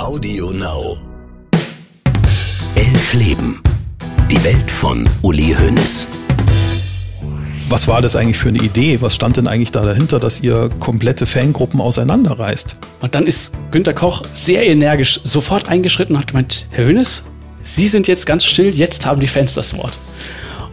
Audio Now. Elf Leben. Die Welt von Uli Hoeneß. Was war das eigentlich für eine Idee? Was stand denn eigentlich da dahinter, dass ihr komplette Fangruppen auseinanderreißt? Und dann ist Günter Koch sehr energisch sofort eingeschritten und hat gemeint, Herr Hönes, Sie sind jetzt ganz still, jetzt haben die Fans das Wort.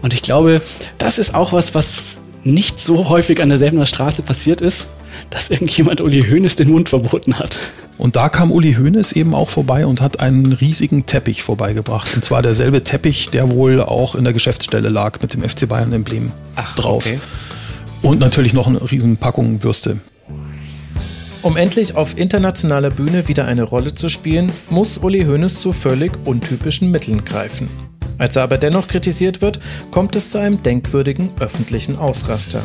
Und ich glaube, das ist auch was, was nicht so häufig an derselben Straße passiert ist, dass irgendjemand Uli Hoeneß den Mund verboten hat. Und da kam Uli Hoeneß eben auch vorbei und hat einen riesigen Teppich vorbeigebracht. Und zwar derselbe Teppich, der wohl auch in der Geschäftsstelle lag mit dem FC Bayern-Emblem drauf. Okay. Und natürlich noch eine riesen Packung Würste. Um endlich auf internationaler Bühne wieder eine Rolle zu spielen, muss Uli Hoeneß zu völlig untypischen Mitteln greifen. Als er aber dennoch kritisiert wird, kommt es zu einem denkwürdigen öffentlichen Ausraster.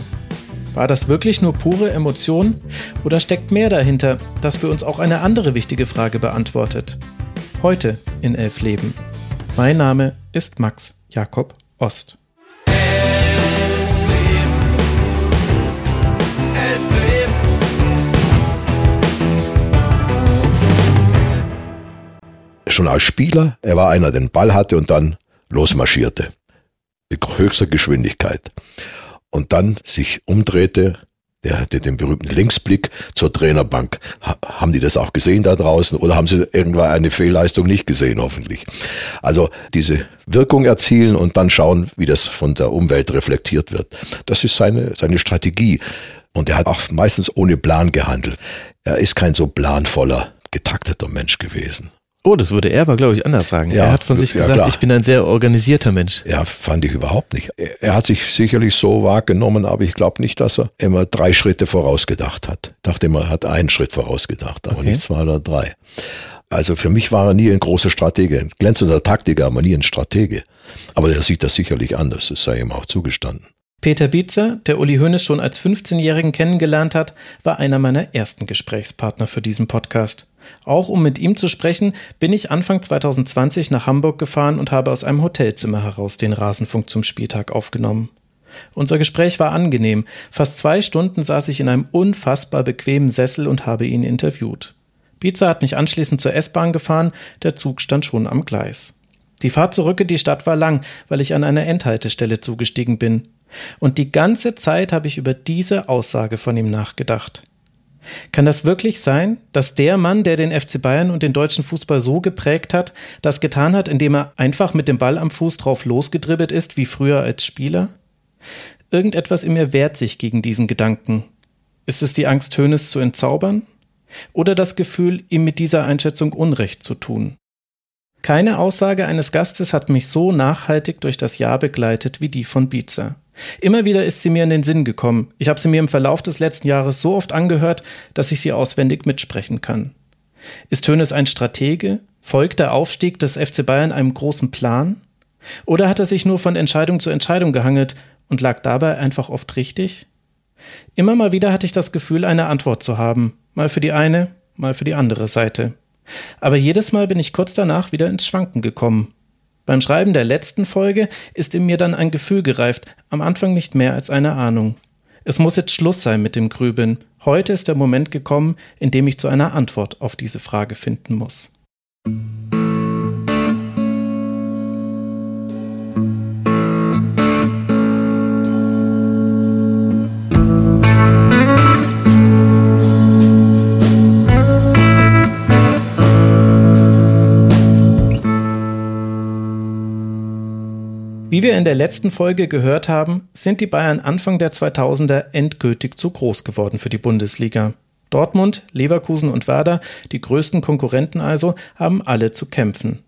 War das wirklich nur pure Emotion oder steckt mehr dahinter, das für uns auch eine andere wichtige Frage beantwortet? Heute in Elf Leben. Mein Name ist Max Jakob Ost. Schon als Spieler, er war einer, der den Ball hatte und dann losmarschierte. Mit höchster Geschwindigkeit. Und dann sich umdrehte, der hatte den berühmten Linksblick zur Trainerbank. Ha haben die das auch gesehen da draußen oder haben sie irgendwann eine Fehlleistung nicht gesehen, hoffentlich? Also diese Wirkung erzielen und dann schauen, wie das von der Umwelt reflektiert wird. Das ist seine, seine Strategie. Und er hat auch meistens ohne Plan gehandelt. Er ist kein so planvoller, getakteter Mensch gewesen. Oh, das würde er aber, glaube ich, anders sagen. Ja, er hat von sich gesagt, ja, ich bin ein sehr organisierter Mensch. Ja, fand ich überhaupt nicht. Er hat sich sicherlich so wahrgenommen, aber ich glaube nicht, dass er immer drei Schritte vorausgedacht hat. Ich dachte immer, er hat einen Schritt vorausgedacht, aber okay. nicht zwei oder drei. Also für mich war er nie ein großer Stratege. Ein glänzender Taktiker, aber nie ein Stratege. Aber er sieht das sicherlich anders, es sei ihm auch zugestanden. Peter Bietzer, der Uli Hoeneß schon als 15-Jährigen kennengelernt hat, war einer meiner ersten Gesprächspartner für diesen Podcast. Auch um mit ihm zu sprechen, bin ich Anfang 2020 nach Hamburg gefahren und habe aus einem Hotelzimmer heraus den Rasenfunk zum Spieltag aufgenommen. Unser Gespräch war angenehm. Fast zwei Stunden saß ich in einem unfassbar bequemen Sessel und habe ihn interviewt. Biza hat mich anschließend zur S-Bahn gefahren, der Zug stand schon am Gleis. Die Fahrt zurück in die Stadt war lang, weil ich an einer Endhaltestelle zugestiegen bin. Und die ganze Zeit habe ich über diese Aussage von ihm nachgedacht. Kann das wirklich sein, dass der Mann, der den FC Bayern und den deutschen Fußball so geprägt hat, das getan hat, indem er einfach mit dem Ball am Fuß drauf losgedribbelt ist, wie früher als Spieler? Irgendetwas in mir wehrt sich gegen diesen Gedanken. Ist es die Angst, Hönes zu entzaubern? Oder das Gefühl, ihm mit dieser Einschätzung Unrecht zu tun? Keine Aussage eines Gastes hat mich so nachhaltig durch das Jahr begleitet wie die von Bietzer. Immer wieder ist sie mir in den Sinn gekommen. Ich habe sie mir im Verlauf des letzten Jahres so oft angehört, dass ich sie auswendig mitsprechen kann. Ist Hönes ein Stratege? Folgt der Aufstieg des FC Bayern einem großen Plan? Oder hat er sich nur von Entscheidung zu Entscheidung gehangelt und lag dabei einfach oft richtig? Immer mal wieder hatte ich das Gefühl, eine Antwort zu haben, mal für die eine, mal für die andere Seite. Aber jedes Mal bin ich kurz danach wieder ins Schwanken gekommen beim Schreiben der letzten Folge ist in mir dann ein Gefühl gereift, am Anfang nicht mehr als eine Ahnung. Es muss jetzt Schluss sein mit dem Grübeln. Heute ist der Moment gekommen, in dem ich zu einer Antwort auf diese Frage finden muss. Wie wir in der letzten Folge gehört haben, sind die Bayern Anfang der 2000er endgültig zu groß geworden für die Bundesliga. Dortmund, Leverkusen und Werder, die größten Konkurrenten also, haben alle zu kämpfen.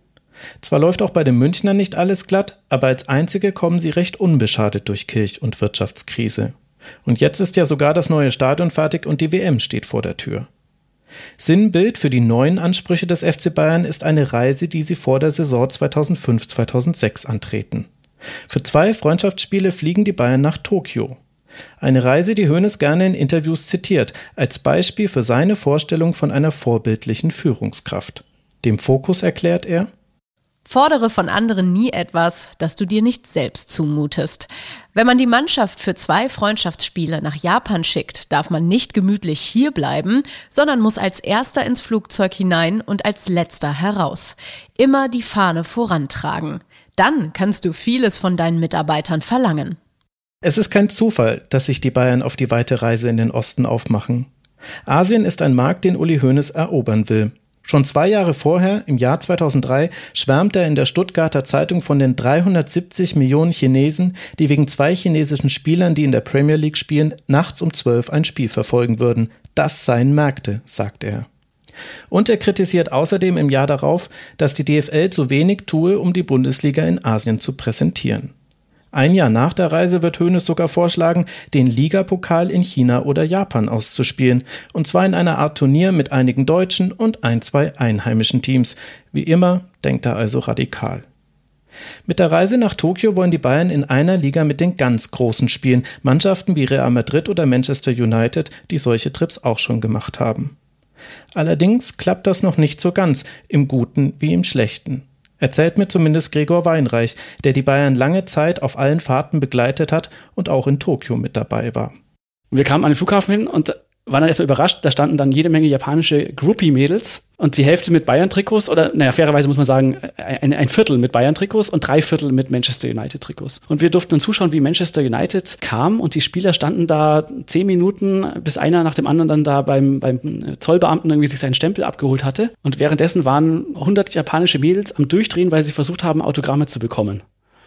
Zwar läuft auch bei den Münchnern nicht alles glatt, aber als einzige kommen sie recht unbeschadet durch Kirch- und Wirtschaftskrise. Und jetzt ist ja sogar das neue Stadion fertig und die WM steht vor der Tür. Sinnbild für die neuen Ansprüche des FC Bayern ist eine Reise, die sie vor der Saison 2005-2006 antreten. Für zwei Freundschaftsspiele fliegen die Bayern nach Tokio. Eine Reise, die Hoeneß gerne in Interviews zitiert, als Beispiel für seine Vorstellung von einer vorbildlichen Führungskraft. Dem Fokus erklärt er, Fordere von anderen nie etwas, das du dir nicht selbst zumutest. Wenn man die Mannschaft für zwei Freundschaftsspiele nach Japan schickt, darf man nicht gemütlich hier bleiben, sondern muss als erster ins Flugzeug hinein und als letzter heraus. Immer die Fahne vorantragen. Dann kannst du vieles von deinen Mitarbeitern verlangen. Es ist kein Zufall, dass sich die Bayern auf die weite Reise in den Osten aufmachen. Asien ist ein Markt, den Uli Hoeneß erobern will. Schon zwei Jahre vorher, im Jahr 2003, schwärmt er in der Stuttgarter Zeitung von den 370 Millionen Chinesen, die wegen zwei chinesischen Spielern, die in der Premier League spielen, nachts um zwölf ein Spiel verfolgen würden. Das seien Märkte, sagt er. Und er kritisiert außerdem im Jahr darauf, dass die DFL zu wenig tue, um die Bundesliga in Asien zu präsentieren. Ein Jahr nach der Reise wird Hoeneß sogar vorschlagen, den Ligapokal in China oder Japan auszuspielen, und zwar in einer Art Turnier mit einigen deutschen und ein, zwei einheimischen Teams. Wie immer denkt er also radikal. Mit der Reise nach Tokio wollen die Bayern in einer Liga mit den ganz Großen spielen, Mannschaften wie Real Madrid oder Manchester United, die solche Trips auch schon gemacht haben. Allerdings klappt das noch nicht so ganz, im Guten wie im Schlechten. Erzählt mir zumindest Gregor Weinreich, der die Bayern lange Zeit auf allen Fahrten begleitet hat und auch in Tokio mit dabei war. Wir kamen an den Flughafen hin und waren dann erstmal überrascht, da standen dann jede Menge japanische Groupie-Mädels und die Hälfte mit Bayern-Trikots oder, naja, fairerweise muss man sagen, ein, ein Viertel mit Bayern-Trikots und drei Viertel mit Manchester United-Trikots. Und wir durften dann zuschauen, wie Manchester United kam und die Spieler standen da zehn Minuten, bis einer nach dem anderen dann da beim, beim Zollbeamten irgendwie sich seinen Stempel abgeholt hatte. Und währenddessen waren 100 japanische Mädels am Durchdrehen, weil sie versucht haben, Autogramme zu bekommen.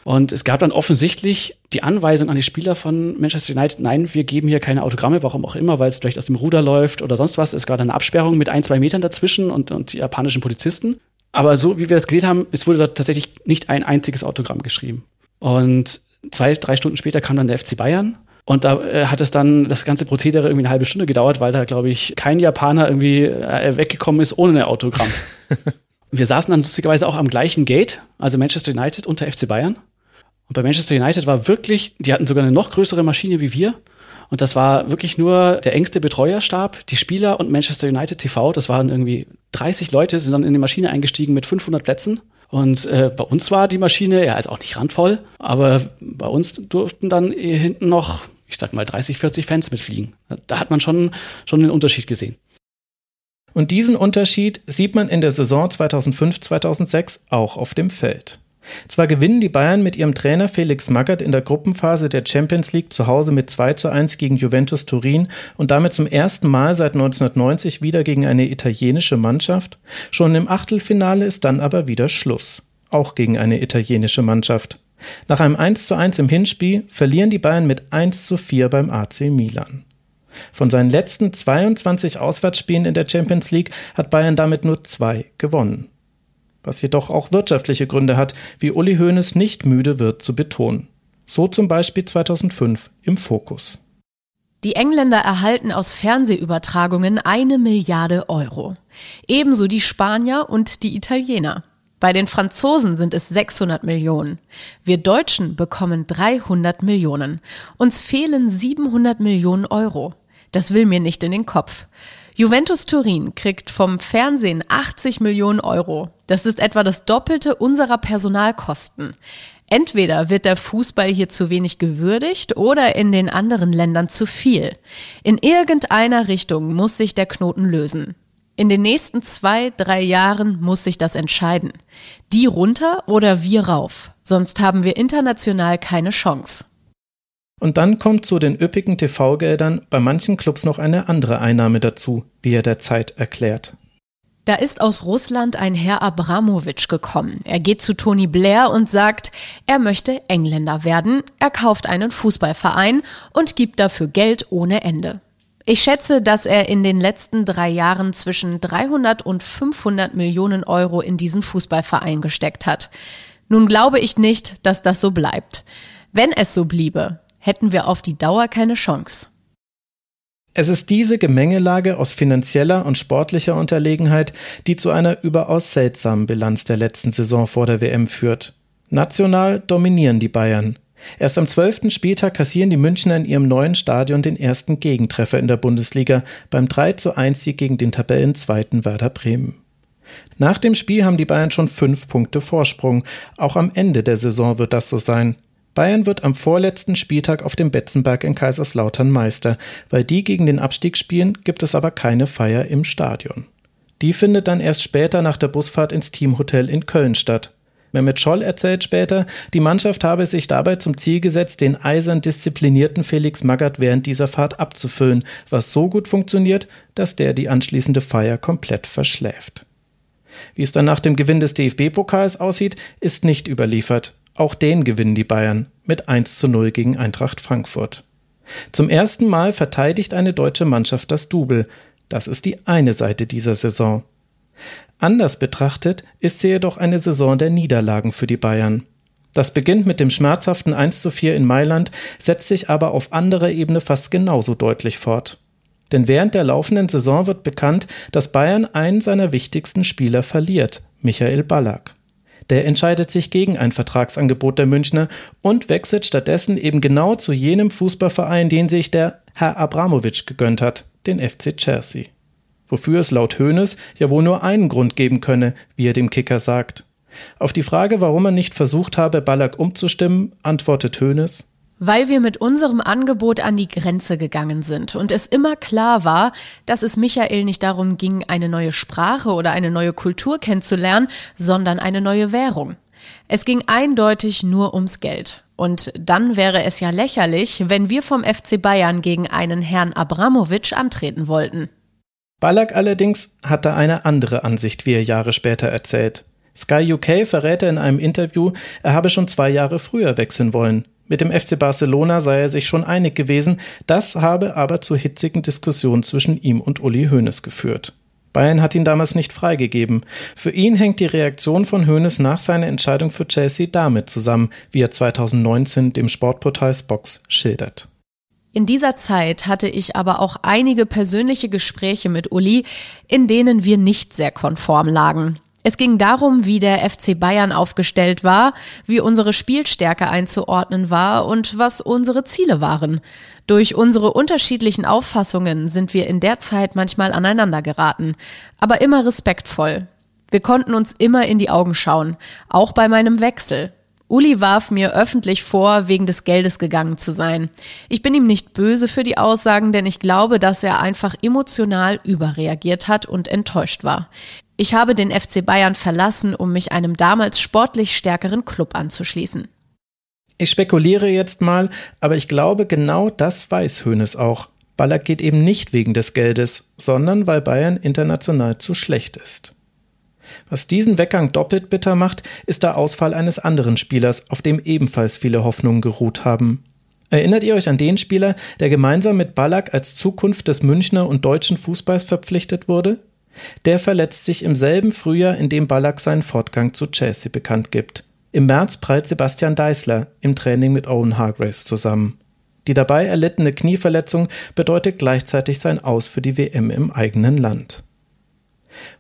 Und es gab dann offensichtlich die Anweisung an die Spieler von Manchester United, nein, wir geben hier keine Autogramme, warum auch immer, weil es vielleicht aus dem Ruder läuft oder sonst was. Es gab eine Absperrung mit ein, zwei Metern dazwischen und, und die japanischen Polizisten. Aber so wie wir das gesehen haben, es wurde da tatsächlich nicht ein einziges Autogramm geschrieben. Und zwei, drei Stunden später kam dann der FC Bayern und da äh, hat es dann das ganze Prozedere irgendwie eine halbe Stunde gedauert, weil da, glaube ich, kein Japaner irgendwie äh, weggekommen ist ohne ein Autogramm. wir saßen dann lustigerweise auch am gleichen Gate, also Manchester United unter FC Bayern. Und bei Manchester United war wirklich, die hatten sogar eine noch größere Maschine wie wir. Und das war wirklich nur der engste Betreuerstab, die Spieler und Manchester United TV. Das waren irgendwie 30 Leute, sind dann in die Maschine eingestiegen mit 500 Plätzen. Und äh, bei uns war die Maschine, ja, ist auch nicht randvoll, aber bei uns durften dann hinten noch, ich sag mal, 30, 40 Fans mitfliegen. Da hat man schon, schon den Unterschied gesehen. Und diesen Unterschied sieht man in der Saison 2005-2006 auch auf dem Feld. Zwar gewinnen die Bayern mit ihrem Trainer Felix Magath in der Gruppenphase der Champions League zu Hause mit 2 zu 1 gegen Juventus Turin und damit zum ersten Mal seit 1990 wieder gegen eine italienische Mannschaft. Schon im Achtelfinale ist dann aber wieder Schluss. Auch gegen eine italienische Mannschaft. Nach einem 1 zu 1 im Hinspiel verlieren die Bayern mit 1 zu 4 beim AC Milan. Von seinen letzten 22 Auswärtsspielen in der Champions League hat Bayern damit nur zwei gewonnen was jedoch auch wirtschaftliche Gründe hat, wie Uli Hoeneß nicht müde wird zu betonen. So zum Beispiel 2005 im Fokus. Die Engländer erhalten aus Fernsehübertragungen eine Milliarde Euro. Ebenso die Spanier und die Italiener. Bei den Franzosen sind es 600 Millionen. Wir Deutschen bekommen 300 Millionen. Uns fehlen 700 Millionen Euro. Das will mir nicht in den Kopf. Juventus Turin kriegt vom Fernsehen 80 Millionen Euro. Das ist etwa das Doppelte unserer Personalkosten. Entweder wird der Fußball hier zu wenig gewürdigt oder in den anderen Ländern zu viel. In irgendeiner Richtung muss sich der Knoten lösen. In den nächsten zwei, drei Jahren muss sich das entscheiden. Die runter oder wir rauf. Sonst haben wir international keine Chance. Und dann kommt zu den üppigen TV-Geldern bei manchen Clubs noch eine andere Einnahme dazu, wie er der Zeit erklärt. Da ist aus Russland ein Herr Abramowitsch gekommen. Er geht zu Tony Blair und sagt, er möchte Engländer werden, er kauft einen Fußballverein und gibt dafür Geld ohne Ende. Ich schätze, dass er in den letzten drei Jahren zwischen 300 und 500 Millionen Euro in diesen Fußballverein gesteckt hat. Nun glaube ich nicht, dass das so bleibt. Wenn es so bliebe, hätten wir auf die Dauer keine Chance. Es ist diese Gemengelage aus finanzieller und sportlicher Unterlegenheit, die zu einer überaus seltsamen Bilanz der letzten Saison vor der WM führt. National dominieren die Bayern. Erst am zwölften Spieltag kassieren die Münchner in ihrem neuen Stadion den ersten Gegentreffer in der Bundesliga beim 3 zu 1 Sieg gegen den Tabellenzweiten Werder Bremen. Nach dem Spiel haben die Bayern schon fünf Punkte Vorsprung. Auch am Ende der Saison wird das so sein. Bayern wird am vorletzten Spieltag auf dem Betzenberg in Kaiserslautern Meister. Weil die gegen den Abstieg spielen, gibt es aber keine Feier im Stadion. Die findet dann erst später nach der Busfahrt ins Teamhotel in Köln statt. Mehmet Scholl erzählt später, die Mannschaft habe sich dabei zum Ziel gesetzt, den eisern disziplinierten Felix Magath während dieser Fahrt abzufüllen, was so gut funktioniert, dass der die anschließende Feier komplett verschläft. Wie es dann nach dem Gewinn des DFB-Pokals aussieht, ist nicht überliefert. Auch den gewinnen die Bayern mit 1 zu 0 gegen Eintracht Frankfurt. Zum ersten Mal verteidigt eine deutsche Mannschaft das Double. Das ist die eine Seite dieser Saison. Anders betrachtet ist sie jedoch eine Saison der Niederlagen für die Bayern. Das beginnt mit dem schmerzhaften 1 zu 4 in Mailand, setzt sich aber auf anderer Ebene fast genauso deutlich fort. Denn während der laufenden Saison wird bekannt, dass Bayern einen seiner wichtigsten Spieler verliert, Michael Ballack. Der entscheidet sich gegen ein Vertragsangebot der Münchner und wechselt stattdessen eben genau zu jenem Fußballverein, den sich der Herr Abramowitsch gegönnt hat, den FC Chelsea. Wofür es laut Hoeneß ja wohl nur einen Grund geben könne, wie er dem Kicker sagt. Auf die Frage, warum er nicht versucht habe, Ballack umzustimmen, antwortet Hoeneß, weil wir mit unserem Angebot an die Grenze gegangen sind und es immer klar war, dass es Michael nicht darum ging, eine neue Sprache oder eine neue Kultur kennenzulernen, sondern eine neue Währung. Es ging eindeutig nur ums Geld. Und dann wäre es ja lächerlich, wenn wir vom FC Bayern gegen einen Herrn Abramowitsch antreten wollten. Ballack allerdings hatte eine andere Ansicht, wie er Jahre später erzählt. Sky UK verrät er in einem Interview, er habe schon zwei Jahre früher wechseln wollen. Mit dem FC Barcelona sei er sich schon einig gewesen, das habe aber zu hitzigen Diskussionen zwischen ihm und Uli Hoeneß geführt. Bayern hat ihn damals nicht freigegeben. Für ihn hängt die Reaktion von Hoeneß nach seiner Entscheidung für Chelsea damit zusammen, wie er 2019 dem Sportportal Spox schildert. In dieser Zeit hatte ich aber auch einige persönliche Gespräche mit Uli, in denen wir nicht sehr konform lagen. Es ging darum, wie der FC Bayern aufgestellt war, wie unsere Spielstärke einzuordnen war und was unsere Ziele waren. Durch unsere unterschiedlichen Auffassungen sind wir in der Zeit manchmal aneinander geraten, aber immer respektvoll. Wir konnten uns immer in die Augen schauen, auch bei meinem Wechsel. Uli warf mir öffentlich vor, wegen des Geldes gegangen zu sein. Ich bin ihm nicht böse für die Aussagen, denn ich glaube, dass er einfach emotional überreagiert hat und enttäuscht war. Ich habe den FC Bayern verlassen, um mich einem damals sportlich stärkeren Club anzuschließen. Ich spekuliere jetzt mal, aber ich glaube, genau das weiß Hoeneß auch. Ballack geht eben nicht wegen des Geldes, sondern weil Bayern international zu schlecht ist. Was diesen Weggang doppelt bitter macht, ist der Ausfall eines anderen Spielers, auf dem ebenfalls viele Hoffnungen geruht haben. Erinnert ihr euch an den Spieler, der gemeinsam mit Ballack als Zukunft des Münchner und deutschen Fußballs verpflichtet wurde? Der verletzt sich im selben Frühjahr, in dem Ballack seinen Fortgang zu Chelsea bekannt gibt. Im März prallt Sebastian Deißler im Training mit Owen Hargraves zusammen. Die dabei erlittene Knieverletzung bedeutet gleichzeitig sein Aus für die WM im eigenen Land.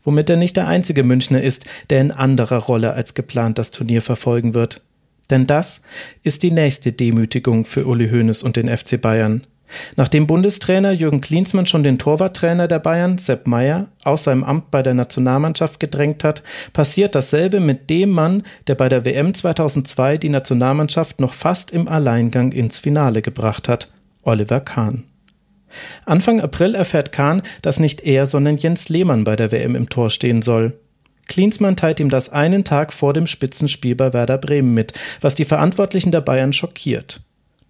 Womit er nicht der einzige Münchner ist, der in anderer Rolle als geplant das Turnier verfolgen wird. Denn das ist die nächste Demütigung für Uli Hoeneß und den FC Bayern. Nachdem Bundestrainer Jürgen Klinsmann schon den Torwarttrainer der Bayern, Sepp Meyer, aus seinem Amt bei der Nationalmannschaft gedrängt hat, passiert dasselbe mit dem Mann, der bei der WM 2002 die Nationalmannschaft noch fast im Alleingang ins Finale gebracht hat, Oliver Kahn. Anfang April erfährt Kahn, dass nicht er, sondern Jens Lehmann bei der WM im Tor stehen soll. Klinsmann teilt ihm das einen Tag vor dem Spitzenspiel bei Werder Bremen mit, was die Verantwortlichen der Bayern schockiert.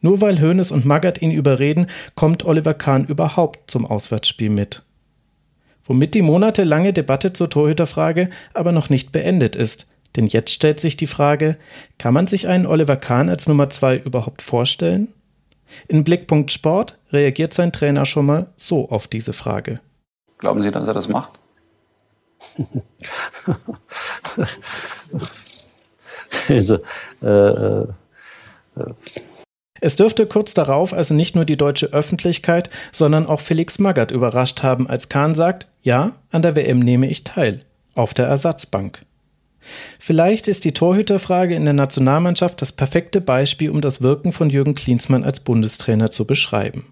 Nur weil Hoeneß und Magath ihn überreden, kommt Oliver Kahn überhaupt zum Auswärtsspiel mit. Womit die monatelange Debatte zur Torhüterfrage aber noch nicht beendet ist. Denn jetzt stellt sich die Frage, kann man sich einen Oliver Kahn als Nummer zwei überhaupt vorstellen? In Blickpunkt Sport reagiert sein Trainer schon mal so auf diese Frage. Glauben Sie, dass er das macht? also, äh, äh, es dürfte kurz darauf also nicht nur die deutsche Öffentlichkeit, sondern auch Felix Magath überrascht haben, als Kahn sagt, ja, an der WM nehme ich teil, auf der Ersatzbank. Vielleicht ist die Torhüterfrage in der Nationalmannschaft das perfekte Beispiel, um das Wirken von Jürgen Klinsmann als Bundestrainer zu beschreiben.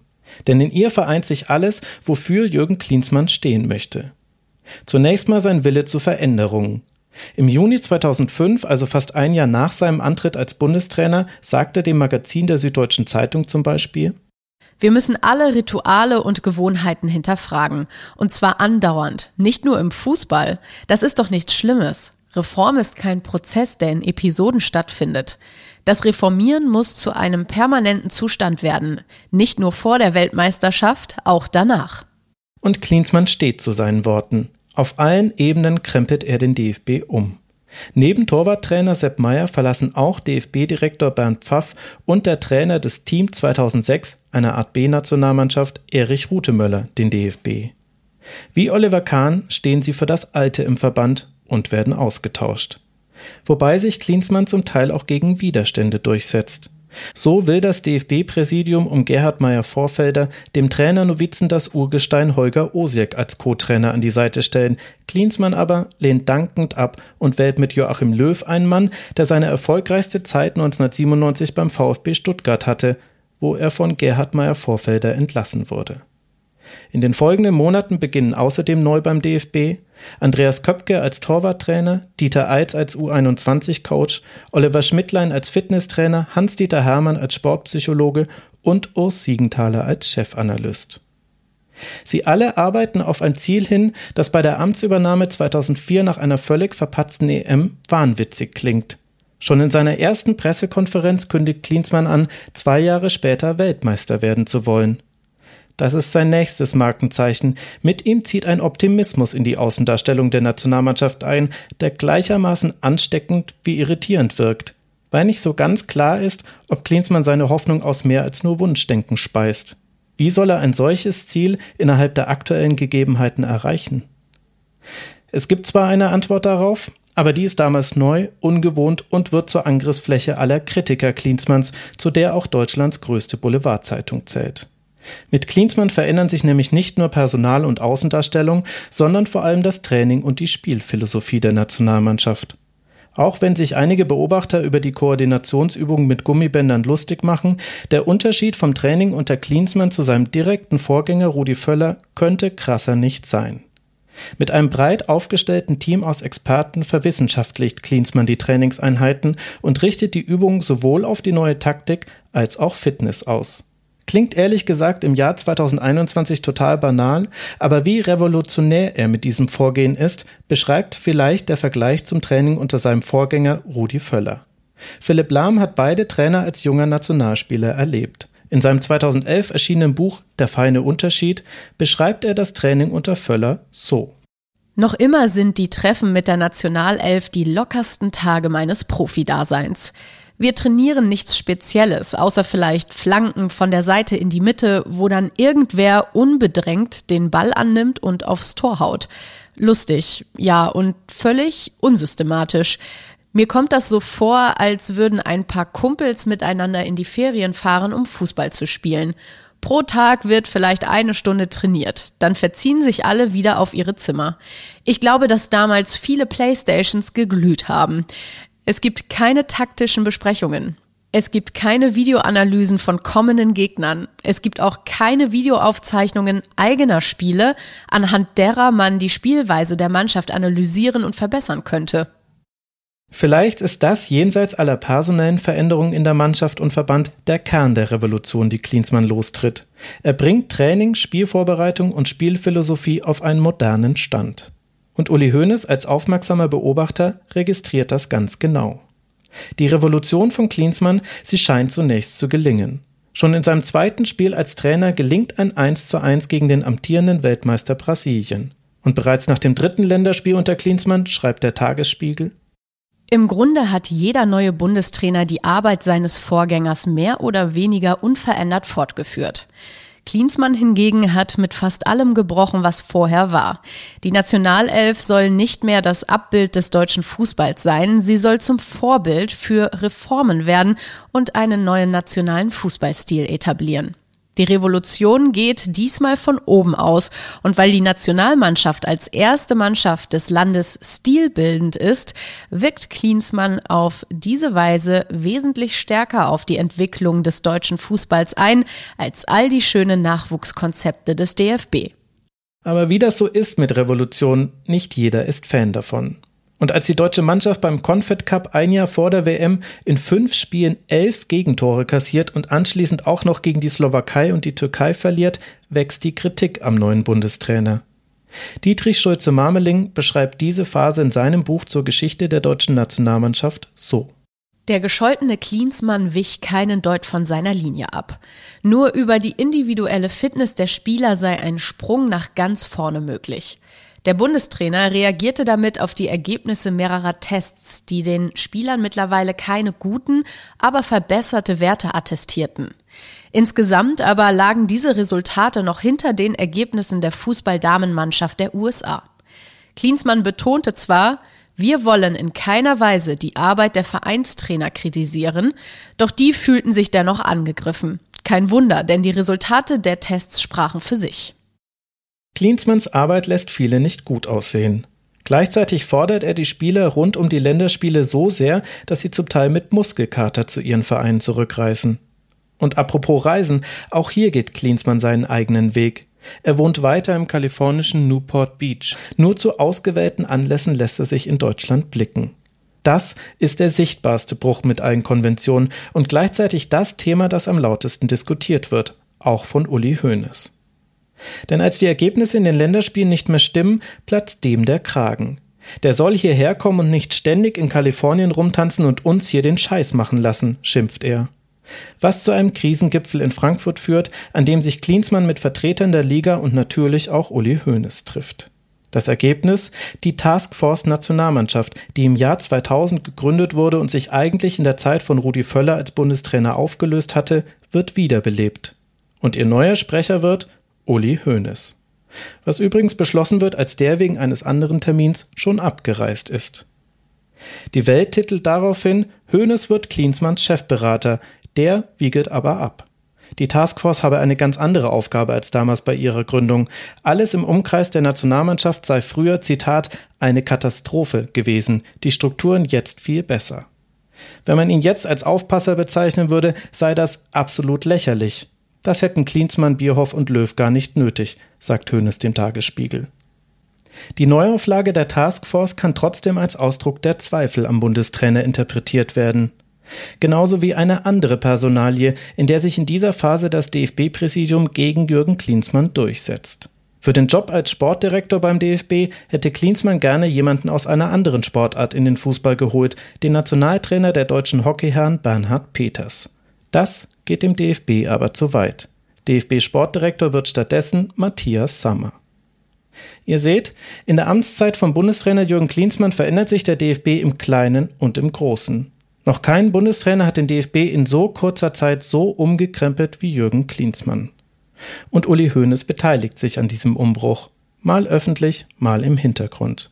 Denn in ihr vereint sich alles, wofür Jürgen Klinsmann stehen möchte. Zunächst mal sein Wille zu Veränderungen. Im Juni 2005, also fast ein Jahr nach seinem Antritt als Bundestrainer, sagte dem Magazin der Süddeutschen Zeitung zum Beispiel, wir müssen alle Rituale und Gewohnheiten hinterfragen. Und zwar andauernd. Nicht nur im Fußball. Das ist doch nichts Schlimmes. Reform ist kein Prozess, der in Episoden stattfindet. Das Reformieren muss zu einem permanenten Zustand werden. Nicht nur vor der Weltmeisterschaft, auch danach. Und Klinsmann steht zu seinen Worten. Auf allen Ebenen krempelt er den DFB um. Neben Torwarttrainer Sepp Meyer verlassen auch DFB-Direktor Bernd Pfaff und der Trainer des Team 2006, einer Art B-Nationalmannschaft, Erich Rutemöller, den DFB. Wie Oliver Kahn stehen sie für das Alte im Verband und werden ausgetauscht. Wobei sich Klinsmann zum Teil auch gegen Widerstände durchsetzt. So will das DFB-Präsidium um Gerhard Meyer-Vorfelder dem Trainer Novizen das Urgestein Holger Osiek als Co-Trainer an die Seite stellen. Klinsmann aber lehnt dankend ab und wählt mit Joachim Löw einen Mann, der seine erfolgreichste Zeit 1997 beim VfB Stuttgart hatte, wo er von Gerhard Meyer-Vorfelder entlassen wurde. In den folgenden Monaten beginnen außerdem neu beim DFB Andreas Köpke als Torwarttrainer, Dieter Eitz als U21-Coach, Oliver Schmidtlein als Fitnesstrainer, Hans-Dieter Hermann als Sportpsychologe und Urs Siegenthaler als Chefanalyst. Sie alle arbeiten auf ein Ziel hin, das bei der Amtsübernahme 2004 nach einer völlig verpatzten EM wahnwitzig klingt. Schon in seiner ersten Pressekonferenz kündigt Klinsmann an, zwei Jahre später Weltmeister werden zu wollen. Das ist sein nächstes Markenzeichen. Mit ihm zieht ein Optimismus in die Außendarstellung der Nationalmannschaft ein, der gleichermaßen ansteckend wie irritierend wirkt, weil nicht so ganz klar ist, ob Klinsmann seine Hoffnung aus mehr als nur Wunschdenken speist. Wie soll er ein solches Ziel innerhalb der aktuellen Gegebenheiten erreichen? Es gibt zwar eine Antwort darauf, aber die ist damals neu, ungewohnt und wird zur Angriffsfläche aller Kritiker Klinsmanns, zu der auch Deutschlands größte Boulevardzeitung zählt. Mit Klinsmann verändern sich nämlich nicht nur Personal- und Außendarstellung, sondern vor allem das Training und die Spielphilosophie der Nationalmannschaft. Auch wenn sich einige Beobachter über die Koordinationsübungen mit Gummibändern lustig machen, der Unterschied vom Training unter Klinsmann zu seinem direkten Vorgänger Rudi Völler könnte krasser nicht sein. Mit einem breit aufgestellten Team aus Experten verwissenschaftlicht Klinsmann die Trainingseinheiten und richtet die Übungen sowohl auf die neue Taktik als auch Fitness aus. Klingt ehrlich gesagt im Jahr 2021 total banal, aber wie revolutionär er mit diesem Vorgehen ist, beschreibt vielleicht der Vergleich zum Training unter seinem Vorgänger Rudi Völler. Philipp Lahm hat beide Trainer als junger Nationalspieler erlebt. In seinem 2011 erschienenen Buch Der feine Unterschied beschreibt er das Training unter Völler so. Noch immer sind die Treffen mit der Nationalelf die lockersten Tage meines Profidaseins. Wir trainieren nichts Spezielles, außer vielleicht Flanken von der Seite in die Mitte, wo dann irgendwer unbedrängt den Ball annimmt und aufs Tor haut. Lustig, ja, und völlig unsystematisch. Mir kommt das so vor, als würden ein paar Kumpels miteinander in die Ferien fahren, um Fußball zu spielen. Pro Tag wird vielleicht eine Stunde trainiert. Dann verziehen sich alle wieder auf ihre Zimmer. Ich glaube, dass damals viele Playstations geglüht haben. Es gibt keine taktischen Besprechungen. Es gibt keine Videoanalysen von kommenden Gegnern. Es gibt auch keine Videoaufzeichnungen eigener Spiele, anhand derer man die Spielweise der Mannschaft analysieren und verbessern könnte. Vielleicht ist das jenseits aller personellen Veränderungen in der Mannschaft und Verband der Kern der Revolution, die Klinsmann lostritt. Er bringt Training, Spielvorbereitung und Spielphilosophie auf einen modernen Stand. Und Uli Hoeneß als aufmerksamer Beobachter registriert das ganz genau. Die Revolution von Klinsmann, sie scheint zunächst zu gelingen. Schon in seinem zweiten Spiel als Trainer gelingt ein 1 zu 1 gegen den amtierenden Weltmeister Brasilien. Und bereits nach dem dritten Länderspiel unter Klinsmann schreibt der Tagesspiegel, im Grunde hat jeder neue Bundestrainer die Arbeit seines Vorgängers mehr oder weniger unverändert fortgeführt. Klinsmann hingegen hat mit fast allem gebrochen, was vorher war. Die Nationalelf soll nicht mehr das Abbild des deutschen Fußballs sein, sie soll zum Vorbild für Reformen werden und einen neuen nationalen Fußballstil etablieren. Die Revolution geht diesmal von oben aus und weil die Nationalmannschaft als erste Mannschaft des Landes stilbildend ist, wirkt Klinsmann auf diese Weise wesentlich stärker auf die Entwicklung des deutschen Fußballs ein als all die schönen Nachwuchskonzepte des DFB. Aber wie das so ist mit Revolution, nicht jeder ist Fan davon. Und als die deutsche Mannschaft beim Confed Cup ein Jahr vor der WM in fünf Spielen elf Gegentore kassiert und anschließend auch noch gegen die Slowakei und die Türkei verliert, wächst die Kritik am neuen Bundestrainer. Dietrich Schulze-Marmeling beschreibt diese Phase in seinem Buch zur Geschichte der deutschen Nationalmannschaft so. Der gescholtene Klinsmann wich keinen Deut von seiner Linie ab. Nur über die individuelle Fitness der Spieler sei ein Sprung nach ganz vorne möglich. Der Bundestrainer reagierte damit auf die Ergebnisse mehrerer Tests, die den Spielern mittlerweile keine guten, aber verbesserte Werte attestierten. Insgesamt aber lagen diese Resultate noch hinter den Ergebnissen der Fußballdamenmannschaft der USA. Klinsmann betonte zwar, wir wollen in keiner Weise die Arbeit der Vereinstrainer kritisieren, doch die fühlten sich dennoch angegriffen. Kein Wunder, denn die Resultate der Tests sprachen für sich. Klinsmanns Arbeit lässt viele nicht gut aussehen. Gleichzeitig fordert er die Spieler rund um die Länderspiele so sehr, dass sie zum Teil mit Muskelkater zu ihren Vereinen zurückreisen. Und apropos Reisen, auch hier geht Klinsmann seinen eigenen Weg. Er wohnt weiter im kalifornischen Newport Beach. Nur zu ausgewählten Anlässen lässt er sich in Deutschland blicken. Das ist der sichtbarste Bruch mit allen Konventionen und gleichzeitig das Thema, das am lautesten diskutiert wird, auch von Uli Hoeneß. Denn als die Ergebnisse in den Länderspielen nicht mehr stimmen, platzt dem der Kragen. Der soll hierher kommen und nicht ständig in Kalifornien rumtanzen und uns hier den Scheiß machen lassen, schimpft er. Was zu einem Krisengipfel in Frankfurt führt, an dem sich Klinsmann mit Vertretern der Liga und natürlich auch Uli Hoeneß trifft. Das Ergebnis? Die Taskforce Nationalmannschaft, die im Jahr 2000 gegründet wurde und sich eigentlich in der Zeit von Rudi Völler als Bundestrainer aufgelöst hatte, wird wiederbelebt. Und ihr neuer Sprecher wird Uli Hoeneß. Was übrigens beschlossen wird, als der wegen eines anderen Termins schon abgereist ist. Die Welt titelt daraufhin, Hoeneß wird Klinsmanns Chefberater, der wiegelt aber ab. Die Taskforce habe eine ganz andere Aufgabe als damals bei ihrer Gründung. Alles im Umkreis der Nationalmannschaft sei früher, Zitat, eine Katastrophe gewesen, die Strukturen jetzt viel besser. Wenn man ihn jetzt als Aufpasser bezeichnen würde, sei das absolut lächerlich. Das hätten Klinsmann, Bierhoff und Löw gar nicht nötig, sagt Hönes dem Tagesspiegel. Die Neuauflage der Taskforce kann trotzdem als Ausdruck der Zweifel am Bundestrainer interpretiert werden. Genauso wie eine andere Personalie, in der sich in dieser Phase das DFB-Präsidium gegen Jürgen Klinsmann durchsetzt. Für den Job als Sportdirektor beim DFB hätte Klinsmann gerne jemanden aus einer anderen Sportart in den Fußball geholt, den Nationaltrainer der deutschen Hockeyherren Bernhard Peters. Das geht dem DFB aber zu weit. DFB-Sportdirektor wird stattdessen Matthias Sammer. Ihr seht, in der Amtszeit von Bundestrainer Jürgen Klinsmann verändert sich der DFB im Kleinen und im Großen. Noch kein Bundestrainer hat den DFB in so kurzer Zeit so umgekrempelt wie Jürgen Klinsmann. Und Uli Hoeneß beteiligt sich an diesem Umbruch, mal öffentlich, mal im Hintergrund.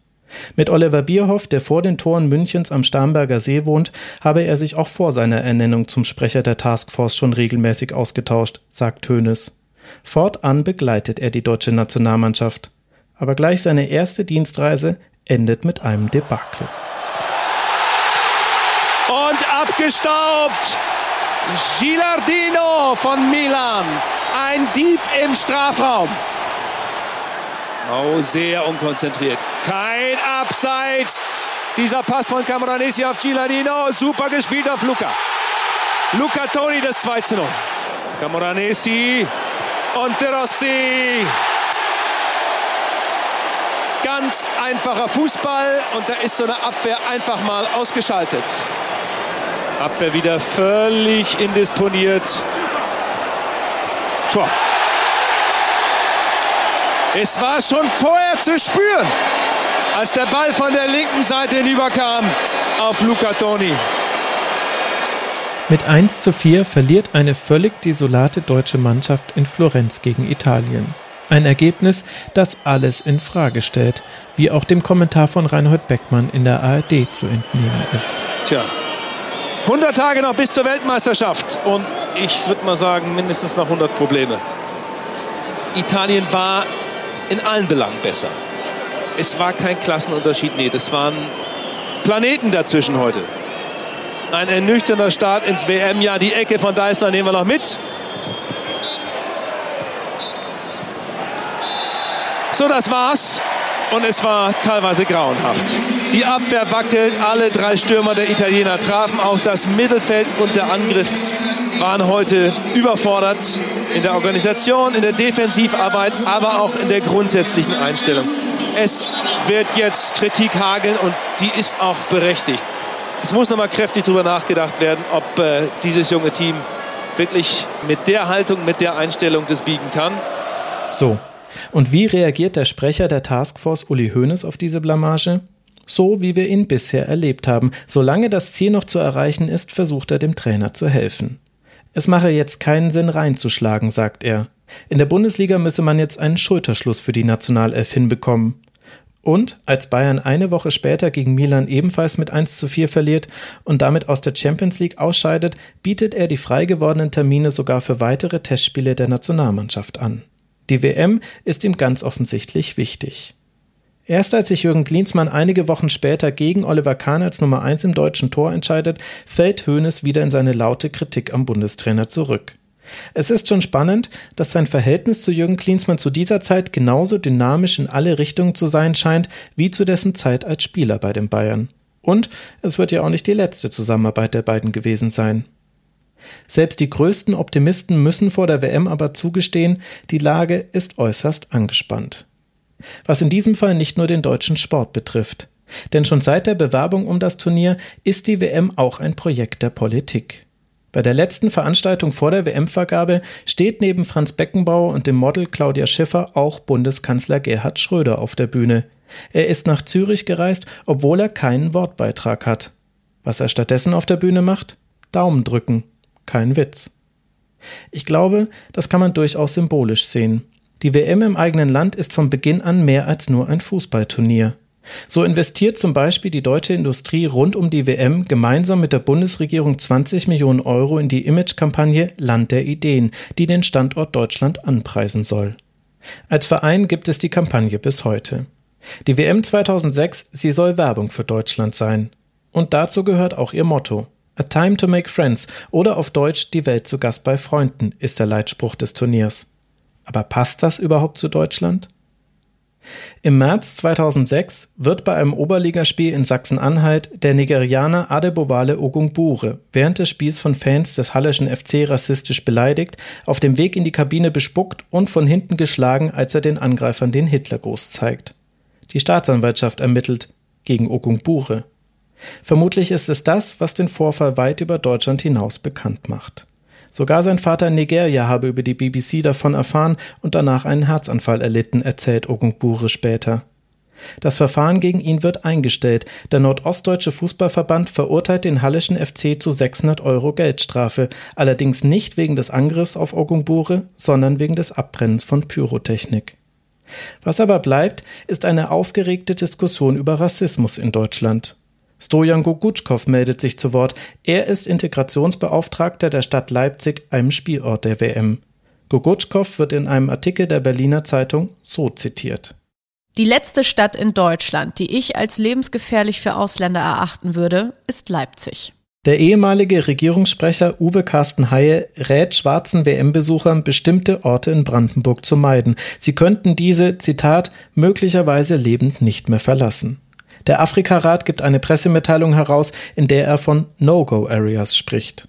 Mit Oliver Bierhoff, der vor den Toren Münchens am Starnberger See wohnt, habe er sich auch vor seiner Ernennung zum Sprecher der Taskforce schon regelmäßig ausgetauscht, sagt Hoeneß. Fortan begleitet er die deutsche Nationalmannschaft. Aber gleich seine erste Dienstreise endet mit einem Debakel abgestaubt. Gilardino von Milan. Ein Dieb im Strafraum. Oh, sehr unkonzentriert. Kein Abseits. Dieser Pass von Camoranesi auf Gilardino. Super gespielt auf Luca. Luca Toni das 2 zu 0. Camoranesi und De Rossi. Ganz einfacher Fußball und da ist so eine Abwehr einfach mal ausgeschaltet. Abwehr wieder völlig indisponiert. Tor. Es war schon vorher zu spüren, als der Ball von der linken Seite hinüberkam auf Luca Toni. Mit 1 zu 4 verliert eine völlig desolate deutsche Mannschaft in Florenz gegen Italien. Ein Ergebnis, das alles in Frage stellt, wie auch dem Kommentar von Reinhold Beckmann in der ARD zu entnehmen ist. Tja, 100 Tage noch bis zur Weltmeisterschaft und ich würde mal sagen, mindestens noch 100 Probleme. Italien war in allen Belangen besser. Es war kein Klassenunterschied, nee, das waren Planeten dazwischen heute. Ein ernüchternder Start ins WM-Jahr. Die Ecke von Deißler nehmen wir noch mit. So, das war's. Und es war teilweise grauenhaft. Die Abwehr wackelt, alle drei Stürmer der Italiener trafen. Auch das Mittelfeld und der Angriff waren heute überfordert in der Organisation, in der Defensivarbeit, aber auch in der grundsätzlichen Einstellung. Es wird jetzt Kritik hageln und die ist auch berechtigt. Es muss nochmal kräftig darüber nachgedacht werden, ob äh, dieses junge Team wirklich mit der Haltung, mit der Einstellung das biegen kann. So, und wie reagiert der Sprecher der Taskforce Uli Hoeneß auf diese Blamage? So wie wir ihn bisher erlebt haben. Solange das Ziel noch zu erreichen ist, versucht er dem Trainer zu helfen. Es mache jetzt keinen Sinn reinzuschlagen, sagt er. In der Bundesliga müsse man jetzt einen Schulterschluss für die Nationalelf hinbekommen. Und als Bayern eine Woche später gegen Milan ebenfalls mit 1 zu 4 verliert und damit aus der Champions League ausscheidet, bietet er die frei gewordenen Termine sogar für weitere Testspiele der Nationalmannschaft an. Die WM ist ihm ganz offensichtlich wichtig. Erst als sich Jürgen Klinsmann einige Wochen später gegen Oliver Kahn als Nummer 1 im deutschen Tor entscheidet, fällt Hoeneß wieder in seine laute Kritik am Bundestrainer zurück. Es ist schon spannend, dass sein Verhältnis zu Jürgen Klinsmann zu dieser Zeit genauso dynamisch in alle Richtungen zu sein scheint, wie zu dessen Zeit als Spieler bei den Bayern. Und es wird ja auch nicht die letzte Zusammenarbeit der beiden gewesen sein. Selbst die größten Optimisten müssen vor der WM aber zugestehen, die Lage ist äußerst angespannt. Was in diesem Fall nicht nur den deutschen Sport betrifft. Denn schon seit der Bewerbung um das Turnier ist die WM auch ein Projekt der Politik. Bei der letzten Veranstaltung vor der WM-Vergabe steht neben Franz Beckenbauer und dem Model Claudia Schiffer auch Bundeskanzler Gerhard Schröder auf der Bühne. Er ist nach Zürich gereist, obwohl er keinen Wortbeitrag hat. Was er stattdessen auf der Bühne macht? Daumen drücken. Kein Witz. Ich glaube, das kann man durchaus symbolisch sehen. Die WM im eigenen Land ist von Beginn an mehr als nur ein Fußballturnier. So investiert zum Beispiel die deutsche Industrie rund um die WM gemeinsam mit der Bundesregierung 20 Millionen Euro in die Imagekampagne Land der Ideen, die den Standort Deutschland anpreisen soll. Als Verein gibt es die Kampagne bis heute. Die WM 2006, sie soll Werbung für Deutschland sein. Und dazu gehört auch ihr Motto. A Time to Make Friends oder auf Deutsch Die Welt zu Gast bei Freunden ist der Leitspruch des Turniers. Aber passt das überhaupt zu Deutschland? Im März 2006 wird bei einem Oberligaspiel in Sachsen-Anhalt der Nigerianer Adebowale Ogunbure während des Spiels von Fans des Halleschen FC rassistisch beleidigt, auf dem Weg in die Kabine bespuckt und von hinten geschlagen, als er den Angreifern den Hitlergruß zeigt. Die Staatsanwaltschaft ermittelt gegen Ogunbure. Vermutlich ist es das, was den Vorfall weit über Deutschland hinaus bekannt macht. Sogar sein Vater in Nigeria habe über die BBC davon erfahren und danach einen Herzanfall erlitten, erzählt Ogunbure später. Das Verfahren gegen ihn wird eingestellt. Der Nordostdeutsche Fußballverband verurteilt den Hallischen FC zu 600 Euro Geldstrafe, allerdings nicht wegen des Angriffs auf Ogunbure, sondern wegen des Abbrennens von Pyrotechnik. Was aber bleibt, ist eine aufgeregte Diskussion über Rassismus in Deutschland. Stojan Gogutschkow meldet sich zu Wort. Er ist Integrationsbeauftragter der Stadt Leipzig, einem Spielort der WM. Gogutschkow wird in einem Artikel der Berliner Zeitung so zitiert. Die letzte Stadt in Deutschland, die ich als lebensgefährlich für Ausländer erachten würde, ist Leipzig. Der ehemalige Regierungssprecher Uwe Carsten Heie rät schwarzen WM-Besuchern, bestimmte Orte in Brandenburg zu meiden. Sie könnten diese, Zitat, möglicherweise lebend nicht mehr verlassen. Der Afrikarat gibt eine Pressemitteilung heraus, in der er von No-Go-Areas spricht.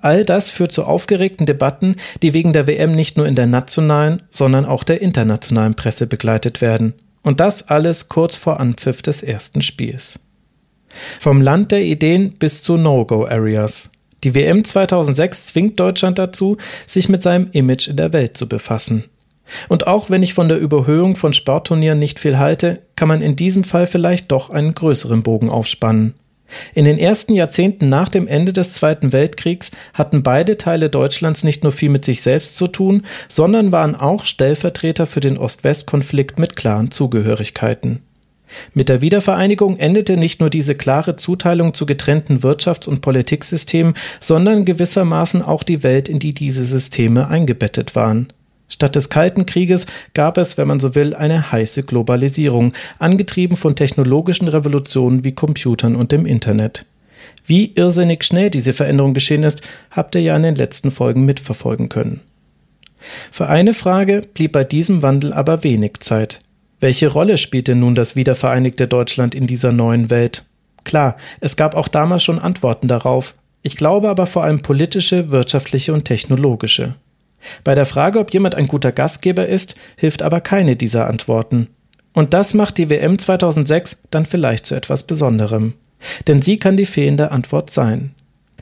All das führt zu aufgeregten Debatten, die wegen der WM nicht nur in der nationalen, sondern auch der internationalen Presse begleitet werden. Und das alles kurz vor Anpfiff des ersten Spiels. Vom Land der Ideen bis zu No-Go-Areas. Die WM 2006 zwingt Deutschland dazu, sich mit seinem Image in der Welt zu befassen. Und auch wenn ich von der Überhöhung von Sportturnieren nicht viel halte, kann man in diesem Fall vielleicht doch einen größeren Bogen aufspannen. In den ersten Jahrzehnten nach dem Ende des Zweiten Weltkriegs hatten beide Teile Deutschlands nicht nur viel mit sich selbst zu tun, sondern waren auch Stellvertreter für den Ost-West-Konflikt mit klaren Zugehörigkeiten. Mit der Wiedervereinigung endete nicht nur diese klare Zuteilung zu getrennten Wirtschafts- und Politiksystemen, sondern gewissermaßen auch die Welt, in die diese Systeme eingebettet waren. Statt des Kalten Krieges gab es, wenn man so will, eine heiße Globalisierung, angetrieben von technologischen Revolutionen wie Computern und dem Internet. Wie irrsinnig schnell diese Veränderung geschehen ist, habt ihr ja in den letzten Folgen mitverfolgen können. Für eine Frage blieb bei diesem Wandel aber wenig Zeit. Welche Rolle spielte nun das wiedervereinigte Deutschland in dieser neuen Welt? Klar, es gab auch damals schon Antworten darauf. Ich glaube aber vor allem politische, wirtschaftliche und technologische. Bei der Frage, ob jemand ein guter Gastgeber ist, hilft aber keine dieser Antworten. Und das macht die WM 2006 dann vielleicht zu etwas Besonderem. Denn sie kann die fehlende Antwort sein.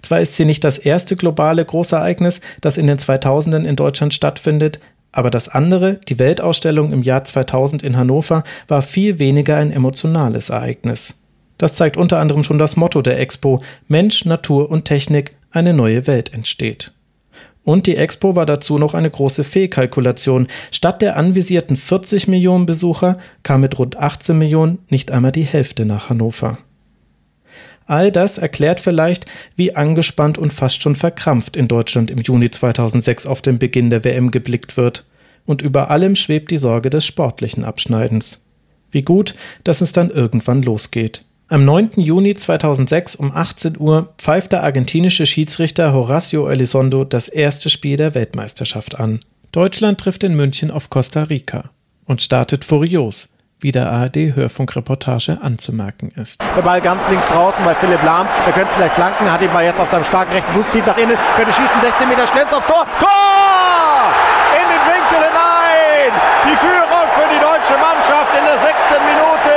Zwar ist sie nicht das erste globale Großereignis, das in den 2000ern in Deutschland stattfindet, aber das andere, die Weltausstellung im Jahr 2000 in Hannover, war viel weniger ein emotionales Ereignis. Das zeigt unter anderem schon das Motto der Expo Mensch, Natur und Technik, eine neue Welt entsteht. Und die Expo war dazu noch eine große Fehlkalkulation. Statt der anvisierten 40 Millionen Besucher kam mit rund 18 Millionen nicht einmal die Hälfte nach Hannover. All das erklärt vielleicht, wie angespannt und fast schon verkrampft in Deutschland im Juni 2006 auf den Beginn der WM geblickt wird. Und über allem schwebt die Sorge des sportlichen Abschneidens. Wie gut, dass es dann irgendwann losgeht. Am 9. Juni 2006 um 18 Uhr pfeift der argentinische Schiedsrichter Horacio Elizondo das erste Spiel der Weltmeisterschaft an. Deutschland trifft in München auf Costa Rica und startet furios wie der ARD-Hörfunkreportage anzumerken ist. Der Ball ganz links draußen bei Philipp Lahm. Der könnte vielleicht flanken, hat ihn mal jetzt auf seinem starken rechten Fuß, zieht nach innen, könnte schießen, 16 Meter schnell aufs Tor. Tor! In den Winkel hinein! Die Führung für die deutsche Mannschaft in der sechsten Minute.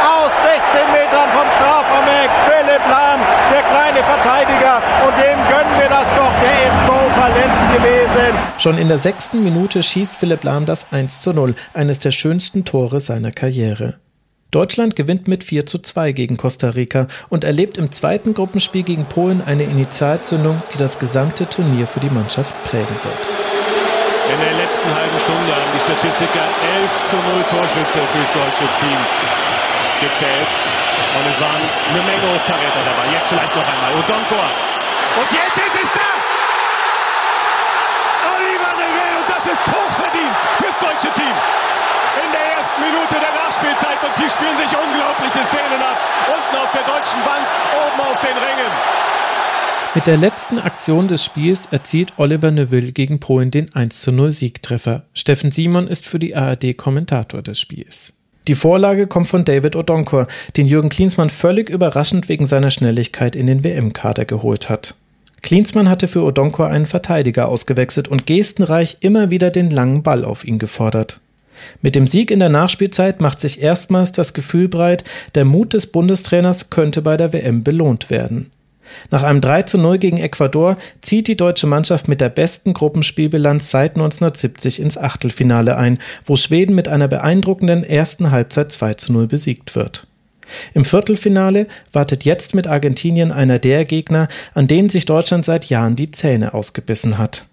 Aus 16 Metern vom Strafraum weg. Philipp Lahm, der kleine Verteidiger. Und dem gönnen wir das doch. Der ist so verletzt gewesen. Schon in der sechsten Minute schießt Philipp Lahm das 1 zu 0, eines der schönsten Tore seiner Karriere. Deutschland gewinnt mit 4 zu 2 gegen Costa Rica und erlebt im zweiten Gruppenspiel gegen Polen eine Initialzündung, die das gesamte Turnier für die Mannschaft prägen wird. In der letzten halben Stunde haben die Statistiker 11 zu 0 Torschütze fürs deutsche Team gezählt. Und es waren eine Menge Hochkaräter dabei. Jetzt vielleicht noch einmal Odonkor. Und jetzt ist es da! ist hochverdient fürs deutsche Team. In der ersten Minute der Nachspielzeit und hier spielen sich unglaubliche Szenen ab. Unten auf der deutschen Bank, oben auf den Rängen. Mit der letzten Aktion des Spiels erzielt Oliver Neville gegen Polen den 1 0 Siegtreffer. Steffen Simon ist für die ARD Kommentator des Spiels. Die Vorlage kommt von David Odonkor, den Jürgen Klinsmann völlig überraschend wegen seiner Schnelligkeit in den WM-Kader geholt hat. Klinsmann hatte für Odonkor einen Verteidiger ausgewechselt und gestenreich immer wieder den langen Ball auf ihn gefordert. Mit dem Sieg in der Nachspielzeit macht sich erstmals das Gefühl breit, der Mut des Bundestrainers könnte bei der WM belohnt werden. Nach einem 3 zu 0 gegen Ecuador zieht die deutsche Mannschaft mit der besten Gruppenspielbilanz seit 1970 ins Achtelfinale ein, wo Schweden mit einer beeindruckenden ersten Halbzeit 2 zu 0 besiegt wird. Im Viertelfinale wartet jetzt mit Argentinien einer der Gegner, an denen sich Deutschland seit Jahren die Zähne ausgebissen hat.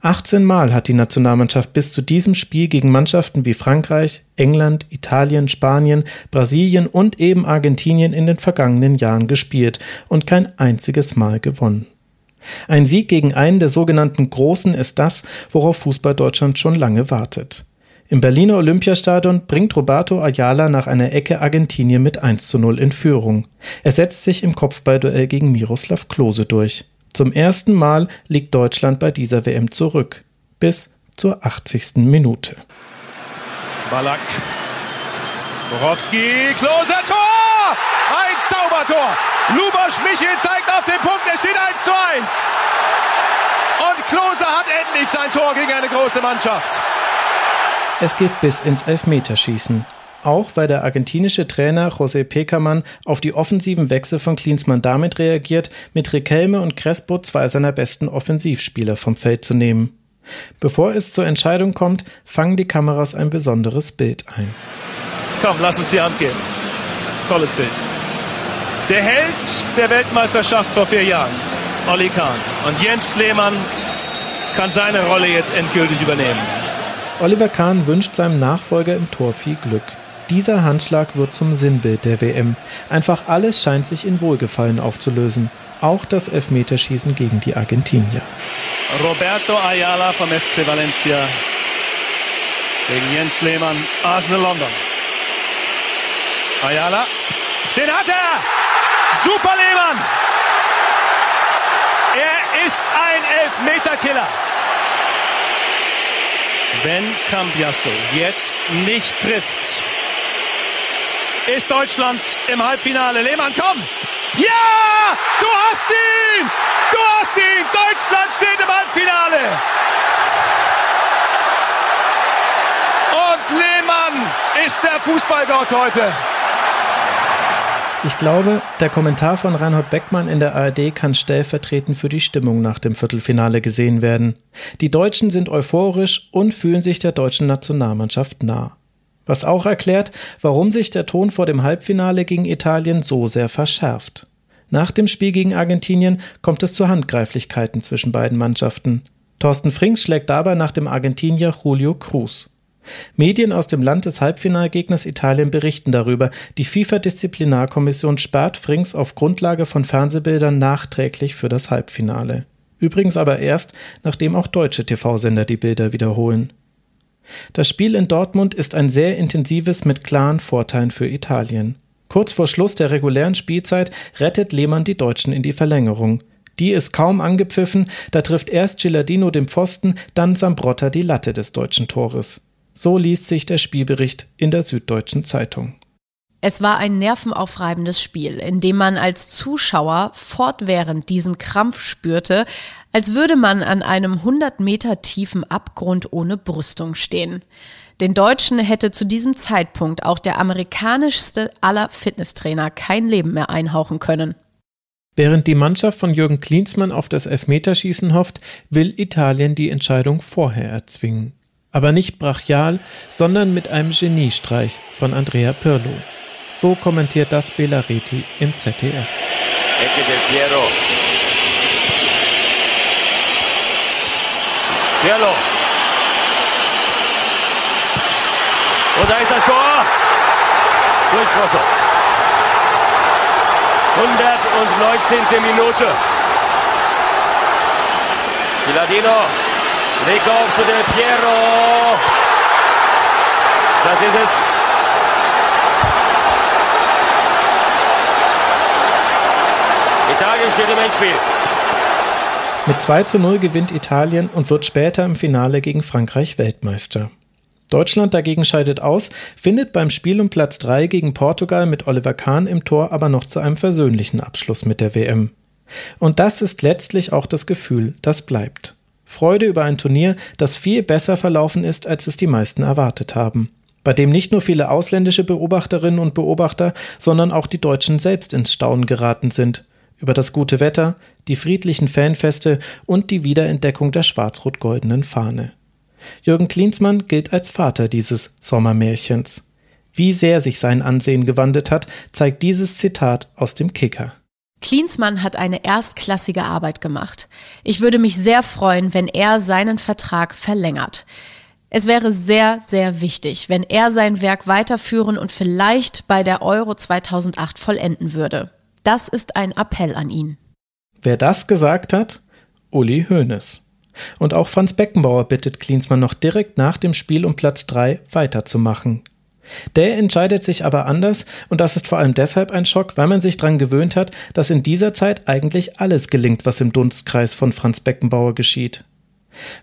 18 Mal hat die Nationalmannschaft bis zu diesem Spiel gegen Mannschaften wie Frankreich, England, Italien, Spanien, Brasilien und eben Argentinien in den vergangenen Jahren gespielt und kein einziges Mal gewonnen. Ein Sieg gegen einen der sogenannten Großen ist das, worauf Fußball Deutschland schon lange wartet. Im Berliner Olympiastadion bringt Roberto Ayala nach einer Ecke Argentinien mit 1 zu 0 in Führung. Er setzt sich im Kopfballduell gegen Miroslav Klose durch. Zum ersten Mal liegt Deutschland bei dieser WM zurück. Bis zur 80. Minute. Ballack. Borowski, Klose, Tor! Ein Zaubertor! Lubosch Michel zeigt auf den Punkt, es steht 1 zu 1. Und Klose hat endlich sein Tor gegen eine große Mannschaft. Es geht bis ins Elfmeterschießen. Auch weil der argentinische Trainer José Pekermann auf die offensiven Wechsel von Klinsmann damit reagiert, mit Riquelme und Crespo zwei seiner besten Offensivspieler vom Feld zu nehmen. Bevor es zur Entscheidung kommt, fangen die Kameras ein besonderes Bild ein. Komm, lass uns die Hand geben. Tolles Bild. Der Held der Weltmeisterschaft vor vier Jahren, Olli Kahn. Und Jens Lehmann kann seine Rolle jetzt endgültig übernehmen. Oliver Kahn wünscht seinem Nachfolger im Tor viel Glück. Dieser Handschlag wird zum Sinnbild der WM. Einfach alles scheint sich in Wohlgefallen aufzulösen. Auch das Elfmeterschießen gegen die Argentinier. Roberto Ayala vom FC Valencia gegen Jens Lehmann, Arsenal London. Ayala, den hat er! Super Lehmann! Er ist ein Elfmeterkiller. Wenn Cambiasso jetzt nicht trifft, ist Deutschland im Halbfinale. Lehmann, komm! Ja! Du hast ihn! Du hast ihn! Deutschland steht im Halbfinale! Und Lehmann ist der Fußballgott heute. Ich glaube, der Kommentar von Reinhold Beckmann in der ARD kann stellvertretend für die Stimmung nach dem Viertelfinale gesehen werden. Die Deutschen sind euphorisch und fühlen sich der deutschen Nationalmannschaft nah. Was auch erklärt, warum sich der Ton vor dem Halbfinale gegen Italien so sehr verschärft. Nach dem Spiel gegen Argentinien kommt es zu Handgreiflichkeiten zwischen beiden Mannschaften. Thorsten Frings schlägt dabei nach dem Argentinier Julio Cruz. Medien aus dem Land des Halbfinalgegners Italien berichten darüber. Die FIFA-Disziplinarkommission sperrt Frings auf Grundlage von Fernsehbildern nachträglich für das Halbfinale. Übrigens aber erst, nachdem auch deutsche TV-Sender die Bilder wiederholen. Das Spiel in Dortmund ist ein sehr intensives mit klaren Vorteilen für Italien. Kurz vor Schluss der regulären Spielzeit rettet Lehmann die Deutschen in die Verlängerung. Die ist kaum angepfiffen, da trifft erst Gilardino den Pfosten, dann Sambrotta die Latte des deutschen Tores. So liest sich der Spielbericht in der Süddeutschen Zeitung. Es war ein nervenaufreibendes Spiel, in dem man als Zuschauer fortwährend diesen Krampf spürte, als würde man an einem 100 Meter tiefen Abgrund ohne Brüstung stehen. Den Deutschen hätte zu diesem Zeitpunkt auch der amerikanischste aller Fitnesstrainer kein Leben mehr einhauchen können. Während die Mannschaft von Jürgen Klinsmann auf das Elfmeterschießen hofft, will Italien die Entscheidung vorher erzwingen aber nicht brachial, sondern mit einem Geniestreich von Andrea Pirlo. So kommentiert das Belareti im ZDF. Ecke del Piero. Pirlo. Und da ist das Tor. Durchwasser. 119. Minute. Gilardino Weg auf zu Del Piero. Das ist es. Italien steht im Endspiel. Mit 2 zu 0 gewinnt Italien und wird später im Finale gegen Frankreich Weltmeister. Deutschland dagegen scheidet aus, findet beim Spiel um Platz 3 gegen Portugal mit Oliver Kahn im Tor aber noch zu einem versöhnlichen Abschluss mit der WM. Und das ist letztlich auch das Gefühl, das bleibt. Freude über ein Turnier, das viel besser verlaufen ist, als es die meisten erwartet haben. Bei dem nicht nur viele ausländische Beobachterinnen und Beobachter, sondern auch die Deutschen selbst ins Staunen geraten sind. Über das gute Wetter, die friedlichen Fanfeste und die Wiederentdeckung der schwarz-rot-goldenen Fahne. Jürgen Klinsmann gilt als Vater dieses Sommermärchens. Wie sehr sich sein Ansehen gewandelt hat, zeigt dieses Zitat aus dem Kicker. Klinsmann hat eine erstklassige Arbeit gemacht. Ich würde mich sehr freuen, wenn er seinen Vertrag verlängert. Es wäre sehr, sehr wichtig, wenn er sein Werk weiterführen und vielleicht bei der Euro 2008 vollenden würde. Das ist ein Appell an ihn. Wer das gesagt hat? Uli Hoeneß. Und auch Franz Beckenbauer bittet Klinsmann noch direkt nach dem Spiel um Platz 3 weiterzumachen. Der entscheidet sich aber anders und das ist vor allem deshalb ein Schock, weil man sich daran gewöhnt hat, dass in dieser Zeit eigentlich alles gelingt, was im Dunstkreis von Franz Beckenbauer geschieht.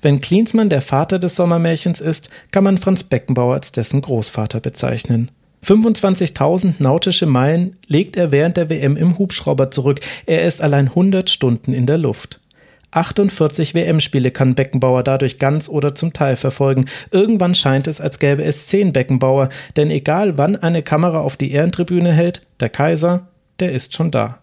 Wenn Klinsmann der Vater des Sommermärchens ist, kann man Franz Beckenbauer als dessen Großvater bezeichnen. 25.000 nautische Meilen legt er während der WM im Hubschrauber zurück. Er ist allein 100 Stunden in der Luft. 48 WM-Spiele kann Beckenbauer dadurch ganz oder zum Teil verfolgen. Irgendwann scheint es, als gäbe es zehn Beckenbauer, denn egal wann eine Kamera auf die Ehrentribüne hält, der Kaiser, der ist schon da.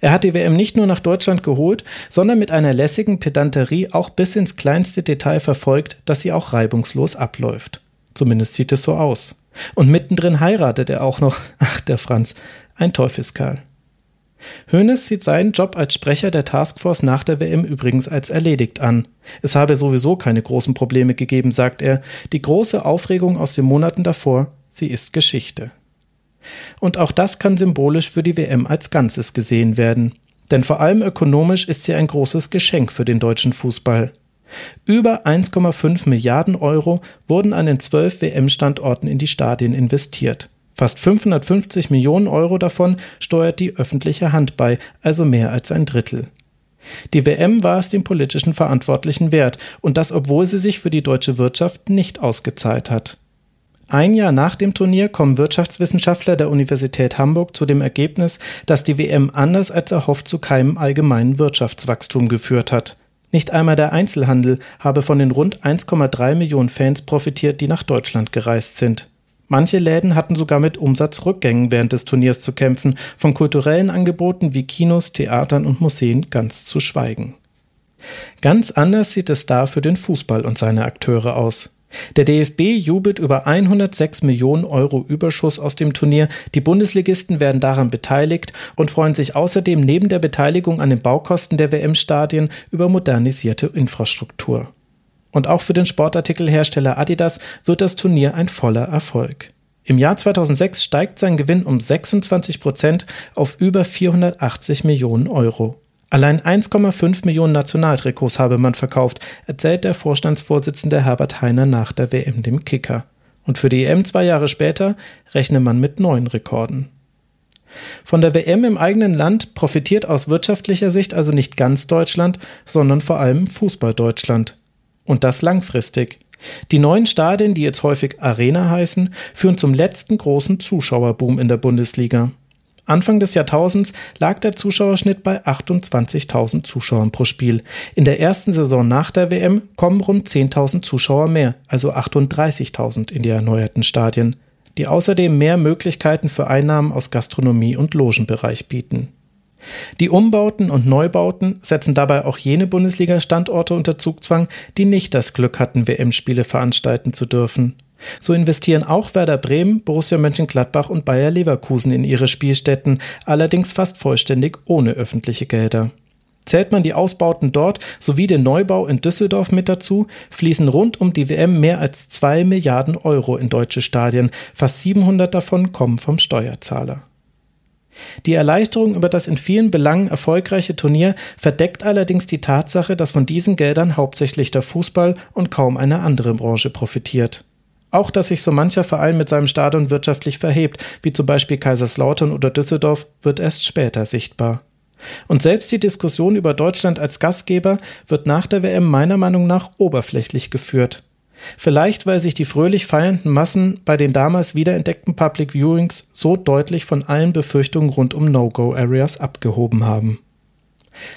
Er hat die WM nicht nur nach Deutschland geholt, sondern mit einer lässigen Pedanterie auch bis ins kleinste Detail verfolgt, dass sie auch reibungslos abläuft. Zumindest sieht es so aus. Und mittendrin heiratet er auch noch, ach der Franz, ein Teufelskerl. Hoeneß sieht seinen Job als Sprecher der Taskforce nach der WM übrigens als erledigt an. Es habe sowieso keine großen Probleme gegeben, sagt er. Die große Aufregung aus den Monaten davor, sie ist Geschichte. Und auch das kann symbolisch für die WM als Ganzes gesehen werden. Denn vor allem ökonomisch ist sie ein großes Geschenk für den deutschen Fußball. Über 1,5 Milliarden Euro wurden an den zwölf WM-Standorten in die Stadien investiert. Fast 550 Millionen Euro davon steuert die öffentliche Hand bei, also mehr als ein Drittel. Die WM war es den politischen Verantwortlichen wert, und das obwohl sie sich für die deutsche Wirtschaft nicht ausgezahlt hat. Ein Jahr nach dem Turnier kommen Wirtschaftswissenschaftler der Universität Hamburg zu dem Ergebnis, dass die WM anders als erhofft zu keinem allgemeinen Wirtschaftswachstum geführt hat. Nicht einmal der Einzelhandel habe von den rund 1,3 Millionen Fans profitiert, die nach Deutschland gereist sind. Manche Läden hatten sogar mit Umsatzrückgängen während des Turniers zu kämpfen, von kulturellen Angeboten wie Kinos, Theatern und Museen ganz zu schweigen. Ganz anders sieht es da für den Fußball und seine Akteure aus. Der DFB jubelt über 106 Millionen Euro Überschuss aus dem Turnier. Die Bundesligisten werden daran beteiligt und freuen sich außerdem neben der Beteiligung an den Baukosten der WM-Stadien über modernisierte Infrastruktur. Und auch für den Sportartikelhersteller Adidas wird das Turnier ein voller Erfolg. Im Jahr 2006 steigt sein Gewinn um 26 Prozent auf über 480 Millionen Euro. Allein 1,5 Millionen Nationaltrikots habe man verkauft, erzählt der Vorstandsvorsitzende Herbert Heiner nach der WM dem Kicker. Und für die EM zwei Jahre später rechne man mit neuen Rekorden. Von der WM im eigenen Land profitiert aus wirtschaftlicher Sicht also nicht ganz Deutschland, sondern vor allem Fußball Deutschland. Und das langfristig. Die neuen Stadien, die jetzt häufig Arena heißen, führen zum letzten großen Zuschauerboom in der Bundesliga. Anfang des Jahrtausends lag der Zuschauerschnitt bei 28.000 Zuschauern pro Spiel. In der ersten Saison nach der WM kommen rund 10.000 Zuschauer mehr, also 38.000 in die erneuerten Stadien, die außerdem mehr Möglichkeiten für Einnahmen aus Gastronomie und Logenbereich bieten. Die Umbauten und Neubauten setzen dabei auch jene Bundesliga-Standorte unter Zugzwang, die nicht das Glück hatten, WM-Spiele veranstalten zu dürfen. So investieren auch Werder Bremen, Borussia Mönchengladbach und Bayer Leverkusen in ihre Spielstätten, allerdings fast vollständig ohne öffentliche Gelder. Zählt man die Ausbauten dort sowie den Neubau in Düsseldorf mit dazu, fließen rund um die WM mehr als zwei Milliarden Euro in deutsche Stadien, fast 700 davon kommen vom Steuerzahler. Die Erleichterung über das in vielen Belangen erfolgreiche Turnier verdeckt allerdings die Tatsache, dass von diesen Geldern hauptsächlich der Fußball und kaum eine andere Branche profitiert. Auch dass sich so mancher Verein mit seinem Stadion wirtschaftlich verhebt, wie zum Beispiel Kaiserslautern oder Düsseldorf, wird erst später sichtbar. Und selbst die Diskussion über Deutschland als Gastgeber wird nach der WM meiner Meinung nach oberflächlich geführt. Vielleicht, weil sich die fröhlich feiernden Massen bei den damals wiederentdeckten Public Viewings so deutlich von allen Befürchtungen rund um No-Go-Areas abgehoben haben.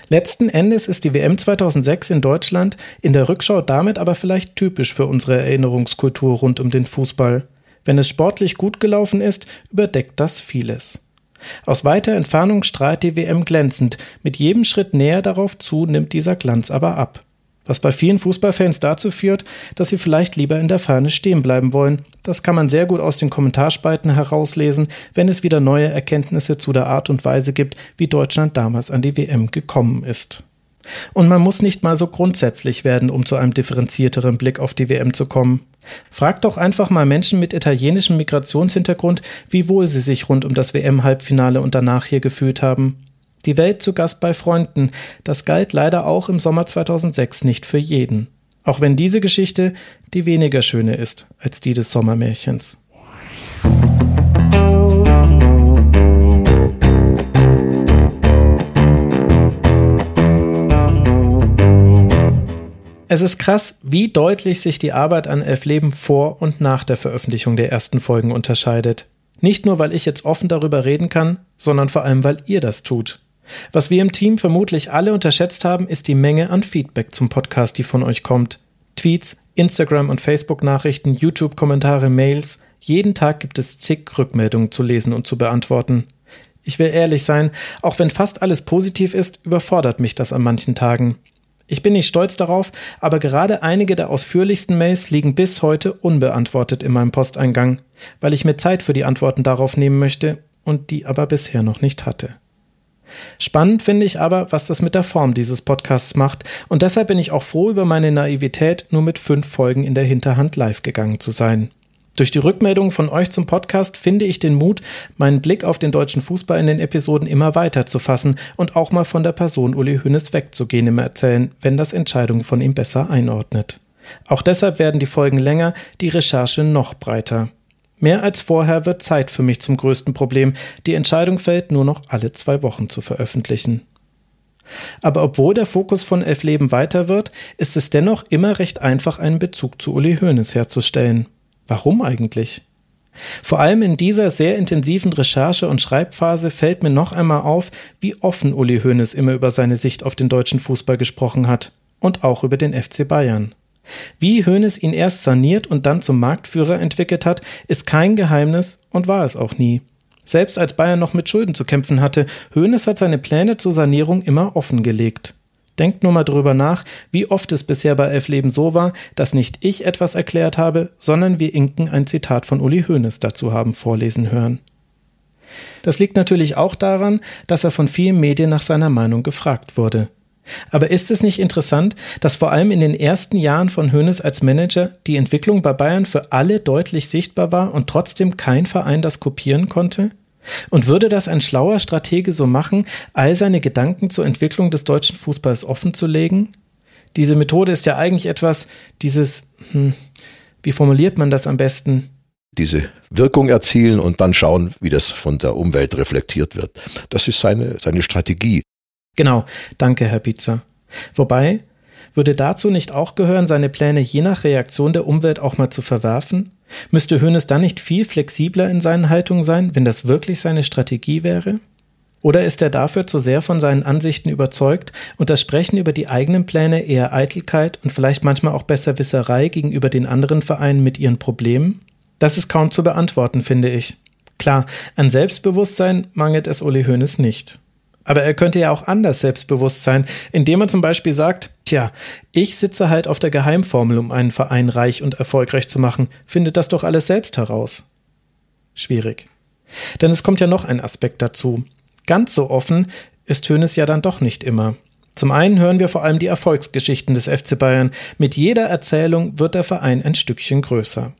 Letzten Endes ist die WM 2006 in Deutschland in der Rückschau damit aber vielleicht typisch für unsere Erinnerungskultur rund um den Fußball. Wenn es sportlich gut gelaufen ist, überdeckt das vieles. Aus weiter Entfernung strahlt die WM glänzend, mit jedem Schritt näher darauf zu nimmt dieser Glanz aber ab was bei vielen Fußballfans dazu führt, dass sie vielleicht lieber in der Ferne stehen bleiben wollen. Das kann man sehr gut aus den Kommentarspalten herauslesen, wenn es wieder neue Erkenntnisse zu der Art und Weise gibt, wie Deutschland damals an die WM gekommen ist. Und man muss nicht mal so grundsätzlich werden, um zu einem differenzierteren Blick auf die WM zu kommen. Fragt doch einfach mal Menschen mit italienischem Migrationshintergrund, wie wohl sie sich rund um das WM-Halbfinale und danach hier gefühlt haben. Die Welt zu Gast bei Freunden, das galt leider auch im Sommer 2006 nicht für jeden. Auch wenn diese Geschichte die weniger schöne ist als die des Sommermärchens. Es ist krass, wie deutlich sich die Arbeit an Elf Leben vor und nach der Veröffentlichung der ersten Folgen unterscheidet. Nicht nur, weil ich jetzt offen darüber reden kann, sondern vor allem, weil ihr das tut. Was wir im Team vermutlich alle unterschätzt haben, ist die Menge an Feedback zum Podcast, die von euch kommt. Tweets, Instagram und Facebook-Nachrichten, YouTube-Kommentare, Mails. Jeden Tag gibt es zig Rückmeldungen zu lesen und zu beantworten. Ich will ehrlich sein, auch wenn fast alles positiv ist, überfordert mich das an manchen Tagen. Ich bin nicht stolz darauf, aber gerade einige der ausführlichsten Mails liegen bis heute unbeantwortet in meinem Posteingang, weil ich mir Zeit für die Antworten darauf nehmen möchte und die aber bisher noch nicht hatte. Spannend finde ich aber, was das mit der Form dieses Podcasts macht und deshalb bin ich auch froh über meine Naivität, nur mit fünf Folgen in der Hinterhand live gegangen zu sein. Durch die Rückmeldung von euch zum Podcast finde ich den Mut, meinen Blick auf den deutschen Fußball in den Episoden immer weiter zu fassen und auch mal von der Person Uli Hoeneß wegzugehen im Erzählen, wenn das Entscheidungen von ihm besser einordnet. Auch deshalb werden die Folgen länger, die Recherche noch breiter. Mehr als vorher wird Zeit für mich zum größten Problem. Die Entscheidung fällt, nur noch alle zwei Wochen zu veröffentlichen. Aber obwohl der Fokus von Elf Leben weiter wird, ist es dennoch immer recht einfach, einen Bezug zu Uli Hoeneß herzustellen. Warum eigentlich? Vor allem in dieser sehr intensiven Recherche- und Schreibphase fällt mir noch einmal auf, wie offen Uli Hoeneß immer über seine Sicht auf den deutschen Fußball gesprochen hat und auch über den FC Bayern. Wie Hoeneß ihn erst saniert und dann zum Marktführer entwickelt hat, ist kein Geheimnis und war es auch nie. Selbst als Bayern noch mit Schulden zu kämpfen hatte, Hoeneß hat seine Pläne zur Sanierung immer offengelegt. Denkt nur mal drüber nach, wie oft es bisher bei Elf Leben so war, dass nicht ich etwas erklärt habe, sondern wir Inken ein Zitat von Uli Hoeneß dazu haben vorlesen hören. Das liegt natürlich auch daran, dass er von vielen Medien nach seiner Meinung gefragt wurde. Aber ist es nicht interessant, dass vor allem in den ersten Jahren von Hoeneß als Manager die Entwicklung bei Bayern für alle deutlich sichtbar war und trotzdem kein Verein das kopieren konnte? Und würde das ein schlauer Stratege so machen, all seine Gedanken zur Entwicklung des deutschen Fußballs offenzulegen? Diese Methode ist ja eigentlich etwas, dieses, hm, wie formuliert man das am besten? Diese Wirkung erzielen und dann schauen, wie das von der Umwelt reflektiert wird. Das ist seine, seine Strategie. Genau, danke, Herr Pizza. Wobei, würde dazu nicht auch gehören, seine Pläne je nach Reaktion der Umwelt auch mal zu verwerfen? Müsste Hoeneß dann nicht viel flexibler in seinen Haltungen sein, wenn das wirklich seine Strategie wäre? Oder ist er dafür zu sehr von seinen Ansichten überzeugt und das Sprechen über die eigenen Pläne eher Eitelkeit und vielleicht manchmal auch Besserwisserei gegenüber den anderen Vereinen mit ihren Problemen? Das ist kaum zu beantworten, finde ich. Klar, an Selbstbewusstsein mangelt es Uli Hoeneß nicht. Aber er könnte ja auch anders selbstbewusst sein, indem er zum Beispiel sagt, tja, ich sitze halt auf der Geheimformel, um einen Verein reich und erfolgreich zu machen, findet das doch alles selbst heraus. Schwierig. Denn es kommt ja noch ein Aspekt dazu. Ganz so offen ist Hönes ja dann doch nicht immer. Zum einen hören wir vor allem die Erfolgsgeschichten des FC Bayern. Mit jeder Erzählung wird der Verein ein Stückchen größer.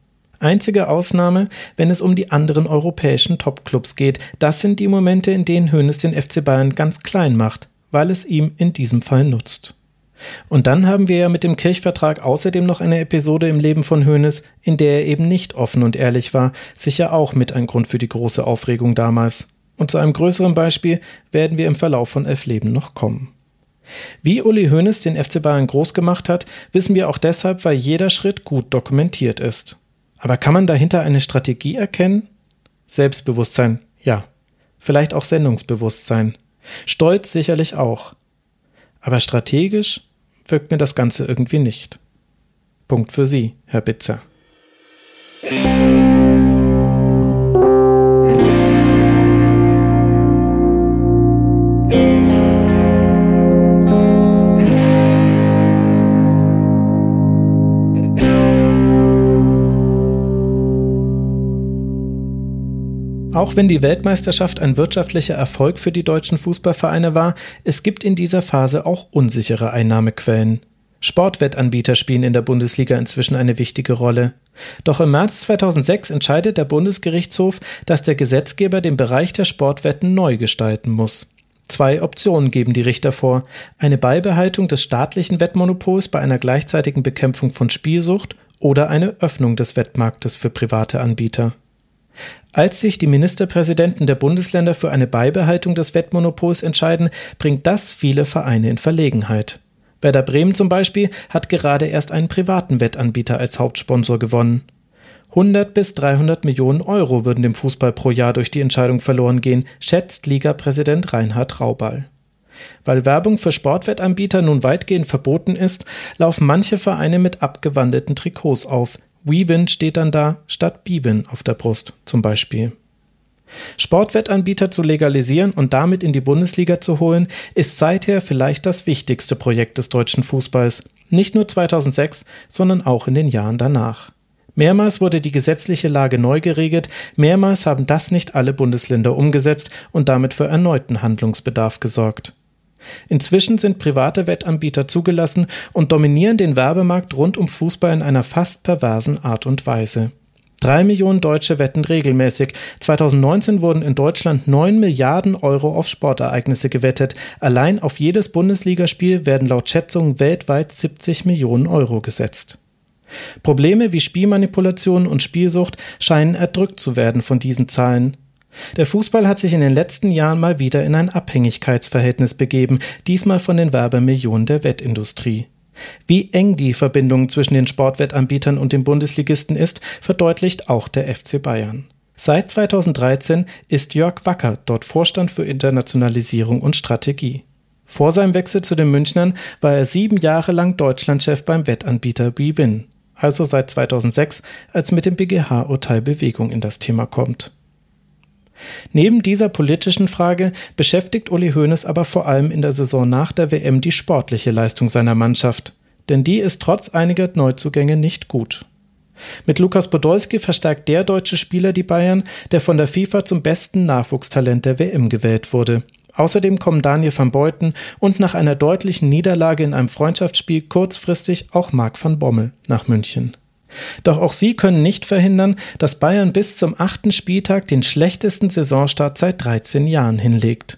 Einzige Ausnahme, wenn es um die anderen europäischen Topclubs geht. Das sind die Momente, in denen Hoeneß den FC Bayern ganz klein macht, weil es ihm in diesem Fall nutzt. Und dann haben wir ja mit dem Kirchvertrag außerdem noch eine Episode im Leben von Hoeneß, in der er eben nicht offen und ehrlich war, sicher auch mit ein Grund für die große Aufregung damals. Und zu einem größeren Beispiel werden wir im Verlauf von Elf Leben noch kommen. Wie Uli Hoeneß den FC Bayern groß gemacht hat, wissen wir auch deshalb, weil jeder Schritt gut dokumentiert ist. Aber kann man dahinter eine Strategie erkennen? Selbstbewusstsein, ja. Vielleicht auch Sendungsbewusstsein. Stolz sicherlich auch. Aber strategisch wirkt mir das Ganze irgendwie nicht. Punkt für Sie, Herr Bitzer. Auch wenn die Weltmeisterschaft ein wirtschaftlicher Erfolg für die deutschen Fußballvereine war, es gibt in dieser Phase auch unsichere Einnahmequellen. Sportwettanbieter spielen in der Bundesliga inzwischen eine wichtige Rolle. Doch im März 2006 entscheidet der Bundesgerichtshof, dass der Gesetzgeber den Bereich der Sportwetten neu gestalten muss. Zwei Optionen geben die Richter vor. Eine Beibehaltung des staatlichen Wettmonopols bei einer gleichzeitigen Bekämpfung von Spielsucht oder eine Öffnung des Wettmarktes für private Anbieter. Als sich die Ministerpräsidenten der Bundesländer für eine Beibehaltung des Wettmonopols entscheiden, bringt das viele Vereine in Verlegenheit. Werder Bremen zum Beispiel hat gerade erst einen privaten Wettanbieter als Hauptsponsor gewonnen. 100 bis 300 Millionen Euro würden dem Fußball pro Jahr durch die Entscheidung verloren gehen, schätzt Ligapräsident Reinhard Rauball. Weil Werbung für Sportwettanbieter nun weitgehend verboten ist, laufen manche Vereine mit abgewandelten Trikots auf, WeWin steht dann da statt Bibin auf der Brust zum Beispiel. Sportwettanbieter zu legalisieren und damit in die Bundesliga zu holen, ist seither vielleicht das wichtigste Projekt des deutschen Fußballs. Nicht nur 2006, sondern auch in den Jahren danach. Mehrmals wurde die gesetzliche Lage neu geregelt, mehrmals haben das nicht alle Bundesländer umgesetzt und damit für erneuten Handlungsbedarf gesorgt. Inzwischen sind private Wettanbieter zugelassen und dominieren den Werbemarkt rund um Fußball in einer fast perversen Art und Weise. Drei Millionen Deutsche wetten regelmäßig. 2019 wurden in Deutschland neun Milliarden Euro auf Sportereignisse gewettet. Allein auf jedes Bundesligaspiel werden laut Schätzungen weltweit 70 Millionen Euro gesetzt. Probleme wie Spielmanipulation und Spielsucht scheinen erdrückt zu werden von diesen Zahlen. Der Fußball hat sich in den letzten Jahren mal wieder in ein Abhängigkeitsverhältnis begeben, diesmal von den Werbemillionen der Wettindustrie. Wie eng die Verbindung zwischen den Sportwettanbietern und den Bundesligisten ist, verdeutlicht auch der FC Bayern. Seit 2013 ist Jörg Wacker dort Vorstand für Internationalisierung und Strategie. Vor seinem Wechsel zu den Münchnern war er sieben Jahre lang Deutschlandchef beim Wettanbieter BWin, also seit 2006, als mit dem BGH-Urteil Bewegung in das Thema kommt. Neben dieser politischen Frage beschäftigt Uli Hoeneß aber vor allem in der Saison nach der WM die sportliche Leistung seiner Mannschaft. Denn die ist trotz einiger Neuzugänge nicht gut. Mit Lukas Podolski verstärkt der deutsche Spieler die Bayern, der von der FIFA zum besten Nachwuchstalent der WM gewählt wurde. Außerdem kommen Daniel van Beuten und nach einer deutlichen Niederlage in einem Freundschaftsspiel kurzfristig auch Marc van Bommel nach München. Doch auch sie können nicht verhindern, dass Bayern bis zum achten Spieltag den schlechtesten Saisonstart seit 13 Jahren hinlegt.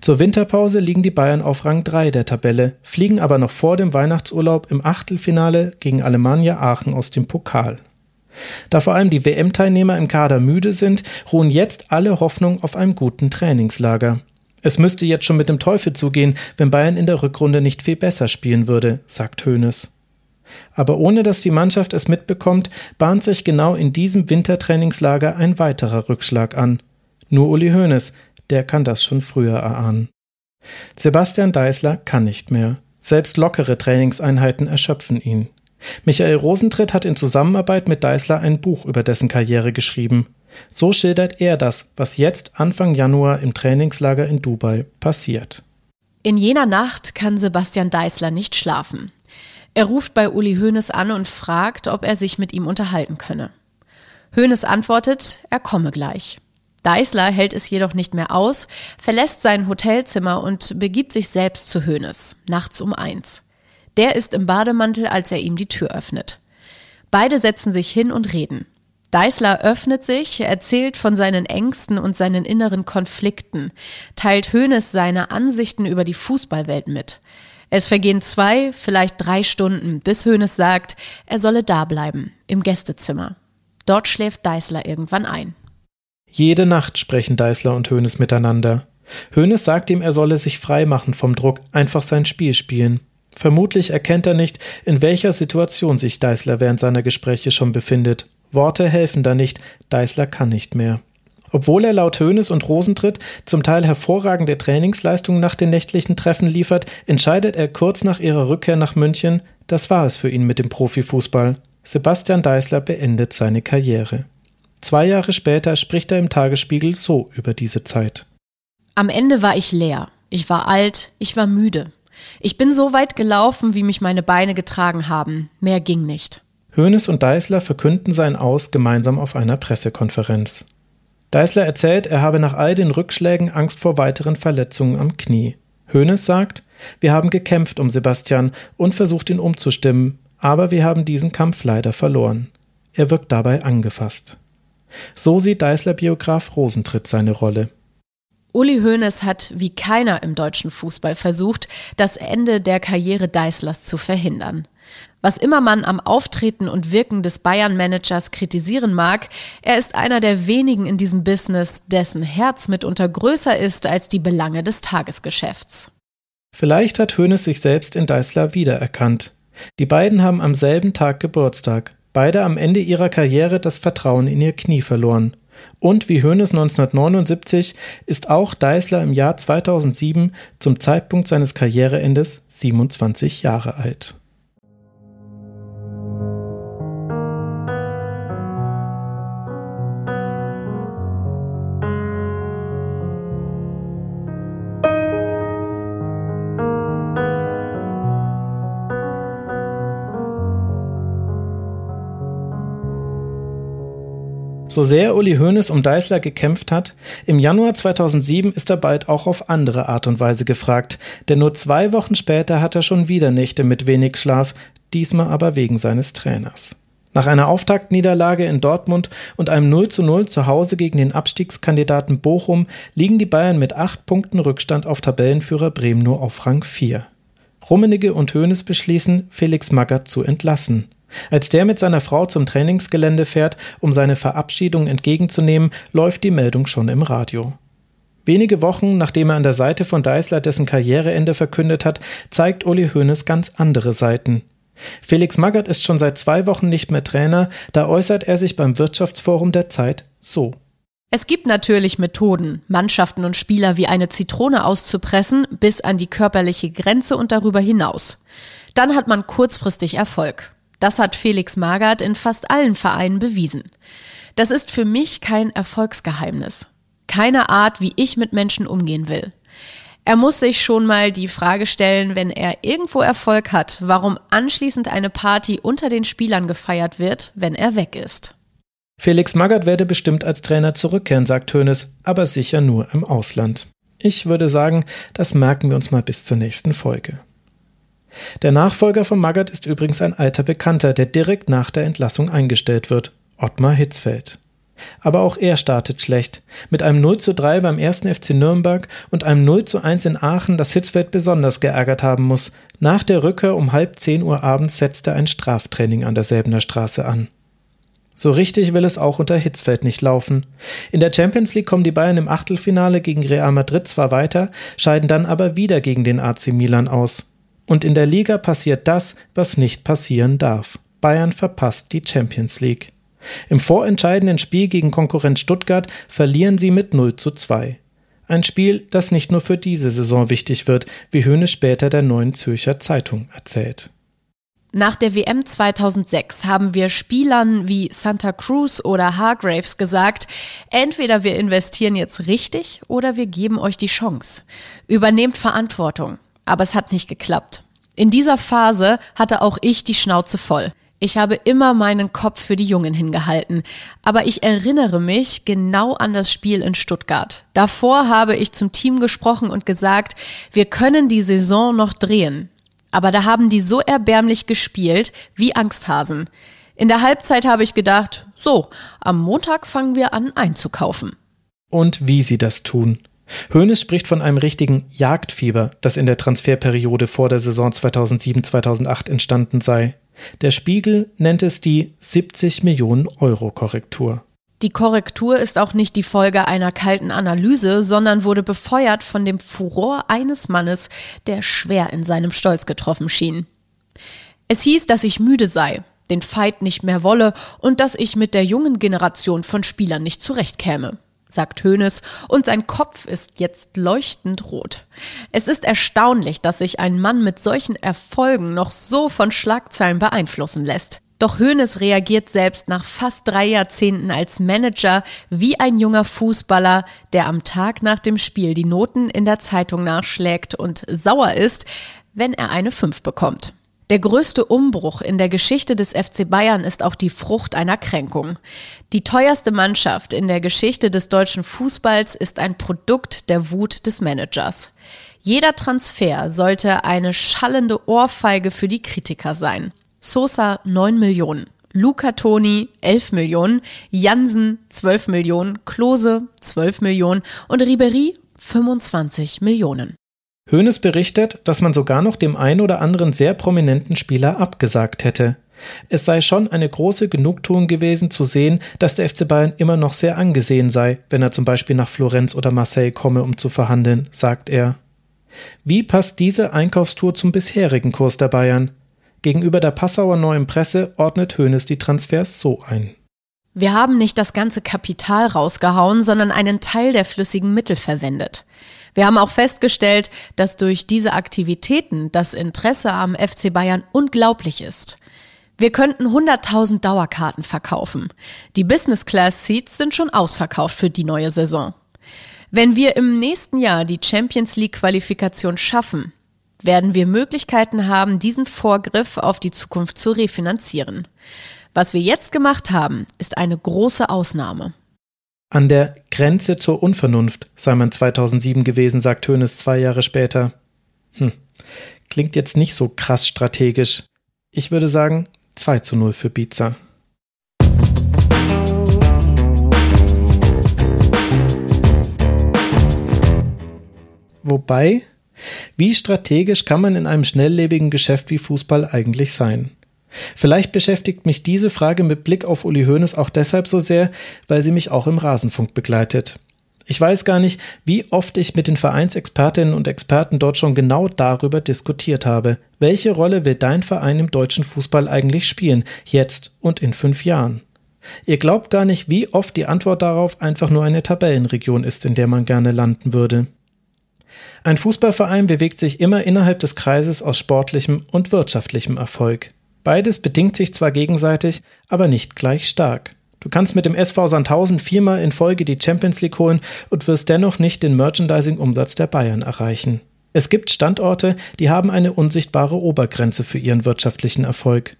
Zur Winterpause liegen die Bayern auf Rang 3 der Tabelle, fliegen aber noch vor dem Weihnachtsurlaub im Achtelfinale gegen Alemannia Aachen aus dem Pokal. Da vor allem die WM-Teilnehmer im Kader müde sind, ruhen jetzt alle Hoffnung auf einem guten Trainingslager. Es müsste jetzt schon mit dem Teufel zugehen, wenn Bayern in der Rückrunde nicht viel besser spielen würde, sagt Hoeneß. Aber ohne dass die Mannschaft es mitbekommt, bahnt sich genau in diesem Wintertrainingslager ein weiterer Rückschlag an. Nur Uli Hoeneß, der kann das schon früher erahnen. Sebastian Deißler kann nicht mehr. Selbst lockere Trainingseinheiten erschöpfen ihn. Michael Rosentritt hat in Zusammenarbeit mit Deißler ein Buch über dessen Karriere geschrieben. So schildert er das, was jetzt Anfang Januar im Trainingslager in Dubai passiert. In jener Nacht kann Sebastian Deißler nicht schlafen. Er ruft bei Uli Hoeneß an und fragt, ob er sich mit ihm unterhalten könne. Hoeneß antwortet, er komme gleich. Deißler hält es jedoch nicht mehr aus, verlässt sein Hotelzimmer und begibt sich selbst zu Hoeneß, nachts um eins. Der ist im Bademantel, als er ihm die Tür öffnet. Beide setzen sich hin und reden. Deißler öffnet sich, erzählt von seinen Ängsten und seinen inneren Konflikten, teilt Hoeneß seine Ansichten über die Fußballwelt mit. Es vergehen zwei, vielleicht drei Stunden, bis Hoeneß sagt, er solle da bleiben, im Gästezimmer. Dort schläft Deißler irgendwann ein. Jede Nacht sprechen Deißler und Hoeneß miteinander. Hoeneß sagt ihm, er solle sich frei machen vom Druck, einfach sein Spiel spielen. Vermutlich erkennt er nicht, in welcher Situation sich Deißler während seiner Gespräche schon befindet. Worte helfen da nicht, Deißler kann nicht mehr. Obwohl er laut Hoeneß und Rosentritt zum Teil hervorragende Trainingsleistungen nach den nächtlichen Treffen liefert, entscheidet er kurz nach ihrer Rückkehr nach München, das war es für ihn mit dem Profifußball. Sebastian Deißler beendet seine Karriere. Zwei Jahre später spricht er im Tagesspiegel so über diese Zeit. Am Ende war ich leer. Ich war alt, ich war müde. Ich bin so weit gelaufen, wie mich meine Beine getragen haben. Mehr ging nicht. Hoeneß und Deißler verkünden sein Aus gemeinsam auf einer Pressekonferenz. Deißler erzählt, er habe nach all den Rückschlägen Angst vor weiteren Verletzungen am Knie. Hoeneß sagt, wir haben gekämpft um Sebastian und versucht ihn umzustimmen, aber wir haben diesen Kampf leider verloren. Er wirkt dabei angefasst. So sieht Deißler-Biograf Rosentritt seine Rolle. Uli Hoeneß hat wie keiner im deutschen Fußball versucht, das Ende der Karriere Deißlers zu verhindern. Was immer man am Auftreten und Wirken des Bayern-Managers kritisieren mag, er ist einer der wenigen in diesem Business, dessen Herz mitunter größer ist als die Belange des Tagesgeschäfts. Vielleicht hat Hoeneß sich selbst in Deißler wiedererkannt. Die beiden haben am selben Tag Geburtstag, beide am Ende ihrer Karriere das Vertrauen in ihr Knie verloren. Und wie Hoeneß 1979 ist auch Deißler im Jahr 2007 zum Zeitpunkt seines Karriereendes 27 Jahre alt. So sehr Uli Hoeneß um Deißler gekämpft hat, im Januar 2007 ist er bald auch auf andere Art und Weise gefragt, denn nur zwei Wochen später hat er schon wieder Nächte mit wenig Schlaf, diesmal aber wegen seines Trainers. Nach einer Auftaktniederlage in Dortmund und einem 0 zu 0 zu Hause gegen den Abstiegskandidaten Bochum liegen die Bayern mit acht Punkten Rückstand auf Tabellenführer Bremen nur auf Rang 4. Rummenigge und Hoeneß beschließen, Felix Magath zu entlassen. Als der mit seiner Frau zum Trainingsgelände fährt, um seine Verabschiedung entgegenzunehmen, läuft die Meldung schon im Radio. Wenige Wochen nachdem er an der Seite von Deißler dessen Karriereende verkündet hat, zeigt Uli Hoeneß ganz andere Seiten. Felix Magath ist schon seit zwei Wochen nicht mehr Trainer, da äußert er sich beim Wirtschaftsforum der Zeit so. Es gibt natürlich Methoden, Mannschaften und Spieler wie eine Zitrone auszupressen, bis an die körperliche Grenze und darüber hinaus. Dann hat man kurzfristig Erfolg. Das hat Felix Magath in fast allen Vereinen bewiesen. Das ist für mich kein Erfolgsgeheimnis. Keine Art, wie ich mit Menschen umgehen will. Er muss sich schon mal die Frage stellen, wenn er irgendwo Erfolg hat, warum anschließend eine Party unter den Spielern gefeiert wird, wenn er weg ist. Felix Magath werde bestimmt als Trainer zurückkehren, sagt Hoeneß, aber sicher nur im Ausland. Ich würde sagen, das merken wir uns mal bis zur nächsten Folge. Der Nachfolger von Magath ist übrigens ein alter Bekannter, der direkt nach der Entlassung eingestellt wird, Ottmar Hitzfeld. Aber auch er startet schlecht. Mit einem 0 zu 3 beim ersten FC Nürnberg und einem 0 zu 1 in Aachen, das Hitzfeld besonders geärgert haben muss. Nach der Rückkehr um halb 10 Uhr abends setzt er ein Straftraining an derselbener Straße an. So richtig will es auch unter Hitzfeld nicht laufen. In der Champions League kommen die Bayern im Achtelfinale gegen Real Madrid zwar weiter, scheiden dann aber wieder gegen den AC Milan aus. Und in der Liga passiert das, was nicht passieren darf. Bayern verpasst die Champions League. Im vorentscheidenden Spiel gegen Konkurrent Stuttgart verlieren sie mit 0 zu 2. Ein Spiel, das nicht nur für diese Saison wichtig wird, wie Höhne später der Neuen Zürcher Zeitung erzählt. Nach der WM 2006 haben wir Spielern wie Santa Cruz oder Hargraves gesagt, entweder wir investieren jetzt richtig oder wir geben euch die Chance. Übernehmt Verantwortung. Aber es hat nicht geklappt. In dieser Phase hatte auch ich die Schnauze voll. Ich habe immer meinen Kopf für die Jungen hingehalten, aber ich erinnere mich genau an das Spiel in Stuttgart. Davor habe ich zum Team gesprochen und gesagt, wir können die Saison noch drehen. Aber da haben die so erbärmlich gespielt wie Angsthasen. In der Halbzeit habe ich gedacht, so, am Montag fangen wir an einzukaufen. Und wie sie das tun. Hoeneß spricht von einem richtigen Jagdfieber, das in der Transferperiode vor der Saison 2007-2008 entstanden sei. Der Spiegel nennt es die 70 Millionen Euro Korrektur. Die Korrektur ist auch nicht die Folge einer kalten Analyse, sondern wurde befeuert von dem Furor eines Mannes, der schwer in seinem Stolz getroffen schien. Es hieß, dass ich müde sei, den Fight nicht mehr wolle und dass ich mit der jungen Generation von Spielern nicht zurechtkäme sagt Hoeneß, und sein Kopf ist jetzt leuchtend rot. Es ist erstaunlich, dass sich ein Mann mit solchen Erfolgen noch so von Schlagzeilen beeinflussen lässt. Doch Hoeneß reagiert selbst nach fast drei Jahrzehnten als Manager wie ein junger Fußballer, der am Tag nach dem Spiel die Noten in der Zeitung nachschlägt und sauer ist, wenn er eine 5 bekommt. Der größte Umbruch in der Geschichte des FC Bayern ist auch die Frucht einer Kränkung. Die teuerste Mannschaft in der Geschichte des deutschen Fußballs ist ein Produkt der Wut des Managers. Jeder Transfer sollte eine schallende Ohrfeige für die Kritiker sein. Sosa 9 Millionen, Luca Toni 11 Millionen, Jansen 12 Millionen, Klose 12 Millionen und Ribery 25 Millionen. Hoeneß berichtet, dass man sogar noch dem ein oder anderen sehr prominenten Spieler abgesagt hätte. Es sei schon eine große Genugtuung gewesen zu sehen, dass der FC Bayern immer noch sehr angesehen sei, wenn er zum Beispiel nach Florenz oder Marseille komme, um zu verhandeln, sagt er. Wie passt diese Einkaufstour zum bisherigen Kurs der Bayern? Gegenüber der Passauer Neuen Presse ordnet Hoeneß die Transfers so ein. Wir haben nicht das ganze Kapital rausgehauen, sondern einen Teil der flüssigen Mittel verwendet. Wir haben auch festgestellt, dass durch diese Aktivitäten das Interesse am FC Bayern unglaublich ist. Wir könnten 100.000 Dauerkarten verkaufen. Die Business Class Seats sind schon ausverkauft für die neue Saison. Wenn wir im nächsten Jahr die Champions League Qualifikation schaffen, werden wir Möglichkeiten haben, diesen Vorgriff auf die Zukunft zu refinanzieren. Was wir jetzt gemacht haben, ist eine große Ausnahme. An der Grenze zur Unvernunft sei man 2007 gewesen, sagt Hoeneß zwei Jahre später. Hm. Klingt jetzt nicht so krass strategisch. Ich würde sagen 2 zu 0 für Pizza. Wobei, wie strategisch kann man in einem schnelllebigen Geschäft wie Fußball eigentlich sein? Vielleicht beschäftigt mich diese Frage mit Blick auf Uli Hoeneß auch deshalb so sehr, weil sie mich auch im Rasenfunk begleitet. Ich weiß gar nicht, wie oft ich mit den Vereinsexpertinnen und Experten dort schon genau darüber diskutiert habe. Welche Rolle will dein Verein im deutschen Fußball eigentlich spielen, jetzt und in fünf Jahren? Ihr glaubt gar nicht, wie oft die Antwort darauf einfach nur eine Tabellenregion ist, in der man gerne landen würde. Ein Fußballverein bewegt sich immer innerhalb des Kreises aus sportlichem und wirtschaftlichem Erfolg. Beides bedingt sich zwar gegenseitig, aber nicht gleich stark. Du kannst mit dem SV Sandhausen viermal in Folge die Champions League holen und wirst dennoch nicht den Merchandising-Umsatz der Bayern erreichen. Es gibt Standorte, die haben eine unsichtbare Obergrenze für ihren wirtschaftlichen Erfolg.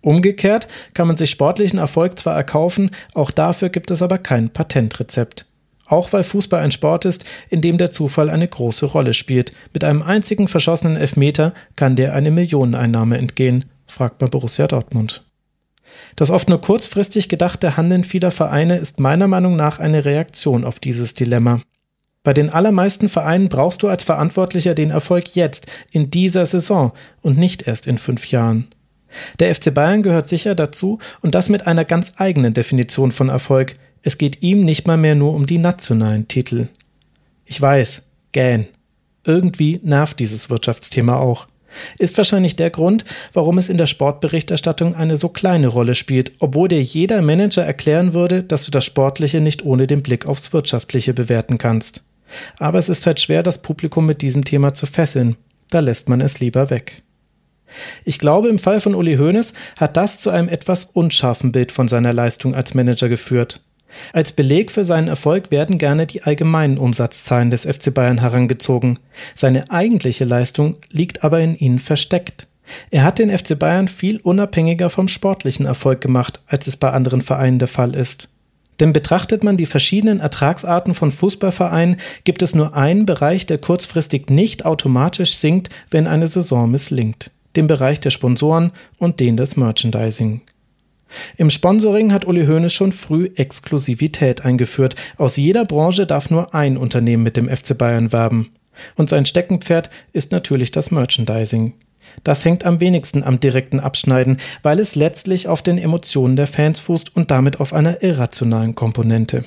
Umgekehrt kann man sich sportlichen Erfolg zwar erkaufen, auch dafür gibt es aber kein Patentrezept. Auch weil Fußball ein Sport ist, in dem der Zufall eine große Rolle spielt. Mit einem einzigen verschossenen Elfmeter kann der eine Millioneneinnahme entgehen, fragt man Borussia Dortmund. Das oft nur kurzfristig gedachte Handeln vieler Vereine ist meiner Meinung nach eine Reaktion auf dieses Dilemma. Bei den allermeisten Vereinen brauchst du als Verantwortlicher den Erfolg jetzt, in dieser Saison und nicht erst in fünf Jahren. Der FC Bayern gehört sicher dazu und das mit einer ganz eigenen Definition von Erfolg. Es geht ihm nicht mal mehr nur um die nationalen Titel. Ich weiß, gähn. Irgendwie nervt dieses Wirtschaftsthema auch. Ist wahrscheinlich der Grund, warum es in der Sportberichterstattung eine so kleine Rolle spielt, obwohl dir jeder Manager erklären würde, dass du das Sportliche nicht ohne den Blick aufs Wirtschaftliche bewerten kannst. Aber es ist halt schwer, das Publikum mit diesem Thema zu fesseln. Da lässt man es lieber weg. Ich glaube, im Fall von Uli Hoeneß hat das zu einem etwas unscharfen Bild von seiner Leistung als Manager geführt. Als Beleg für seinen Erfolg werden gerne die allgemeinen Umsatzzahlen des FC Bayern herangezogen. Seine eigentliche Leistung liegt aber in ihnen versteckt. Er hat den FC Bayern viel unabhängiger vom sportlichen Erfolg gemacht, als es bei anderen Vereinen der Fall ist. Denn betrachtet man die verschiedenen Ertragsarten von Fußballvereinen, gibt es nur einen Bereich, der kurzfristig nicht automatisch sinkt, wenn eine Saison misslingt. Den Bereich der Sponsoren und den des Merchandising. Im Sponsoring hat Uli Hoeneß schon früh Exklusivität eingeführt. Aus jeder Branche darf nur ein Unternehmen mit dem FC Bayern werben. Und sein Steckenpferd ist natürlich das Merchandising. Das hängt am wenigsten am direkten Abschneiden, weil es letztlich auf den Emotionen der Fans fußt und damit auf einer irrationalen Komponente.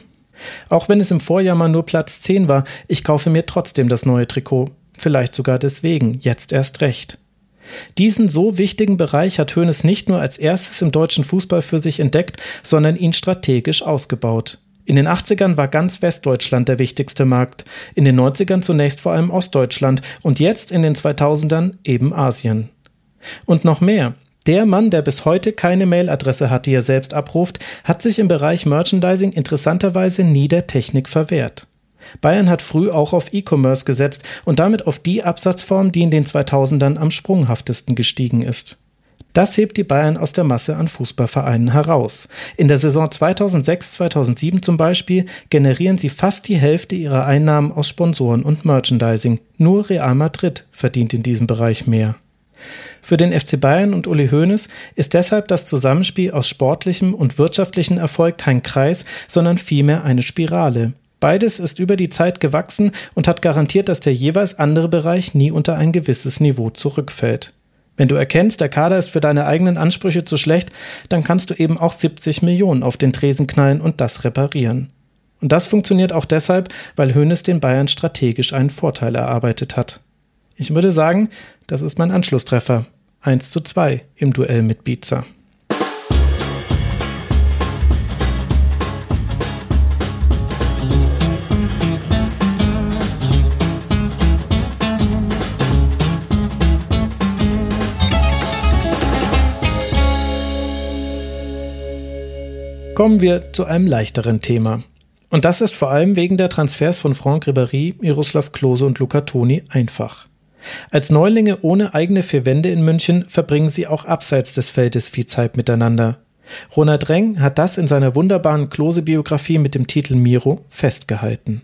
Auch wenn es im Vorjahr mal nur Platz 10 war, ich kaufe mir trotzdem das neue Trikot. Vielleicht sogar deswegen, jetzt erst recht. Diesen so wichtigen Bereich hat Hoeneß nicht nur als erstes im deutschen Fußball für sich entdeckt, sondern ihn strategisch ausgebaut. In den 80ern war ganz Westdeutschland der wichtigste Markt, in den 90ern zunächst vor allem Ostdeutschland und jetzt in den 2000ern eben Asien. Und noch mehr. Der Mann, der bis heute keine Mailadresse hat, die er selbst abruft, hat sich im Bereich Merchandising interessanterweise nie der Technik verwehrt. Bayern hat früh auch auf E-Commerce gesetzt und damit auf die Absatzform, die in den 2000ern am sprunghaftesten gestiegen ist. Das hebt die Bayern aus der Masse an Fußballvereinen heraus. In der Saison 2006-2007 zum Beispiel generieren sie fast die Hälfte ihrer Einnahmen aus Sponsoren und Merchandising. Nur Real Madrid verdient in diesem Bereich mehr. Für den FC Bayern und Uli Hoeneß ist deshalb das Zusammenspiel aus sportlichem und wirtschaftlichem Erfolg kein Kreis, sondern vielmehr eine Spirale. Beides ist über die Zeit gewachsen und hat garantiert, dass der jeweils andere Bereich nie unter ein gewisses Niveau zurückfällt. Wenn du erkennst, der Kader ist für deine eigenen Ansprüche zu schlecht, dann kannst du eben auch 70 Millionen auf den Tresen knallen und das reparieren. Und das funktioniert auch deshalb, weil Hoeneß den Bayern strategisch einen Vorteil erarbeitet hat. Ich würde sagen, das ist mein Anschlusstreffer. 1 zu 2 im Duell mit Biza. Kommen wir zu einem leichteren Thema. Und das ist vor allem wegen der Transfers von Franck Ribéry, Miroslav Klose und Luca Toni einfach. Als Neulinge ohne eigene vier Wände in München verbringen sie auch abseits des Feldes viel Zeit miteinander. Ronald Reng hat das in seiner wunderbaren Klose-Biografie mit dem Titel Miro festgehalten.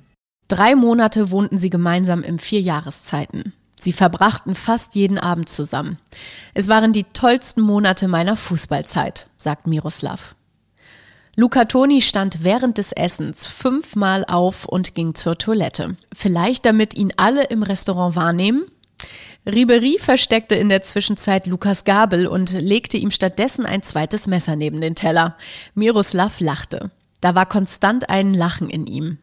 Drei Monate wohnten sie gemeinsam im Vierjahreszeiten. Sie verbrachten fast jeden Abend zusammen. Es waren die tollsten Monate meiner Fußballzeit, sagt Miroslav. Luca Toni stand während des Essens fünfmal auf und ging zur Toilette. Vielleicht damit ihn alle im Restaurant wahrnehmen? Ribery versteckte in der Zwischenzeit Lukas Gabel und legte ihm stattdessen ein zweites Messer neben den Teller. Miroslav lachte. Da war konstant ein Lachen in ihm.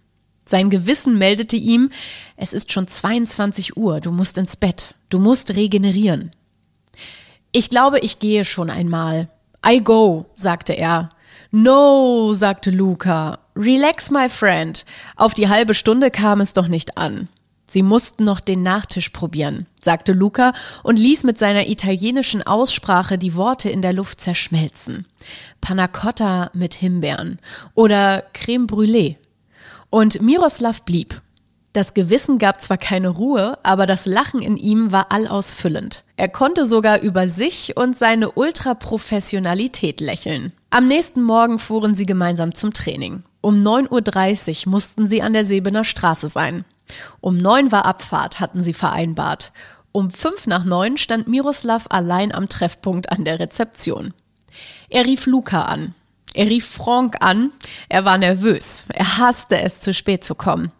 Sein Gewissen meldete ihm, es ist schon 22 Uhr, du musst ins Bett, du musst regenerieren. Ich glaube, ich gehe schon einmal. I go, sagte er. No, sagte Luca. Relax, my friend. Auf die halbe Stunde kam es doch nicht an. Sie mussten noch den Nachtisch probieren, sagte Luca und ließ mit seiner italienischen Aussprache die Worte in der Luft zerschmelzen. Panna Cotta mit Himbeeren oder Creme Brûlée. Und Miroslav blieb. Das Gewissen gab zwar keine Ruhe, aber das Lachen in ihm war allausfüllend. Er konnte sogar über sich und seine Ultraprofessionalität lächeln. Am nächsten Morgen fuhren sie gemeinsam zum Training. Um 9.30 Uhr mussten sie an der Sebener Straße sein. Um neun war Abfahrt, hatten sie vereinbart. Um fünf nach neun stand Miroslav allein am Treffpunkt an der Rezeption. Er rief Luca an. Er rief Frank an. Er war nervös. Er hasste es, zu spät zu kommen.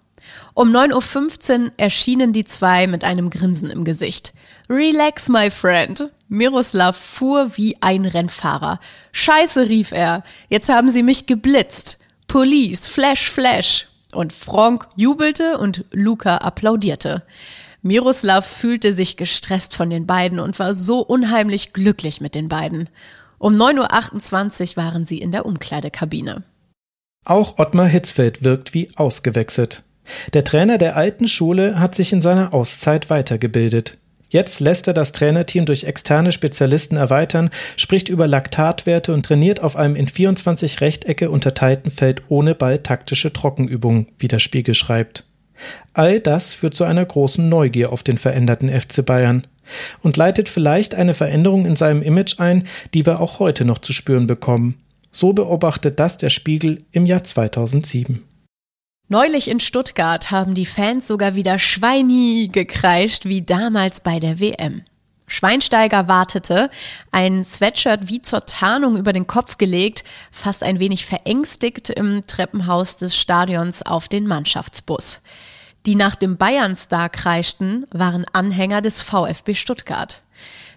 Um 9.15 Uhr erschienen die zwei mit einem Grinsen im Gesicht. Relax, my friend. Miroslav fuhr wie ein Rennfahrer. Scheiße, rief er. Jetzt haben sie mich geblitzt. Police, Flash, Flash. Und Frank jubelte und Luca applaudierte. Miroslav fühlte sich gestresst von den beiden und war so unheimlich glücklich mit den beiden. Um 9.28 Uhr waren sie in der Umkleidekabine. Auch Ottmar Hitzfeld wirkt wie ausgewechselt. Der Trainer der alten Schule hat sich in seiner Auszeit weitergebildet. Jetzt lässt er das Trainerteam durch externe Spezialisten erweitern, spricht über Laktatwerte und trainiert auf einem in 24 Rechtecke unterteilten Feld ohne Ball taktische Trockenübungen, wie der Spiegel schreibt. All das führt zu einer großen Neugier auf den veränderten FC Bayern und leitet vielleicht eine Veränderung in seinem Image ein, die wir auch heute noch zu spüren bekommen. So beobachtet das der Spiegel im Jahr 2007. Neulich in Stuttgart haben die Fans sogar wieder Schweini gekreischt, wie damals bei der WM. Schweinsteiger wartete, ein Sweatshirt wie zur Tarnung über den Kopf gelegt, fast ein wenig verängstigt im Treppenhaus des Stadions auf den Mannschaftsbus. Die nach dem Bayern-Star kreischten, waren Anhänger des VfB Stuttgart.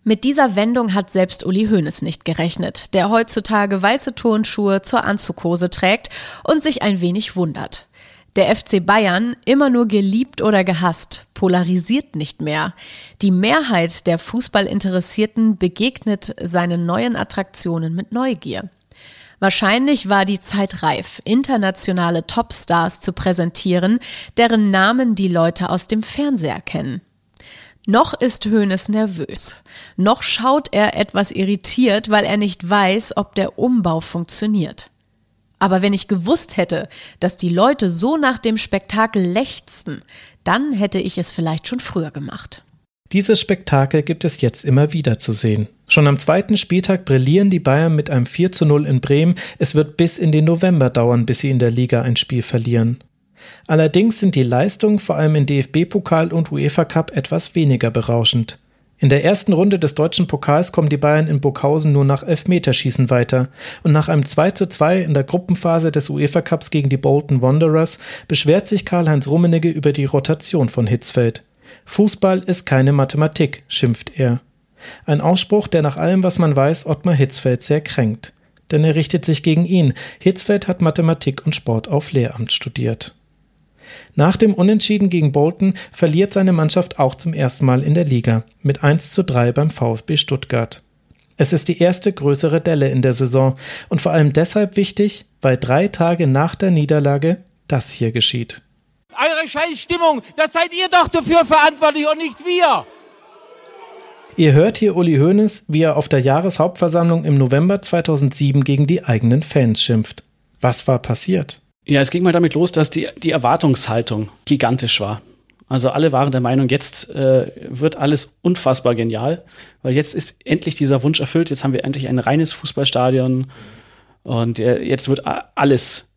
Mit dieser Wendung hat selbst Uli Hoeneß nicht gerechnet, der heutzutage weiße Turnschuhe zur Anzughose trägt und sich ein wenig wundert. Der FC Bayern, immer nur geliebt oder gehasst, polarisiert nicht mehr. Die Mehrheit der Fußballinteressierten begegnet seinen neuen Attraktionen mit Neugier. Wahrscheinlich war die Zeit reif, internationale Topstars zu präsentieren, deren Namen die Leute aus dem Fernseher kennen. Noch ist Hoeneß nervös. Noch schaut er etwas irritiert, weil er nicht weiß, ob der Umbau funktioniert. Aber wenn ich gewusst hätte, dass die Leute so nach dem Spektakel lechzten, dann hätte ich es vielleicht schon früher gemacht. Dieses Spektakel gibt es jetzt immer wieder zu sehen. Schon am zweiten Spieltag brillieren die Bayern mit einem 4 zu 0 in Bremen. Es wird bis in den November dauern, bis sie in der Liga ein Spiel verlieren. Allerdings sind die Leistungen vor allem in DFB-Pokal und UEFA Cup etwas weniger berauschend. In der ersten Runde des deutschen Pokals kommen die Bayern in Burghausen nur nach Elfmeterschießen weiter. Und nach einem 2 zu 2 in der Gruppenphase des UEFA Cups gegen die Bolton Wanderers beschwert sich Karl-Heinz Rummenigge über die Rotation von Hitzfeld. Fußball ist keine Mathematik, schimpft er. Ein Ausspruch, der nach allem, was man weiß, Ottmar Hitzfeld sehr kränkt. Denn er richtet sich gegen ihn. Hitzfeld hat Mathematik und Sport auf Lehramt studiert. Nach dem Unentschieden gegen Bolton verliert seine Mannschaft auch zum ersten Mal in der Liga mit 1 zu 3 beim VfB Stuttgart. Es ist die erste größere Delle in der Saison und vor allem deshalb wichtig, weil drei Tage nach der Niederlage das hier geschieht. Eure Scheißstimmung, das seid ihr doch dafür verantwortlich und nicht wir. Ihr hört hier Uli Hoeneß, wie er auf der Jahreshauptversammlung im November 2007 gegen die eigenen Fans schimpft. Was war passiert? Ja, es ging mal damit los, dass die, die Erwartungshaltung gigantisch war. Also alle waren der Meinung, jetzt äh, wird alles unfassbar genial, weil jetzt ist endlich dieser Wunsch erfüllt. Jetzt haben wir endlich ein reines Fußballstadion und äh, jetzt wird alles,